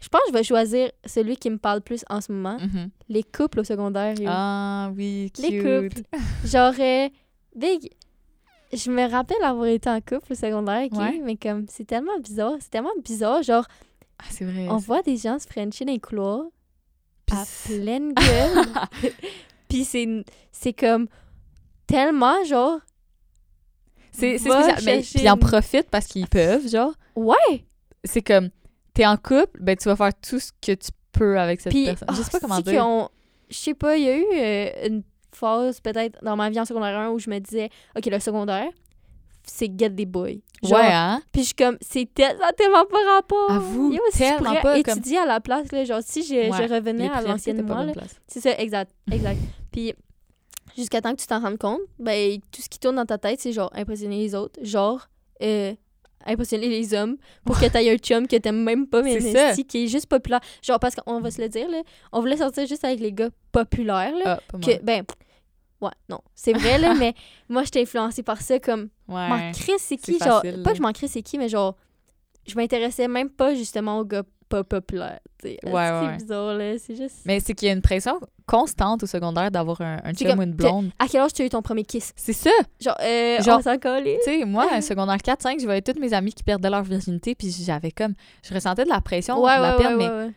Speaker 2: je pense que je vais choisir celui qui me parle plus en ce moment.
Speaker 1: Mhm.
Speaker 2: Les couples au secondaire, yo.
Speaker 1: Ah oui, cute.
Speaker 2: Les couples. Genre, euh, Big, je me rappelle avoir été en couple au secondaire, ok?
Speaker 1: Ouais.
Speaker 2: Mais comme, c'est tellement bizarre. C'est tellement bizarre. Genre,
Speaker 1: Ah, c'est vrai.
Speaker 2: on voit des gens se frencher dans les couloirs à pleine gueule. Puis c'est, c'est comme tellement, genre,
Speaker 1: C'est spécial. Mais puis ils en profitent parce qu'ils peuvent, genre.
Speaker 2: ouais.
Speaker 1: C'est comme, t'es en couple, ben tu vas faire tout ce que tu peux avec cette
Speaker 2: Puis,
Speaker 1: personne. Je sais pas
Speaker 2: ah,
Speaker 1: comment dire.
Speaker 2: Je sais pas, il y a eu euh, une phase peut-être dans ma vie en secondaire 1 où je me disais, OK, le secondaire, c'est Get the Boy. Genre,
Speaker 1: ouais, hein?
Speaker 2: Puis je suis comme, c'est tel- ça a tellement pas rapport.
Speaker 1: Avoue,
Speaker 2: Yo, si je
Speaker 1: tellement
Speaker 2: pourrais
Speaker 1: pas, comme-
Speaker 2: étudier à la place, là, genre, si je, je
Speaker 1: Ouais,
Speaker 2: revenais
Speaker 1: Les
Speaker 2: à
Speaker 1: priorités
Speaker 2: l'ancienne
Speaker 1: étaient pas
Speaker 2: moi,
Speaker 1: bonne
Speaker 2: là,
Speaker 1: place.
Speaker 2: c'est ça, exact, exact. Puis jusqu'à temps que tu t'en rendes compte, ben, tout ce qui tourne dans ta tête, c'est genre impressionner les autres, genre euh, impressionner les hommes pour que t'aies un chum que t'aimes même pas, mais
Speaker 1: C'est ça.
Speaker 2: esti, qui est juste populaire. Genre, parce qu'on va se le dire, là, on voulait sortir juste avec les gars populaires, là,
Speaker 1: Ah,
Speaker 2: que, ben, ouais, non, c'est vrai, là, mais moi, j'étais influencée par ça, comme,
Speaker 1: Ouais.
Speaker 2: m'en c'est qui, genre,
Speaker 1: facile,
Speaker 2: pas que je m'en c'est qui, mais genre, je m'intéressais même pas, justement, aux gars pas.
Speaker 1: Ouais, ouais,
Speaker 2: c'est
Speaker 1: ouais.
Speaker 2: bizarre, là, c'est juste...
Speaker 1: Mais c'est qu'il y a une pression constante au secondaire d'avoir un, un chum ou une blonde.
Speaker 2: À quel âge tu as eu ton premier kiss?
Speaker 1: C'est ça!
Speaker 2: Genre, euh,
Speaker 1: Genre-
Speaker 2: on s'en collait.
Speaker 1: Tu sais, moi, un secondaire 4-5, je voyais toutes mes amies qui perdaient leur virginité, puis j'avais comme... Je ressentais de la pression, de la perdre, mais
Speaker 2: ouais.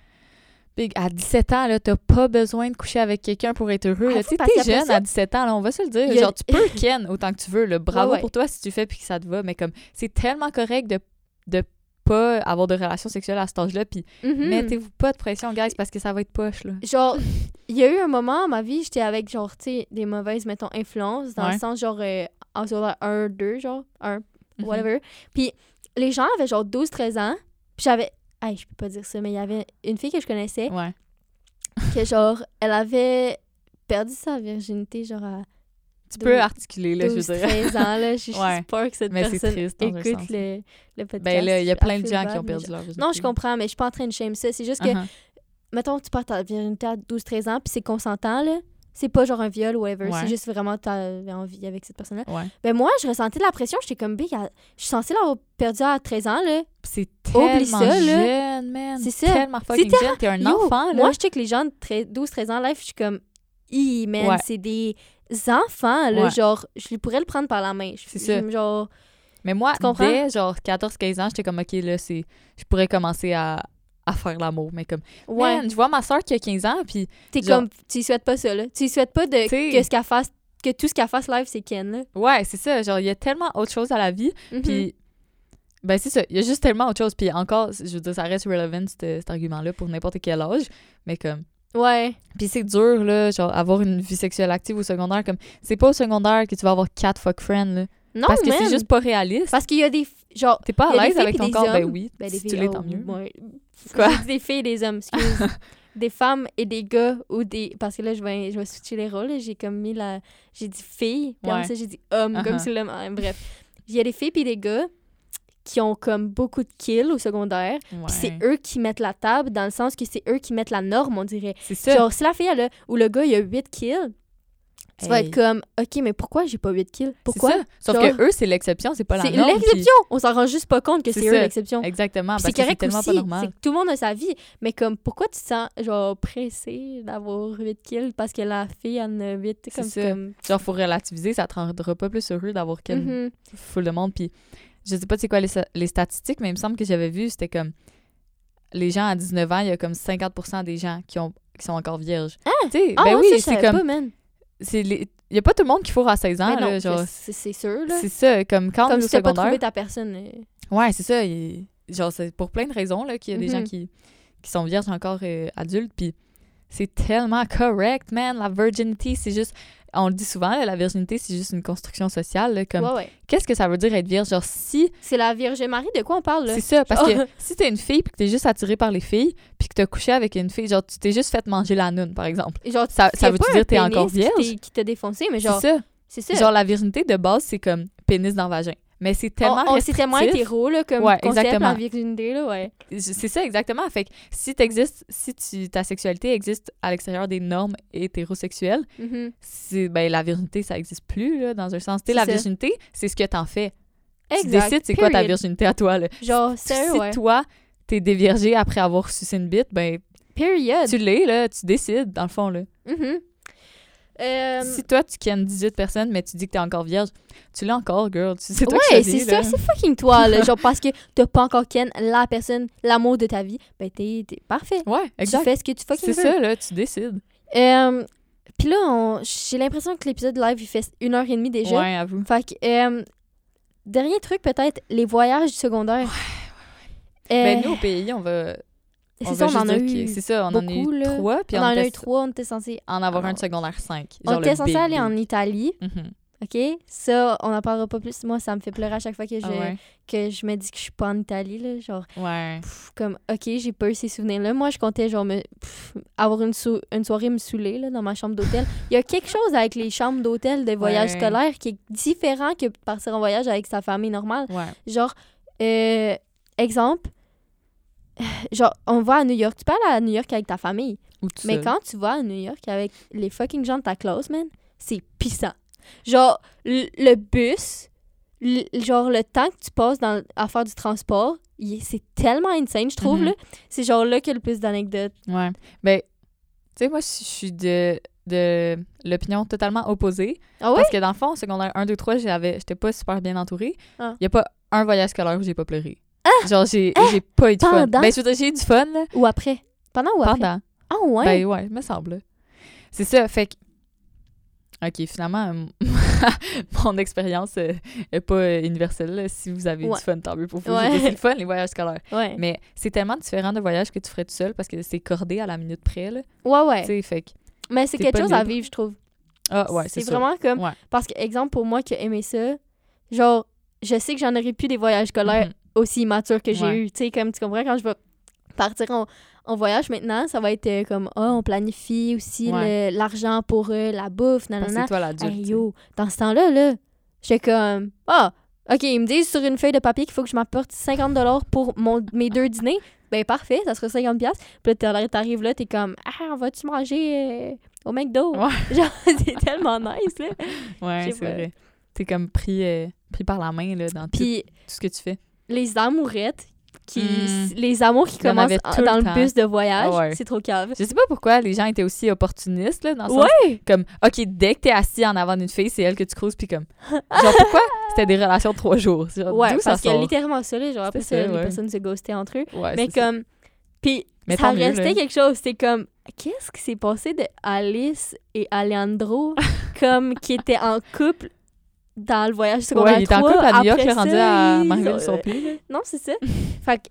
Speaker 1: À 17 ans, là, t'as pas besoin de coucher avec quelqu'un pour être heureux.
Speaker 2: Ah,
Speaker 1: Tu t'es jeune
Speaker 2: ça-
Speaker 1: à 17 ans, là, on va se le dire. Genre, tu peux ken autant que tu veux. Là. Bravo
Speaker 2: Ouais, ouais.
Speaker 1: pour toi si tu fais puis que ça te va. Mais comme, c'est tellement correct de, de pas avoir de relations sexuelles à cet âge-là. Puis
Speaker 2: Mhm.
Speaker 1: mettez-vous pas de pression, guys, parce que ça va être poche, là.
Speaker 2: Genre, il y a eu un moment dans ma vie, j'étais avec, genre, tu sais, des mauvaises, mettons, influences, dans
Speaker 1: Ouais.
Speaker 2: le sens, genre, euh, en secondaire 1, 2, genre, 1,
Speaker 1: Mhm.
Speaker 2: whatever. Puis les gens avaient, genre, 12, 13 ans. Puis j'avais. Hey, je peux pas dire ça, mais il y avait une fille que je connaissais,
Speaker 1: Ouais.
Speaker 2: que, genre, elle avait perdu sa virginité, genre, à
Speaker 1: Tu peux articuler, là, je
Speaker 2: 12,
Speaker 1: veux dire.
Speaker 2: 13 ans, là. Je
Speaker 1: Ouais.
Speaker 2: suis pas que cette
Speaker 1: Mais c'est
Speaker 2: personne
Speaker 1: triste,
Speaker 2: écoute le, le podcast.
Speaker 1: Ben là, il y a
Speaker 2: I
Speaker 1: plein de gens qui ont perdu leur virginité.
Speaker 2: Non, je comprends, mais je suis pas en train de shame ça. C'est juste que,
Speaker 1: Uh-huh.
Speaker 2: mettons, tu perds ta virginité à 12-13 ans, puis c'est consentant, là. C'est pas genre un viol ou whatever.
Speaker 1: Ouais.
Speaker 2: C'est juste vraiment t'avais envie avec cette personne-là.
Speaker 1: Ouais.
Speaker 2: Ben moi, je ressentais de la pression. J'étais comme, je suis censée l'avoir perdu à 13 ans, là.
Speaker 1: C'est
Speaker 2: Oublie
Speaker 1: tellement
Speaker 2: ça, là.
Speaker 1: jeune, man.
Speaker 2: C'est ça.
Speaker 1: tellement fucking jeune. T'es un enfant, là.
Speaker 2: Moi, je check les gens de 12-13 ans live, je suis comme, Hi, man,
Speaker 1: Ouais.
Speaker 2: c'est des enfants, là.
Speaker 1: Ouais.
Speaker 2: Genre, je pourrais le prendre par la main. Je-
Speaker 1: C'est ça.
Speaker 2: Genre,
Speaker 1: Mais moi, dès genre 14-15 ans, j'étais comme, OK, là, c'est... Je pourrais commencer à, à faire l'amour. Mais comme,
Speaker 2: ouais.
Speaker 1: man, je vois ma soeur qui a 15 ans, puis
Speaker 2: T'es
Speaker 1: genre-
Speaker 2: comme, tu souhaites pas ça, là. Tu souhaites pas de,
Speaker 1: T'sais-
Speaker 2: que, ce qu'elle fasse, que tout ce qu'elle fasse live, c'est Ken, là.
Speaker 1: ouais, c'est ça. Genre, il y a tellement autre chose à la vie.
Speaker 2: Mhm.
Speaker 1: Puis, ben, c'est ça. Il y a juste tellement autre chose. Puis encore, je veux dire, ça reste relevant, cet, cet argument-là, pour n'importe quel âge. Mais comme,
Speaker 2: Ouais.
Speaker 1: Puis c'est dur, là, genre, avoir une vie sexuelle active au secondaire. Comme, c'est pas au secondaire que tu vas avoir quatre fuck friends, là.
Speaker 2: Non,
Speaker 1: parce que c'est juste pas réaliste.
Speaker 2: Parce qu'il y a des. Genre,
Speaker 1: T'es pas à l'aise avec
Speaker 2: puis
Speaker 1: ton corps, ben
Speaker 2: hommes.
Speaker 1: oui.
Speaker 2: ben, des
Speaker 1: si
Speaker 2: filles,
Speaker 1: tu l'es,
Speaker 2: oh,
Speaker 1: tant mieux.
Speaker 2: ouais.
Speaker 1: Quoi?
Speaker 2: Des filles et des hommes, excuse. des femmes et des gars ou des. Parce que là, je vais, je vais switcher les rôles. J'ai comme mis la. J'ai dit filles, puis
Speaker 1: Ouais.
Speaker 2: après ça, j'ai dit homme, comme
Speaker 1: Uh-huh.
Speaker 2: si l'homme. Bref. Il y a des filles et des gars qui ont comme beaucoup de kills au secondaire. Puis c'est eux qui mettent la table, dans le sens que c'est eux qui mettent la norme, on dirait.
Speaker 1: C'est ça.
Speaker 2: Genre, si la fille, elle ou le gars, il a 8 kills, tu vas
Speaker 1: Hey.
Speaker 2: être comme, OK, mais pourquoi j'ai pas 8 kills?
Speaker 1: C'est
Speaker 2: Pourquoi?
Speaker 1: ça. Sauf
Speaker 2: Genre-
Speaker 1: que eux, c'est l'exception, c'est pas la
Speaker 2: C'est
Speaker 1: norme.
Speaker 2: l'exception! On s'en rend juste pas compte que
Speaker 1: C'est
Speaker 2: c'est eux l'exception.
Speaker 1: Exactement, parce
Speaker 2: C'est
Speaker 1: que c'est
Speaker 2: correct
Speaker 1: tellement
Speaker 2: aussi,
Speaker 1: pas
Speaker 2: c'est
Speaker 1: normal.
Speaker 2: que tout le monde a sa vie. Mais comme, pourquoi tu te sens, genre, pressé d'avoir 8 kills parce que la fille en a 8?
Speaker 1: C'est
Speaker 2: Comme,
Speaker 1: ça.
Speaker 2: comme...
Speaker 1: Genre, faut relativiser, ça te rendra pas plus heureux d'avoir quelle
Speaker 2: Mhm.
Speaker 1: full de monde. Puis, je sais pas c'est quoi les, statistiques, mais il me semble que j'avais vu, c'était comme les gens à 19 ans, il y a comme 50% des gens qui, ont, qui sont encore vierges.
Speaker 2: Ah!
Speaker 1: Tu sais,
Speaker 2: Ah,
Speaker 1: ben oui, c'est comme. Il y a pas tout le monde qui fourre à 16 ans,
Speaker 2: Mais
Speaker 1: là,
Speaker 2: c'est sûr, là.
Speaker 1: C'est ça, comme quand
Speaker 2: Comme si t'as pas trouvé ta personne. euh.
Speaker 1: Ouais, c'est ça. Genre, c'est pour plein de raisons qu'il y a des gens qui, qui sont vierges encore euh, adultes. Puis c'est tellement correct, man. La virginity, c'est juste. On le dit souvent, là, la virginité, c'est juste une construction sociale. là, comme,
Speaker 2: Ouais, ouais.
Speaker 1: Qu'est-ce que ça veut dire être vierge? Genre, si.
Speaker 2: C'est la Vierge Marie, de quoi on parle, là?
Speaker 1: C'est ça, parce que si t'es une fille puis que t'es juste attirée par les filles, puis que t'as couché avec une fille, genre, tu t'es juste fait manger la noune, par exemple.
Speaker 2: Genre,
Speaker 1: Ça- ça veut-tu
Speaker 2: pas
Speaker 1: dire que t'es encore vierge?
Speaker 2: Qui t'a défoncé, mais genre,
Speaker 1: C'est ça.
Speaker 2: c'est ça.
Speaker 1: Genre, la virginité de base, c'est comme pénis dans le vagin. Mais c'est tellement
Speaker 2: on, on- c'est tellement hétéro, là, comme
Speaker 1: Ouais,
Speaker 2: concept,
Speaker 1: exactement.
Speaker 2: la virginité, là, ouais.
Speaker 1: C'est ça, exactement. Fait que si t'existes, si tu, ta sexualité existe à l'extérieur des normes hétérosexuelles, c'est, ben, la virginité, ça existe plus, là, dans un sens. Tu la
Speaker 2: ça.
Speaker 1: virginité, c'est ce que t'en fais. Tu
Speaker 2: Exact.
Speaker 1: décides c'est quoi ta virginité à toi, là.
Speaker 2: Genre,
Speaker 1: si
Speaker 2: sérieux, ouais.
Speaker 1: toi, t'es déviergé après avoir sucé une bite, ben,
Speaker 2: Period.
Speaker 1: tu l'es, là, tu décides, dans le fond, là.
Speaker 2: Mhm. Euh,
Speaker 1: Si toi, tu kennes 18 personnes, mais tu dis que t'es encore vierge, tu l'es encore, girl. Tu- C'est toi qui
Speaker 2: ouais, c'est ça, c'est fucking toi, là. genre, parce que t'as pas encore ken la personne, l'amour de ta vie, ben t'es parfait.
Speaker 1: Ouais,
Speaker 2: Tu
Speaker 1: exact.
Speaker 2: fais ce que tu fucking
Speaker 1: C'est
Speaker 2: veux.
Speaker 1: ça, là, tu décides.
Speaker 2: Euh, Puis là, on- j'ai l'impression que l'épisode live, il fait une heure et demie déjà.
Speaker 1: Ouais, avoue.
Speaker 2: Fait que, euh, dernier truc, peut-être, les voyages du secondaire. Euh,
Speaker 1: Ben, nous, au pays, on va.
Speaker 2: C'est ça, on en a eu.
Speaker 1: C'est ça, on en a
Speaker 2: beaucoup,
Speaker 1: eu trois, puis
Speaker 2: on
Speaker 1: on,
Speaker 2: en a
Speaker 1: était
Speaker 2: eu trois, on était censé.
Speaker 1: en avoir un de secondaire 5.
Speaker 2: On était censé aller en Italie.
Speaker 1: Mhm.
Speaker 2: OK? Ça, on n'en parlera pas plus. Moi, ça me fait pleurer à chaque fois que je,
Speaker 1: ouais.
Speaker 2: que je me dis que je suis pas en Italie, là. Genre,
Speaker 1: Ouais.
Speaker 2: pff, comme, OK, j'ai pas eu ces souvenirs-là. Moi, je comptais, genre, me, pff, avoir une, soirée me saouler, là, dans ma chambre d'hôtel. Il y a quelque chose avec les chambres d'hôtel de voyage
Speaker 1: Ouais.
Speaker 2: scolaire qui est différent que partir en voyage avec sa famille normale. Genre, euh, exemple, genre, on va à New York. Tu aller à New York avec ta famille.
Speaker 1: Ou tout
Speaker 2: Mais
Speaker 1: seul.
Speaker 2: quand tu vas à New York avec les fucking gens de ta classe, man, c'est pissant. Genre, le, bus, genre, le temps que tu passes dans, à faire du transport, il est- c'est tellement insane, je trouve,
Speaker 1: Mhm.
Speaker 2: là. C'est genre là qu'il y a le plus d'anecdotes.
Speaker 1: Ouais. Ben, tu sais, moi, je suis de, de l'opinion totalement opposée.
Speaker 2: Ah ouais?
Speaker 1: Parce que dans le fond, en secondaire 1, 2, 3, j'avais, j'étais pas super bien entourée. Il
Speaker 2: Ah.
Speaker 1: y a pas un voyage scolaire où j'ai pas pleuré. Genre, j'ai, j'ai pas eu de fun. Ben, je veux dire, j'ai eu du fun, là,
Speaker 2: Ou après? Pendant ou après?
Speaker 1: pendant.
Speaker 2: Ah ouais?
Speaker 1: Ben, ouais, me semble. C'est ça, fait que... OK, finalement, euh, mon expérience euh, est pas euh, universelle. là. Si vous avez
Speaker 2: Ouais.
Speaker 1: du fun, tant mieux pour vous.
Speaker 2: Ouais.
Speaker 1: C'est le fun, les voyages scolaires.
Speaker 2: ouais.
Speaker 1: Mais c'est tellement différent de voyages que tu ferais tout seul parce que c'est cordé à la minute près, là.
Speaker 2: Ouais, ouais.
Speaker 1: Tu sais, fait que...
Speaker 2: Mais c'est quelque chose à vivre, je trouve.
Speaker 1: Ah, ouais, c'est
Speaker 2: vraiment comme... Parce que, exemple, pour moi qui ai aimé ça, genre, je sais que j'en aurais plus des voyages scolaires
Speaker 1: Mhm.
Speaker 2: Aussi matures que j'ai
Speaker 1: Ouais.
Speaker 2: eu. Tu sais, comme tu comprends, quand je vais partir en, en voyage maintenant, ça va être euh, comme, ah, on planifie aussi
Speaker 1: Ouais.
Speaker 2: l'argent pour euh, la bouffe, nanana.
Speaker 1: c'est toi l'adulte.
Speaker 2: Hey, dans ce temps-là, là, j'étais comme, ah, OK, ils me disent sur une feuille de papier qu'il faut que je m'apporte 50 pour mon, mes deux dîners. Ben, parfait, ça sera 50 Puis là, t'ar- t'arrives là, t'es comme, ah, vas-tu manger euh, au McDo?
Speaker 1: Ouais.
Speaker 2: Genre, c'est tellement nice, là.
Speaker 1: Ouais, c'est vrai. T'es comme pris, euh, pris par la main, là, dans tout,
Speaker 2: Puis
Speaker 1: tout ce que tu fais.
Speaker 2: Les amourettes, qui,
Speaker 1: Mm.
Speaker 2: les amours qui commencent en-
Speaker 1: le
Speaker 2: dans le, bus de voyage,
Speaker 1: Ah ouais.
Speaker 2: c'est trop cave.
Speaker 1: Je sais pas pourquoi les gens étaient aussi opportunistes, là, dans le sens
Speaker 2: Ouais!
Speaker 1: comme, OK, dès que t'es assis en avant d'une fille, c'est elle que tu cruises, puis comme, genre, pourquoi c'était des relations de trois jours? Genre,
Speaker 2: Ouais, parce qu'il y a
Speaker 1: sort?
Speaker 2: littéralement ça, là, genre après
Speaker 1: C'était
Speaker 2: ça,
Speaker 1: ça,
Speaker 2: les
Speaker 1: ouais.
Speaker 2: personnes se ghostaient entre eux.
Speaker 1: Ouais,
Speaker 2: mais comme, puis ça
Speaker 1: mieux,
Speaker 2: restait quelque chose, c'est comme, qu'est-ce qui s'est passé de Alice et Alejandro, comme, qui étaient en couple dans le voyage secondaire
Speaker 1: Ouais, il était en
Speaker 2: 3,
Speaker 1: couple à New York, rendu à Marvel sur.
Speaker 2: Non, c'est ça. fait que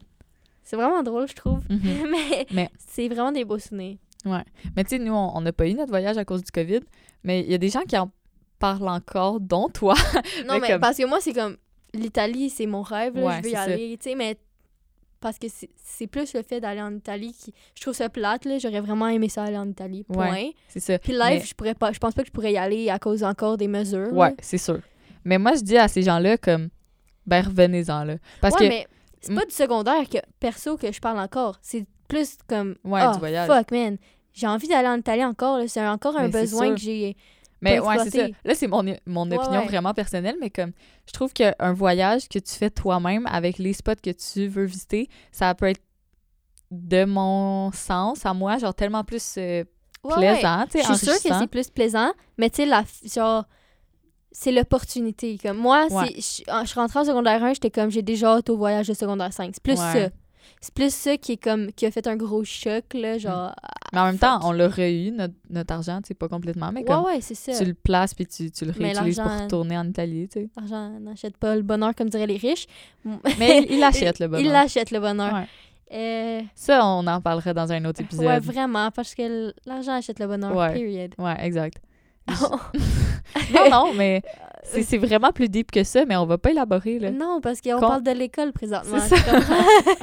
Speaker 2: c'est vraiment drôle, je trouve.
Speaker 1: Mhm.
Speaker 2: mais
Speaker 1: Mais-
Speaker 2: c'est vraiment des beaux souvenirs.
Speaker 1: Mais tu sais, nous, on n'a pas eu notre voyage à cause du COVID, mais il y a des gens qui en parlent encore, dont toi.
Speaker 2: Non,
Speaker 1: Mais
Speaker 2: mais,
Speaker 1: comme-
Speaker 2: parce que moi, c'est comme l'Italie, c'est mon rêve, là,
Speaker 1: Ouais,
Speaker 2: je veux y aller, tu sais, mais parce que c'est plus le fait d'aller en Italie qui je trouve ça plate là, j'aurais vraiment aimé ça aller en Italie. Point.
Speaker 1: Ouais, C'est ça.
Speaker 2: Puis live,
Speaker 1: Mais-
Speaker 2: je pourrais pas je pense pas que je pourrais y aller à cause encore des mesures.
Speaker 1: Ouais, c'est sûr. Mais moi, je dis à ces gens-là, comme, ben, revenez-en, là. Parce
Speaker 2: ouais,
Speaker 1: que,
Speaker 2: mais c'est pas du secondaire que perso que je parle encore, c'est plus comme
Speaker 1: Ouais,
Speaker 2: ah,
Speaker 1: du voyage.
Speaker 2: fuck man, j'ai envie d'aller en Italie encore là, c'est encore un
Speaker 1: Mais
Speaker 2: besoin que j'ai
Speaker 1: Mais ouais, c'est ça. Là, c'est mon, mon opinion
Speaker 2: ouais.
Speaker 1: vraiment personnelle, mais comme je trouve qu'un voyage que tu fais toi-même avec les spots que tu veux visiter, ça peut être de mon sens à moi, genre tellement plus euh,
Speaker 2: Ouais,
Speaker 1: plaisant,
Speaker 2: Je suis sûre que c'est plus plaisant, mais tu sais, la, genre, c'est l'opportunité. Comme moi,
Speaker 1: Ouais.
Speaker 2: c'est, je, je suis rentrée en secondaire 1, j'étais comme, j'ai déjà hâte au voyage de secondaire 5. C'est plus
Speaker 1: Ouais.
Speaker 2: ça. C'est plus ça qui est comme, qui a fait un gros choc, là, genre.
Speaker 1: Mais en même temps, on l'aurait eu, notre, notre argent, tu sais, pas complètement, mais comme
Speaker 2: ouais, c'est ça.
Speaker 1: tu le places puis tu, tu le réutilises pour retourner en Italie, tu sais.
Speaker 2: L'argent n'achète pas le bonheur, comme diraient les riches.
Speaker 1: Mais il, achète le bonheur.
Speaker 2: Il l'achète, le bonheur. Euh,
Speaker 1: Ça, on en parlera dans un autre épisode.
Speaker 2: ouais, vraiment, parce que l'argent achète le bonheur, period.
Speaker 1: Ouais, exact. Non, non, mais c'est c'est vraiment plus deep que ça, mais on va pas élaborer, là.
Speaker 2: Non, parce qu'on
Speaker 1: Con-
Speaker 2: parle de l'école présentement.
Speaker 1: Ça.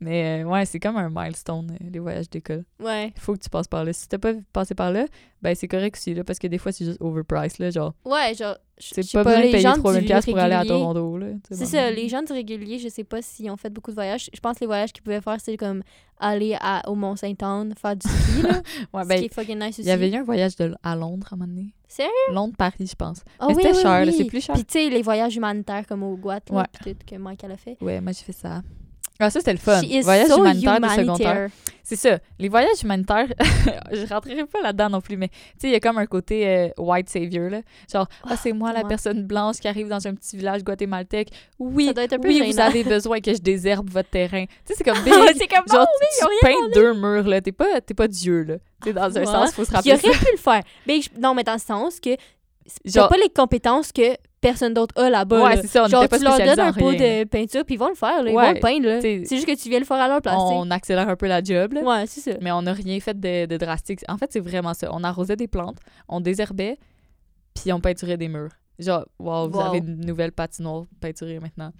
Speaker 1: Mais euh, ouais, c'est comme un milestone, euh, les voyages d'école.
Speaker 2: ouais.
Speaker 1: Il faut que tu passes par là. Si t'as pas passé par là, ben c'est correct aussi, là, parce que des fois, c'est juste overpriced, là, genre.
Speaker 2: Ouais, genre,
Speaker 1: C'est pas,
Speaker 2: pas, les
Speaker 1: payer
Speaker 2: gens
Speaker 1: 3000
Speaker 2: du
Speaker 1: pièces pour aller à Toronto,
Speaker 2: C'est ça, les gens du régulier, je sais pas s'ils ont fait beaucoup de voyages. Je pense que les voyages qu'ils pouvaient faire, c'est comme aller à, au Mont-Saint-Anne, faire du ski, là.
Speaker 1: Ouais,
Speaker 2: ce
Speaker 1: ben,
Speaker 2: qui est fucking nice aussi.
Speaker 1: il y avait eu un voyage de, à Londres, à un moment donné.
Speaker 2: Sérieux?
Speaker 1: Londres-Paris, je pense.
Speaker 2: Ah
Speaker 1: mais
Speaker 2: oui,
Speaker 1: c'était
Speaker 2: oui,
Speaker 1: cher,
Speaker 2: oui.
Speaker 1: c'est plus cher.
Speaker 2: Puis tu sais, les voyages humanitaires comme au Guat, là,
Speaker 1: Ouais.
Speaker 2: puis tout, que Mike elle a fait.
Speaker 1: Ouais, moi, j'ai fait ça. Ah, ça, c'était le fun.
Speaker 2: She is
Speaker 1: Voyage
Speaker 2: so
Speaker 1: humanitaire de secondaire. C'est ça. Les voyages humanitaires, je rentrerai pas là-dedans non plus, mais tu sais, il y a comme un côté euh, white savior, là. Genre, ah, c'est moi la personne blanche qui arrive dans un petit village guatémaltèque. Oui,
Speaker 2: Ça doit être un peu
Speaker 1: oui, vous avez besoin que je désherbe votre terrain. Tu sais, c'est comme big.
Speaker 2: c'est comme
Speaker 1: Genre,
Speaker 2: oh,
Speaker 1: tu, peins deux murs, là. T'es pas, t'es pas Dieu, là. Sais, dans un sens, faut se
Speaker 2: Il
Speaker 1: rappeler
Speaker 2: aurait
Speaker 1: ça.
Speaker 2: pu le faire. Mais je- non, mais dans le sens que
Speaker 1: Genre-
Speaker 2: pas les compétences que personne d'autre a là-bas.
Speaker 1: Ouais,
Speaker 2: là.
Speaker 1: c'est ça, on
Speaker 2: Genre,
Speaker 1: pas
Speaker 2: tu leur donnes un pot
Speaker 1: rien.
Speaker 2: de peinture, puis ils vont le faire, là. Ils
Speaker 1: Ouais,
Speaker 2: vont le peindre, là. C'est juste que tu viens le faire à leur place.
Speaker 1: On accélère un peu la job, là.
Speaker 2: Ouais, c'est ça.
Speaker 1: Mais on n'a rien fait de, de drastique. En fait, c'est vraiment ça. On arrosait des plantes, on désherbait, puis on peinturait des murs. Genre, wow, vous
Speaker 2: Wow.
Speaker 1: avez une nouvelle patinoire peinturée maintenant.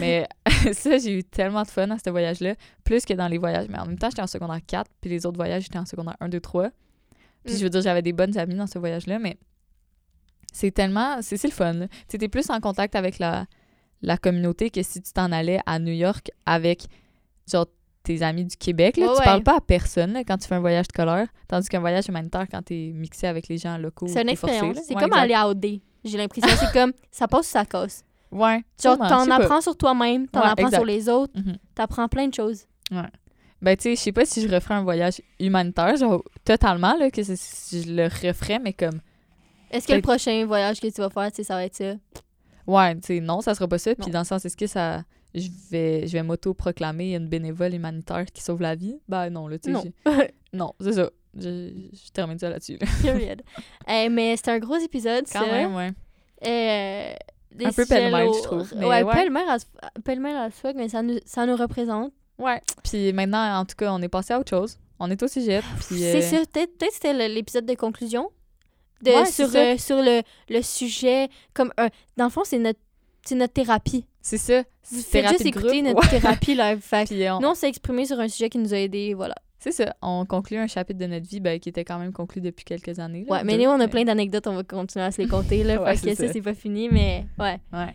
Speaker 1: Mais ça, j'ai eu tellement de fun à ce voyage-là, plus que dans les voyages. Mais en même temps, j'étais en secondaire 4, puis les autres voyages, j'étais en secondaire 1, 2, 3. Puis
Speaker 2: Mm.
Speaker 1: je veux dire, j'avais des bonnes amies dans ce voyage-là, mais c'est tellement... C'est le fun. Tu étais plus en contact avec la, la communauté que si tu t'en allais à New York avec, genre, tes amis du Québec. Là,
Speaker 2: Ouais,
Speaker 1: tu
Speaker 2: ouais.
Speaker 1: parles pas à personne là, quand tu fais un voyage scolaire, tandis qu'un voyage humanitaire, quand t'es mixé avec les gens locaux,
Speaker 2: C'est une expérience. C'est
Speaker 1: Ouais,
Speaker 2: comme
Speaker 1: exact.
Speaker 2: aller à OD. J'ai l'impression. C'est comme ça passe ou ça casse.
Speaker 1: Ouais.
Speaker 2: Genre, t'en
Speaker 1: pas.
Speaker 2: apprends sur toi-même, t'en
Speaker 1: Ouais,
Speaker 2: apprends
Speaker 1: exact.
Speaker 2: sur les autres,
Speaker 1: Mhm.
Speaker 2: t'apprends plein de choses.
Speaker 1: Ben, tu sais, je sais pas si je referais un voyage humanitaire, genre, totalement, là, que c'est- si je le referais, mais comme,
Speaker 2: Est-ce que le prochain voyage que tu vas faire, ça va être ça?
Speaker 1: ouais, tu sais, non, ça sera pas ça. Puis dans le sens, est-ce que ça. Je vais, je vais m'auto-proclamer une bénévole humanitaire qui sauve la vie? Ben, non, là, tu sais.
Speaker 2: Non.
Speaker 1: c'est ça. Je, je termine ça là-dessus.
Speaker 2: Period. Mais c'est un gros épisode,
Speaker 1: Quand
Speaker 2: ça.
Speaker 1: même, ouais.
Speaker 2: Euh,
Speaker 1: Un peu pêle-mêle, je trouve, mais
Speaker 2: ouais,
Speaker 1: ouais.
Speaker 2: pêle-mêle as fuck, mais ça nous, ça nous représente.
Speaker 1: Ouais. Puis maintenant, en tout cas, on est passé à autre chose. On est au sujet. Puis.
Speaker 2: C'est
Speaker 1: euh,
Speaker 2: ça, peut-être peut-être c'était l'épisode de conclusion. De,
Speaker 1: Ouais,
Speaker 2: sur
Speaker 1: ça.
Speaker 2: euh, sur le, le sujet. comme un Dans le fond, c'est notre, notre thérapie.
Speaker 1: C'est ça.
Speaker 2: Vous
Speaker 1: C'est
Speaker 2: faites juste écouter
Speaker 1: groupe.
Speaker 2: notre
Speaker 1: Ouais.
Speaker 2: thérapie live. Fait
Speaker 1: on-
Speaker 2: nous, on s'est exprimé sur un sujet qui nous a aidés, voilà.
Speaker 1: C'est ça. On conclut un chapitre de notre vie ben, qui était quand même conclu depuis quelques années. là,
Speaker 2: Ouais, mais nous, on a plein d'anecdotes, on va continuer à se les compter, là.
Speaker 1: Ouais,
Speaker 2: que ça,
Speaker 1: ça.
Speaker 2: c'est pas fini, mais ouais.
Speaker 1: Ouais.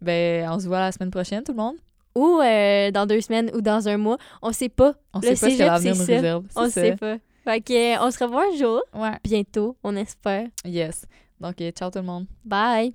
Speaker 1: Ben, on se voit la semaine prochaine, tout le monde.
Speaker 2: Ou euh, dans deux semaines ou dans un mois, on sait pas.
Speaker 1: On
Speaker 2: Le
Speaker 1: sait pas ce que l'avenir nous
Speaker 2: ça.
Speaker 1: réserve.
Speaker 2: On
Speaker 1: C'est
Speaker 2: sait
Speaker 1: ça.
Speaker 2: pas. Fait que, euh, on se revoit un jour,
Speaker 1: Ouais.
Speaker 2: bientôt, on espère.
Speaker 1: Yes. Donc, euh, ciao tout le monde.
Speaker 2: Bye!